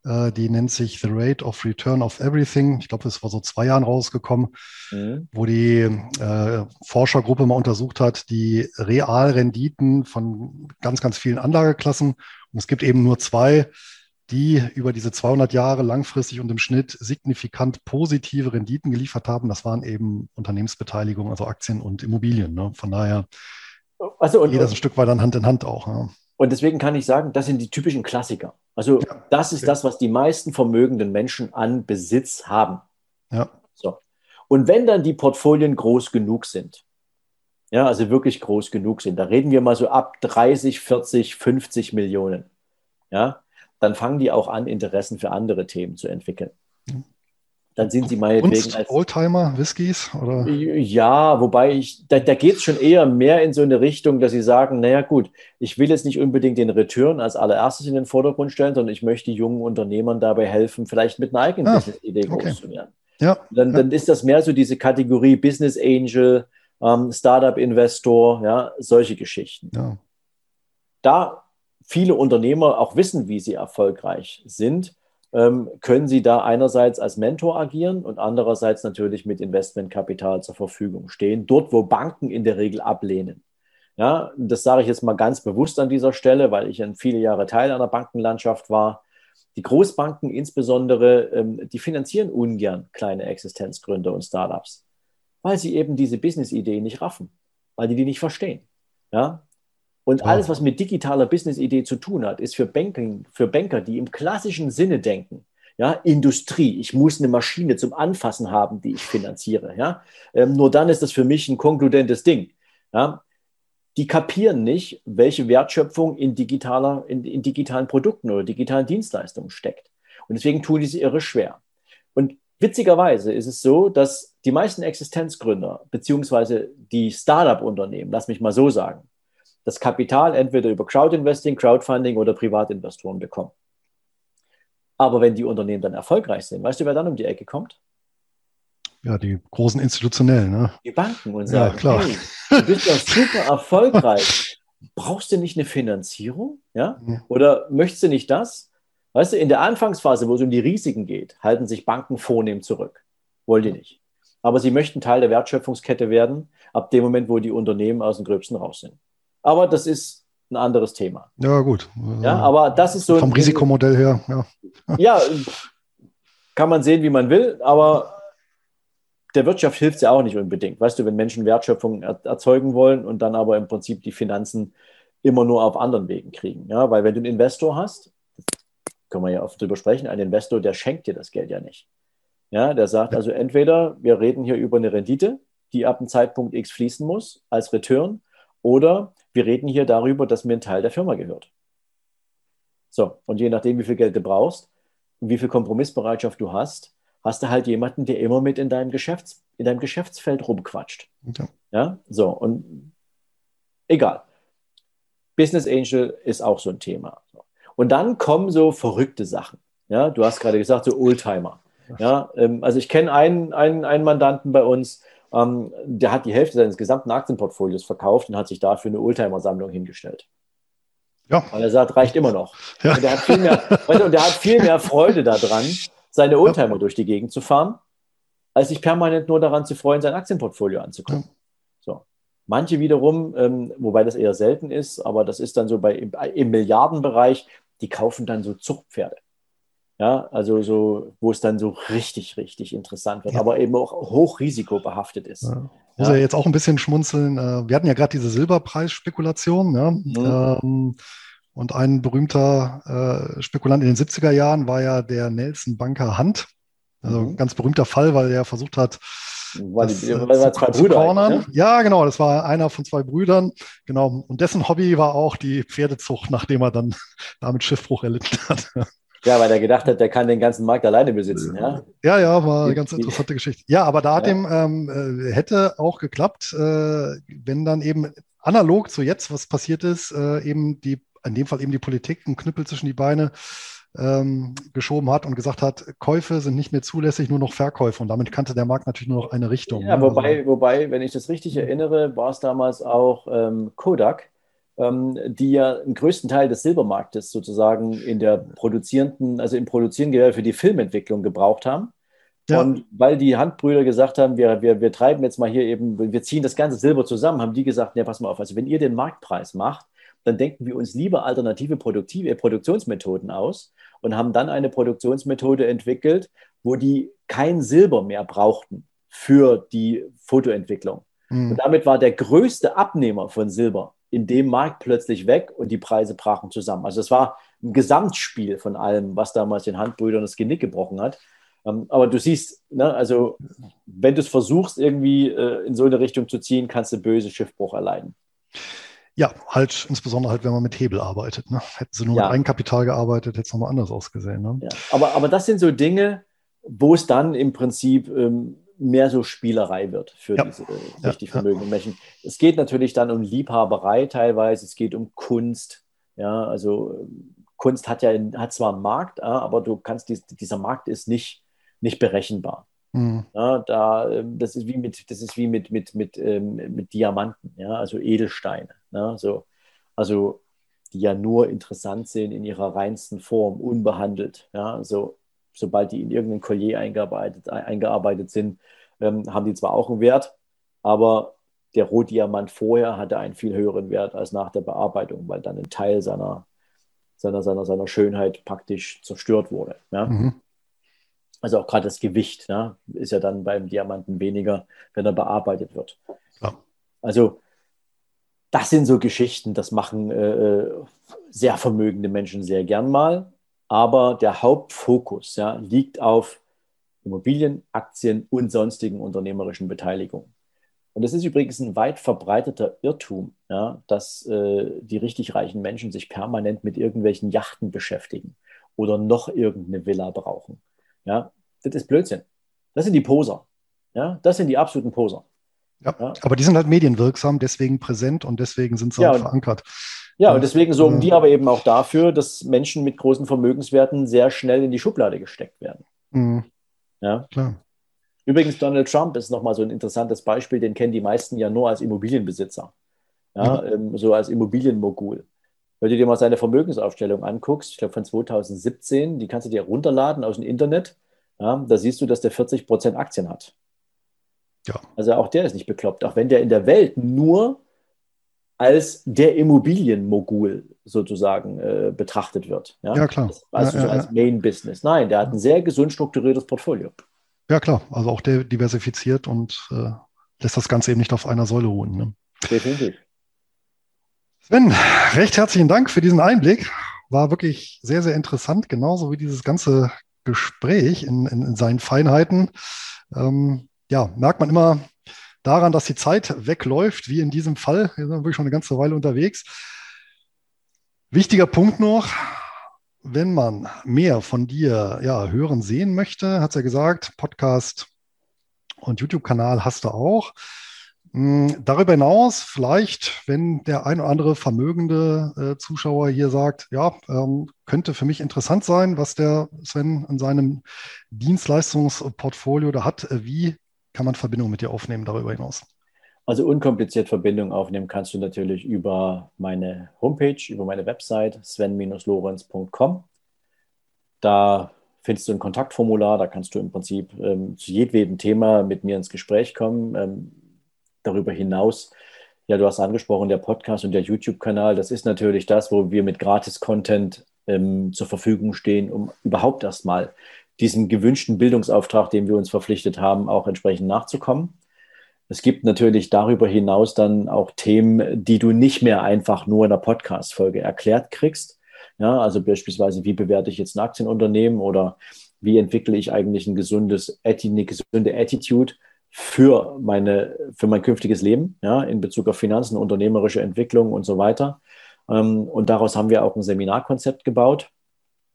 [SPEAKER 1] die nennt sich The Rate of Return of Everything. Ich glaube, das war so zwei Jahren rausgekommen, mhm. wo die äh, Forschergruppe mal untersucht hat, die Realrenditen von ganz, ganz vielen Anlageklassen. Und es gibt eben nur zwei, die über diese 200 Jahre langfristig und im Schnitt signifikant positive Renditen geliefert haben. Das waren eben Unternehmensbeteiligungen, also Aktien und Immobilien. Ne? Von daher also und, jeder ein Stück weit dann Hand in Hand auch. Ja.
[SPEAKER 2] Und deswegen kann ich sagen, das sind die typischen Klassiker. Also ja, das ist das, was die meisten vermögenden Menschen an Besitz haben. Ja. So. Und wenn dann die Portfolien groß genug sind, ja, also wirklich groß genug sind, da reden wir mal so ab 30, 40, 50 Millionen, ja, dann fangen die auch an, Interessen für andere Themen zu entwickeln. Dann sind sie meinetwegen
[SPEAKER 1] als. Oldtimer, Whiskys? Oder?
[SPEAKER 2] Ja, wobei ich, da, da geht es schon eher mehr in so eine Richtung, dass sie sagen: Naja, gut, ich will jetzt nicht unbedingt den Return als allererstes in den Vordergrund stellen, sondern ich möchte jungen Unternehmern dabei helfen, vielleicht mit einer eigenen ah, Business-Idee okay. groß zu werden. Ja, dann, ja. dann ist das mehr so diese Kategorie Business Angel, ähm, Startup-Investor, ja, solche Geschichten. Ja. Da viele Unternehmer auch wissen, wie sie erfolgreich sind, können sie da einerseits als Mentor agieren und andererseits natürlich mit Investmentkapital zur Verfügung stehen, dort wo Banken in der Regel ablehnen. Ja, das sage ich jetzt mal ganz bewusst an dieser Stelle, weil ich viele Jahre Teil einer Bankenlandschaft war. Die Großbanken insbesondere, ähm, die finanzieren ungern kleine Existenzgründer und Startups, weil sie eben diese Business-Idee nicht raffen, weil die die nicht verstehen. Ja, und alles, was mit digitaler Business-Idee zu tun hat, ist für, Banking, für Banker, die im klassischen Sinne denken, ja, Industrie, ich muss eine Maschine zum Anfassen haben, die ich finanziere. Ja? Ähm, nur dann ist das für mich ein konkludentes Ding. Ja? Die kapieren nicht, welche Wertschöpfung in, digitaler, in, in digitalen Produkten oder digitalen Dienstleistungen steckt. Und deswegen tun die sie irre schwer. Und witzigerweise ist es so, dass die meisten Existenzgründer beziehungsweise die Startup-Unternehmen, lass mich mal so sagen, das Kapital entweder über Crowdinvesting, Crowdfunding oder Privatinvestoren bekommen. Aber wenn die Unternehmen dann erfolgreich sind, weißt du, wer dann um die Ecke kommt?
[SPEAKER 1] Ja, die großen institutionellen, ne?
[SPEAKER 2] Die Banken und sagen, ja, klar. Hey, du bist ja super erfolgreich. Brauchst du nicht eine Finanzierung? Ja? Oder möchtest du nicht das? Weißt du, in der Anfangsphase, wo es um die Risiken geht, halten sich Banken vornehm zurück. Wollen die nicht. Aber sie möchten Teil der Wertschöpfungskette werden, ab dem Moment, wo die Unternehmen aus dem Gröbsten raus sind. Aber das ist ein anderes Thema.
[SPEAKER 1] Ja, gut.
[SPEAKER 2] Ja, aber das ist so.
[SPEAKER 1] Vom Risikomodell her, ja.
[SPEAKER 2] Ja, kann man sehen, wie man will, aber der Wirtschaft hilft es ja auch nicht unbedingt. Weißt du, wenn Menschen Wertschöpfung erzeugen wollen und dann aber im Prinzip die Finanzen immer nur auf anderen Wegen kriegen. Ja, weil wenn du einen Investor hast, können wir ja oft drüber sprechen, ein Investor, der schenkt dir das Geld ja nicht. Ja, der sagt also entweder, wir reden hier über eine Rendite, die ab einem Zeitpunkt X fließen muss als Return, oder wir reden hier darüber, dass mir ein Teil der Firma gehört. So, und je nachdem, wie viel Geld du brauchst und wie viel Kompromissbereitschaft du hast, hast du halt jemanden, der immer mit in deinem, Geschäfts-, in deinem Geschäftsfeld rumquatscht. Ja. ja, so, und egal. Business Angel ist auch so ein Thema. Und dann kommen so verrückte Sachen. Ja, du hast gerade gesagt, so Oldtimer. Ja, ähm, also ich kenne einen, einen, einen Mandanten bei uns, ähm, der hat die Hälfte seines gesamten Aktienportfolios verkauft und hat sich dafür eine Oldtimer-Sammlung hingestellt. Ja. Weil er sagt, reicht immer noch. Ja. Und, der hat viel mehr, und der hat viel mehr Freude daran, seine Oldtimer ja. durch die Gegend zu fahren, als sich permanent nur daran zu freuen, sein Aktienportfolio anzugucken. Ja. So. Manche wiederum, ähm, wobei das eher selten ist, aber das ist dann so bei, im, im Milliardenbereich, die kaufen dann so Zuchtpferde. Ja, also so, wo es dann so richtig, richtig interessant wird, ja. aber eben auch hochrisikobehaftet ist. Ja.
[SPEAKER 1] Muss ja. ja jetzt auch ein bisschen schmunzeln. Äh, wir hatten ja gerade diese Silberpreisspekulation. Ja? Mhm. Ähm, und ein berühmter äh, Spekulant in den 70er Jahren war ja der Nelson Banker Hunt. Also mhm. ganz berühmter Fall, weil er versucht hat, war das, die, äh, war zwei Brüder. Ne? Ja, genau, das war einer von zwei Brüdern. Genau. Und dessen Hobby war auch die Pferdezucht, nachdem er dann damit Schiffbruch erlitten hat.
[SPEAKER 2] Ja, weil er gedacht hat, der kann den ganzen Markt alleine besitzen. Ja,
[SPEAKER 1] ja, ja war eine ganz interessante Geschichte. Ja, aber da hat ja. ihm, ähm, äh, hätte auch geklappt, äh, wenn dann eben analog zu jetzt, was passiert ist, äh, eben die, in dem Fall eben die Politik einen Knüppel zwischen die Beine ähm, geschoben hat und gesagt hat, Käufe sind nicht mehr zulässig, nur noch Verkäufe. Und damit kannte der Markt natürlich nur noch eine Richtung.
[SPEAKER 2] Ja, ne? wobei, also, wobei, wenn ich das richtig erinnere, war es damals auch ähm, Kodak, die ja den größten Teil des Silbermarktes sozusagen in der produzierenden, also im produzierenden für die Filmentwicklung gebraucht haben. Ja. Und weil die Handbrüder gesagt haben, wir, wir, wir treiben jetzt mal hier eben, wir ziehen das ganze Silber zusammen, haben die gesagt, ja, pass mal auf, also wenn ihr den Marktpreis macht, dann denken wir uns lieber alternative Produktive, Produktionsmethoden aus und haben dann eine Produktionsmethode entwickelt, wo die kein Silber mehr brauchten für die Fotoentwicklung. Mhm. Und damit war der größte Abnehmer von Silber in dem Markt plötzlich weg und die Preise brachen zusammen. Also es war ein Gesamtspiel von allem, was damals den Handbrüdern das Genick gebrochen hat. Ähm, aber du siehst, ne, also wenn du es versuchst, irgendwie äh, in so eine Richtung zu ziehen, kannst du böse Schiffbruch erleiden.
[SPEAKER 1] Ja, halt insbesondere halt, wenn man mit Hebel arbeitet. Ne? Hätten sie nur ja. mit Eigenkapital gearbeitet, hätte es nochmal anders ausgesehen. Ne?
[SPEAKER 2] Ja. Aber, aber das sind so Dinge, wo es dann im Prinzip ähm, mehr so Spielerei wird für ja. diese äh, richtig vermögenden Menschen. Es geht natürlich dann um Liebhaberei teilweise, es geht um Kunst. Ja, also Kunst hat ja hat zwar einen Markt, aber du kannst dieser Markt ist nicht, nicht berechenbar. Mhm. Ja, da, ähm, das ist wie mit, das ist wie mit, mit, mit, ähm, mit Diamanten, ja, also Edelsteine. Ja, so, also die ja nur interessant sind in ihrer reinsten Form, unbehandelt. Ja, also sobald die in irgendein Collier eingearbeitet, eingearbeitet sind, ähm, haben die zwar auch einen Wert, aber der Rohdiamant vorher hatte einen viel höheren Wert als nach der Bearbeitung, weil dann ein Teil seiner, seiner, seiner, seiner Schönheit praktisch zerstört wurde. Ja? Mhm. Also auch gerade das Gewicht ja, ist ja dann beim Diamanten weniger, wenn er bearbeitet wird. Ja. Also das sind so Geschichten, das machen äh, äh sehr vermögende Menschen sehr gern mal aber der Hauptfokus ja, liegt auf Immobilien, Aktien und sonstigen unternehmerischen Beteiligungen. Und das ist übrigens ein weit verbreiteter Irrtum, ja, dass äh, die richtig reichen Menschen sich permanent mit irgendwelchen Yachten beschäftigen oder noch irgendeine Villa brauchen. Ja, das ist Blödsinn. Das sind die Poser. Ja, das sind die absoluten Poser.
[SPEAKER 1] Ja, ja. aber die sind halt medienwirksam, deswegen präsent und deswegen sind sie ja, halt verankert.
[SPEAKER 2] Ja, und deswegen sorgen die aber eben auch dafür, dass Menschen mit großen Vermögenswerten sehr schnell in die Schublade gesteckt werden. Mhm. Ja, klar. Übrigens, Donald Trump ist nochmal so ein interessantes Beispiel, den kennen die meisten ja nur als Immobilienbesitzer. Ja, mhm. ähm, so als Immobilienmogul. Wenn du dir mal seine Vermögensaufstellung anguckst, ich glaube von 2017, die kannst du dir runterladen aus dem Internet, ja, da siehst du, dass der 40 Prozent Aktien hat. Ja. Also auch der ist nicht bekloppt, auch wenn der in der Welt nur als der Immobilienmogul sozusagen äh, betrachtet wird. Ja,
[SPEAKER 1] ja klar.
[SPEAKER 2] Also
[SPEAKER 1] ja,
[SPEAKER 2] so als Main Business. Nein, der hat ein sehr gesund strukturiertes Portfolio.
[SPEAKER 1] Ja, klar. Also auch der diversifiziert und äh, lässt das Ganze eben nicht auf einer Säule ruhen. Ne? Definitiv. Sven, recht herzlichen Dank für diesen Einblick. War wirklich sehr, sehr interessant, genauso wie dieses ganze Gespräch in, in, in seinen Feinheiten. Ähm, ja, merkt man immer, daran, dass die Zeit wegläuft, wie in diesem Fall. Wir sind wirklich schon eine ganze Weile unterwegs. Wichtiger Punkt noch, wenn man mehr von dir ja, hören, sehen möchte, hat es ja gesagt, Podcast und YouTube-Kanal hast du auch. Hm, darüber hinaus, vielleicht, wenn der ein oder andere vermögende äh, Zuschauer hier sagt, ja, ähm, könnte für mich interessant sein, was der Sven in seinem Dienstleistungsportfolio da hat, äh, wie kann man Verbindung mit dir aufnehmen darüber hinaus?
[SPEAKER 2] Also unkompliziert Verbindung aufnehmen kannst du natürlich über meine Homepage, über meine Website sven-lorenz.com. Da findest du ein Kontaktformular, da kannst du im Prinzip ähm, zu jedwedem Thema mit mir ins Gespräch kommen. Ähm, darüber hinaus, ja, du hast angesprochen, der Podcast und der YouTube-Kanal, das ist natürlich das, wo wir mit Gratis-Content ähm, zur Verfügung stehen, um überhaupt erstmal diesem gewünschten Bildungsauftrag, dem wir uns verpflichtet haben, auch entsprechend nachzukommen. Es gibt natürlich darüber hinaus dann auch Themen, die du nicht mehr einfach nur in einer Podcast-Folge erklärt kriegst. Ja, also beispielsweise, wie bewerte ich jetzt ein Aktienunternehmen oder wie entwickle ich eigentlich ein gesundes, eine gesunde Attitude für, meine, für mein künftiges Leben, ja, in Bezug auf Finanzen, unternehmerische Entwicklung und so weiter. Ähm, und daraus haben wir auch ein Seminarkonzept gebaut.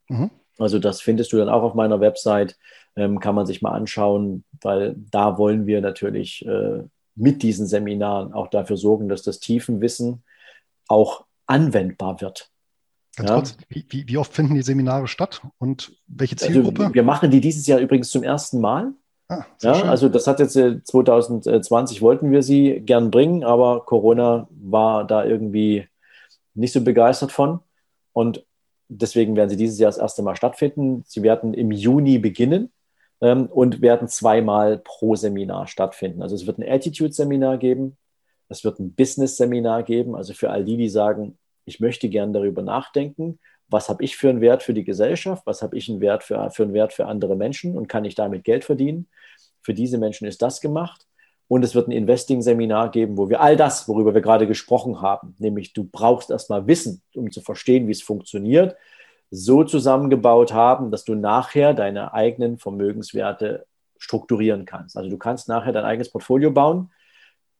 [SPEAKER 2] Mhm. Also das findest du dann auch auf meiner Website, ähm, kann man sich mal anschauen, weil da wollen wir natürlich äh, mit diesen Seminaren auch dafür sorgen, dass das Tiefenwissen auch anwendbar wird.
[SPEAKER 1] Ganz ja. kurz, wie, wie, oft finden die Seminare statt und welche also, Zielgruppe?
[SPEAKER 2] Also wir machen die dieses Jahr übrigens zum ersten Mal. Ah, ja, also das hat jetzt 2020 äh, wollten wir sie gern bringen, aber Corona war da irgendwie nicht so begeistert von. Und deswegen werden sie dieses Jahr das erste Mal stattfinden. Sie werden im Juni beginnen ähm, und werden zweimal pro Seminar stattfinden. Also es wird ein Attitude-Seminar geben, es wird ein Business-Seminar geben, also für all die, die sagen, ich möchte gern darüber nachdenken, was habe ich für einen Wert für die Gesellschaft, was habe ich einen Wert für, für einen Wert für andere Menschen und kann ich damit Geld verdienen. Für diese Menschen ist das gemacht. Und es wird ein Investing-Seminar geben, wo wir all das, worüber wir gerade gesprochen haben, nämlich du brauchst erstmal Wissen, um zu verstehen, wie es funktioniert, so zusammengebaut haben, dass du nachher deine eigenen Vermögenswerte strukturieren kannst. Also du kannst nachher dein eigenes Portfolio bauen.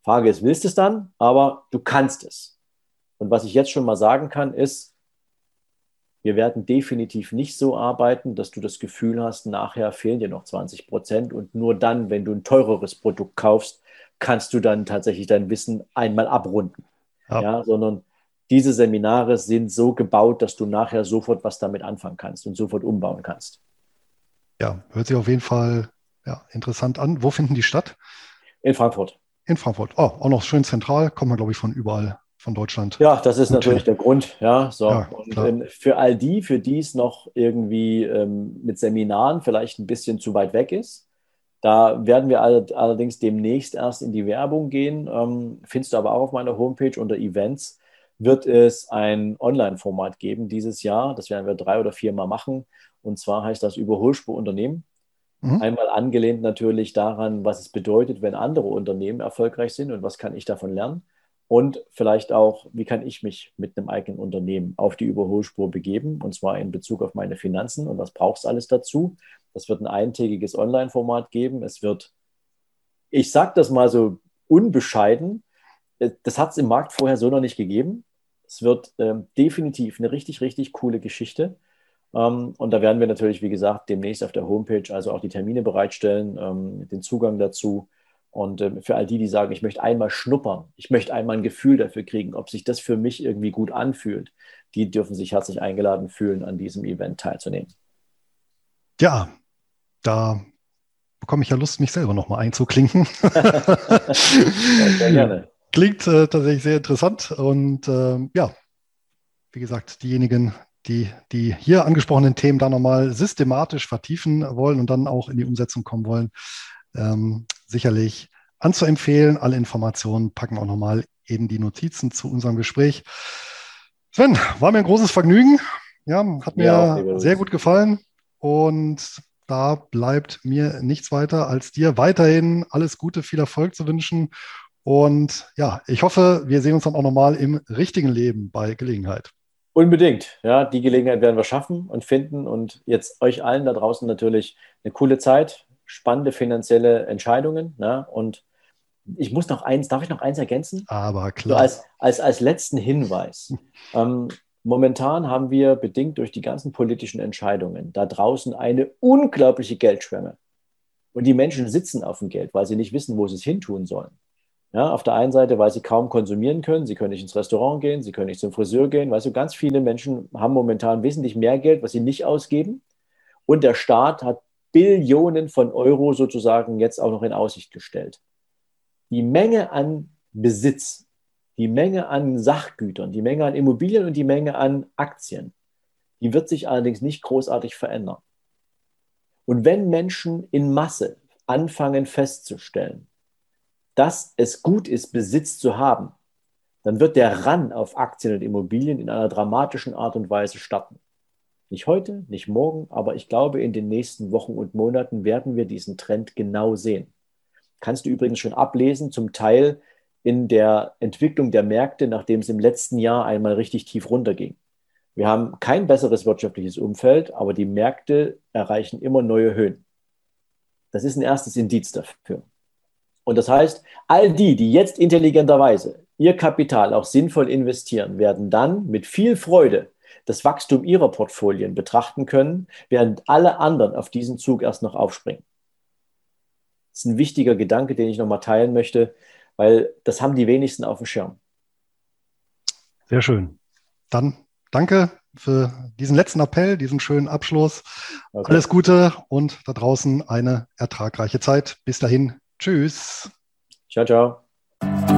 [SPEAKER 2] Frage ist, willst du es dann? Aber du kannst es. Und was ich jetzt schon mal sagen kann, ist, wir werden definitiv nicht so arbeiten, dass du das Gefühl hast, nachher fehlen dir noch 20 Prozent und nur dann, wenn du ein teureres Produkt kaufst, kannst du dann tatsächlich dein Wissen einmal abrunden. Ja. ja. sondern diese Seminare sind so gebaut, dass du nachher sofort was damit anfangen kannst und sofort umbauen kannst.
[SPEAKER 1] Ja, hört sich auf jeden Fall ja, interessant an. Wo finden die statt?
[SPEAKER 2] In Frankfurt.
[SPEAKER 1] In Frankfurt. Oh, auch noch schön zentral, kommt man, glaube ich, von überall von Deutschland.
[SPEAKER 2] Ja, das ist natürlich der Grund. Ja, so. Ja, und ähm, für all die, für die es noch irgendwie ähm, mit Seminaren vielleicht ein bisschen zu weit weg ist, da werden wir all, allerdings demnächst erst in die Werbung gehen. Ähm, findest du aber auch auf meiner Homepage unter Events wird es ein Online-Format geben dieses Jahr. Das werden wir drei oder vier Mal machen. Und zwar heißt das Überholspur Unternehmen. Mhm. Einmal angelehnt natürlich daran, was es bedeutet, wenn andere Unternehmen erfolgreich sind und was kann ich davon lernen. Und vielleicht auch, wie kann ich mich mit einem eigenen Unternehmen auf die Überholspur begeben, und zwar in Bezug auf meine Finanzen und was braucht es alles dazu. Das wird ein eintägiges Online-Format geben. Es wird, ich sage das mal so unbescheiden, äh, das hat es im Markt vorher so noch nicht gegeben. Es wird ähm, definitiv eine richtig, richtig coole Geschichte. Ähm, und da werden wir natürlich, wie gesagt, demnächst auf der Homepage also auch die Termine bereitstellen, ähm, den Zugang dazu. Und ähm, für all die, die sagen, ich möchte einmal schnuppern, ich möchte einmal ein Gefühl dafür kriegen, ob sich das für mich irgendwie gut anfühlt, die dürfen sich herzlich eingeladen fühlen, an diesem Event teilzunehmen.
[SPEAKER 1] Ja, da bekomme ich ja Lust, mich selber nochmal einzuklinken. ja, sehr gerne. Klingt äh, tatsächlich sehr interessant und äh, ja, wie gesagt, diejenigen, die die hier angesprochenen Themen da nochmal systematisch vertiefen wollen und dann auch in die Umsetzung kommen wollen, ähm, sicherlich anzuempfehlen. Alle Informationen packen auch nochmal in die Notizen zu unserem Gespräch. Sven, war mir ein großes Vergnügen. Ja, hat mir ja, sehr gut gefallen. Und da bleibt mir nichts weiter, als dir weiterhin alles Gute, viel Erfolg zu wünschen. Und ja, ich hoffe, wir sehen uns dann auch nochmal im richtigen Leben bei Gelegenheit.
[SPEAKER 2] Unbedingt. Ja, die Gelegenheit werden wir schaffen und finden. Und jetzt euch allen da draußen natürlich eine coole Zeit spannende finanzielle Entscheidungen. Ne? Und ich muss noch eins, darf ich noch eins ergänzen?
[SPEAKER 1] Aber klar.
[SPEAKER 2] So als, als, als letzten Hinweis. ähm, momentan haben wir bedingt durch die ganzen politischen Entscheidungen da draußen eine unglaubliche Geldschwemme. Und die Menschen sitzen auf dem Geld, weil sie nicht wissen, wo sie es hintun sollen. Ja, auf der einen Seite, weil sie kaum konsumieren können, sie können nicht ins Restaurant gehen, sie können nicht zum Friseur gehen. Weißt du, ganz viele Menschen haben momentan wesentlich mehr Geld, was sie nicht ausgeben. Und der Staat hat Billionen von Euro sozusagen jetzt auch noch in Aussicht gestellt. Die Menge an Besitz, die Menge an Sachgütern, die Menge an Immobilien und die Menge an Aktien, die wird sich allerdings nicht großartig verändern. Und wenn Menschen in Masse anfangen festzustellen, dass es gut ist, Besitz zu haben, dann wird der Ran auf Aktien und Immobilien in einer dramatischen Art und Weise starten. Nicht heute, nicht morgen, aber ich glaube, in den nächsten Wochen und Monaten werden wir diesen Trend genau sehen. Kannst du übrigens schon ablesen, zum Teil in der Entwicklung der Märkte, nachdem es im letzten Jahr einmal richtig tief runterging. Wir haben kein besseres wirtschaftliches Umfeld, aber die Märkte erreichen immer neue Höhen. Das ist ein erstes Indiz dafür. Und das heißt, all die, die jetzt intelligenterweise ihr Kapital auch sinnvoll investieren, werden dann mit viel Freude das Wachstum ihrer Portfolien betrachten können, während alle anderen auf diesen Zug erst noch aufspringen. Das ist ein wichtiger Gedanke, den ich nochmal teilen möchte, weil das haben die wenigsten auf dem Schirm.
[SPEAKER 1] Sehr schön. Dann danke für diesen letzten Appell, diesen schönen Abschluss. Okay. Alles Gute und da draußen eine ertragreiche Zeit. Bis dahin. Tschüss.
[SPEAKER 2] Ciao, ciao.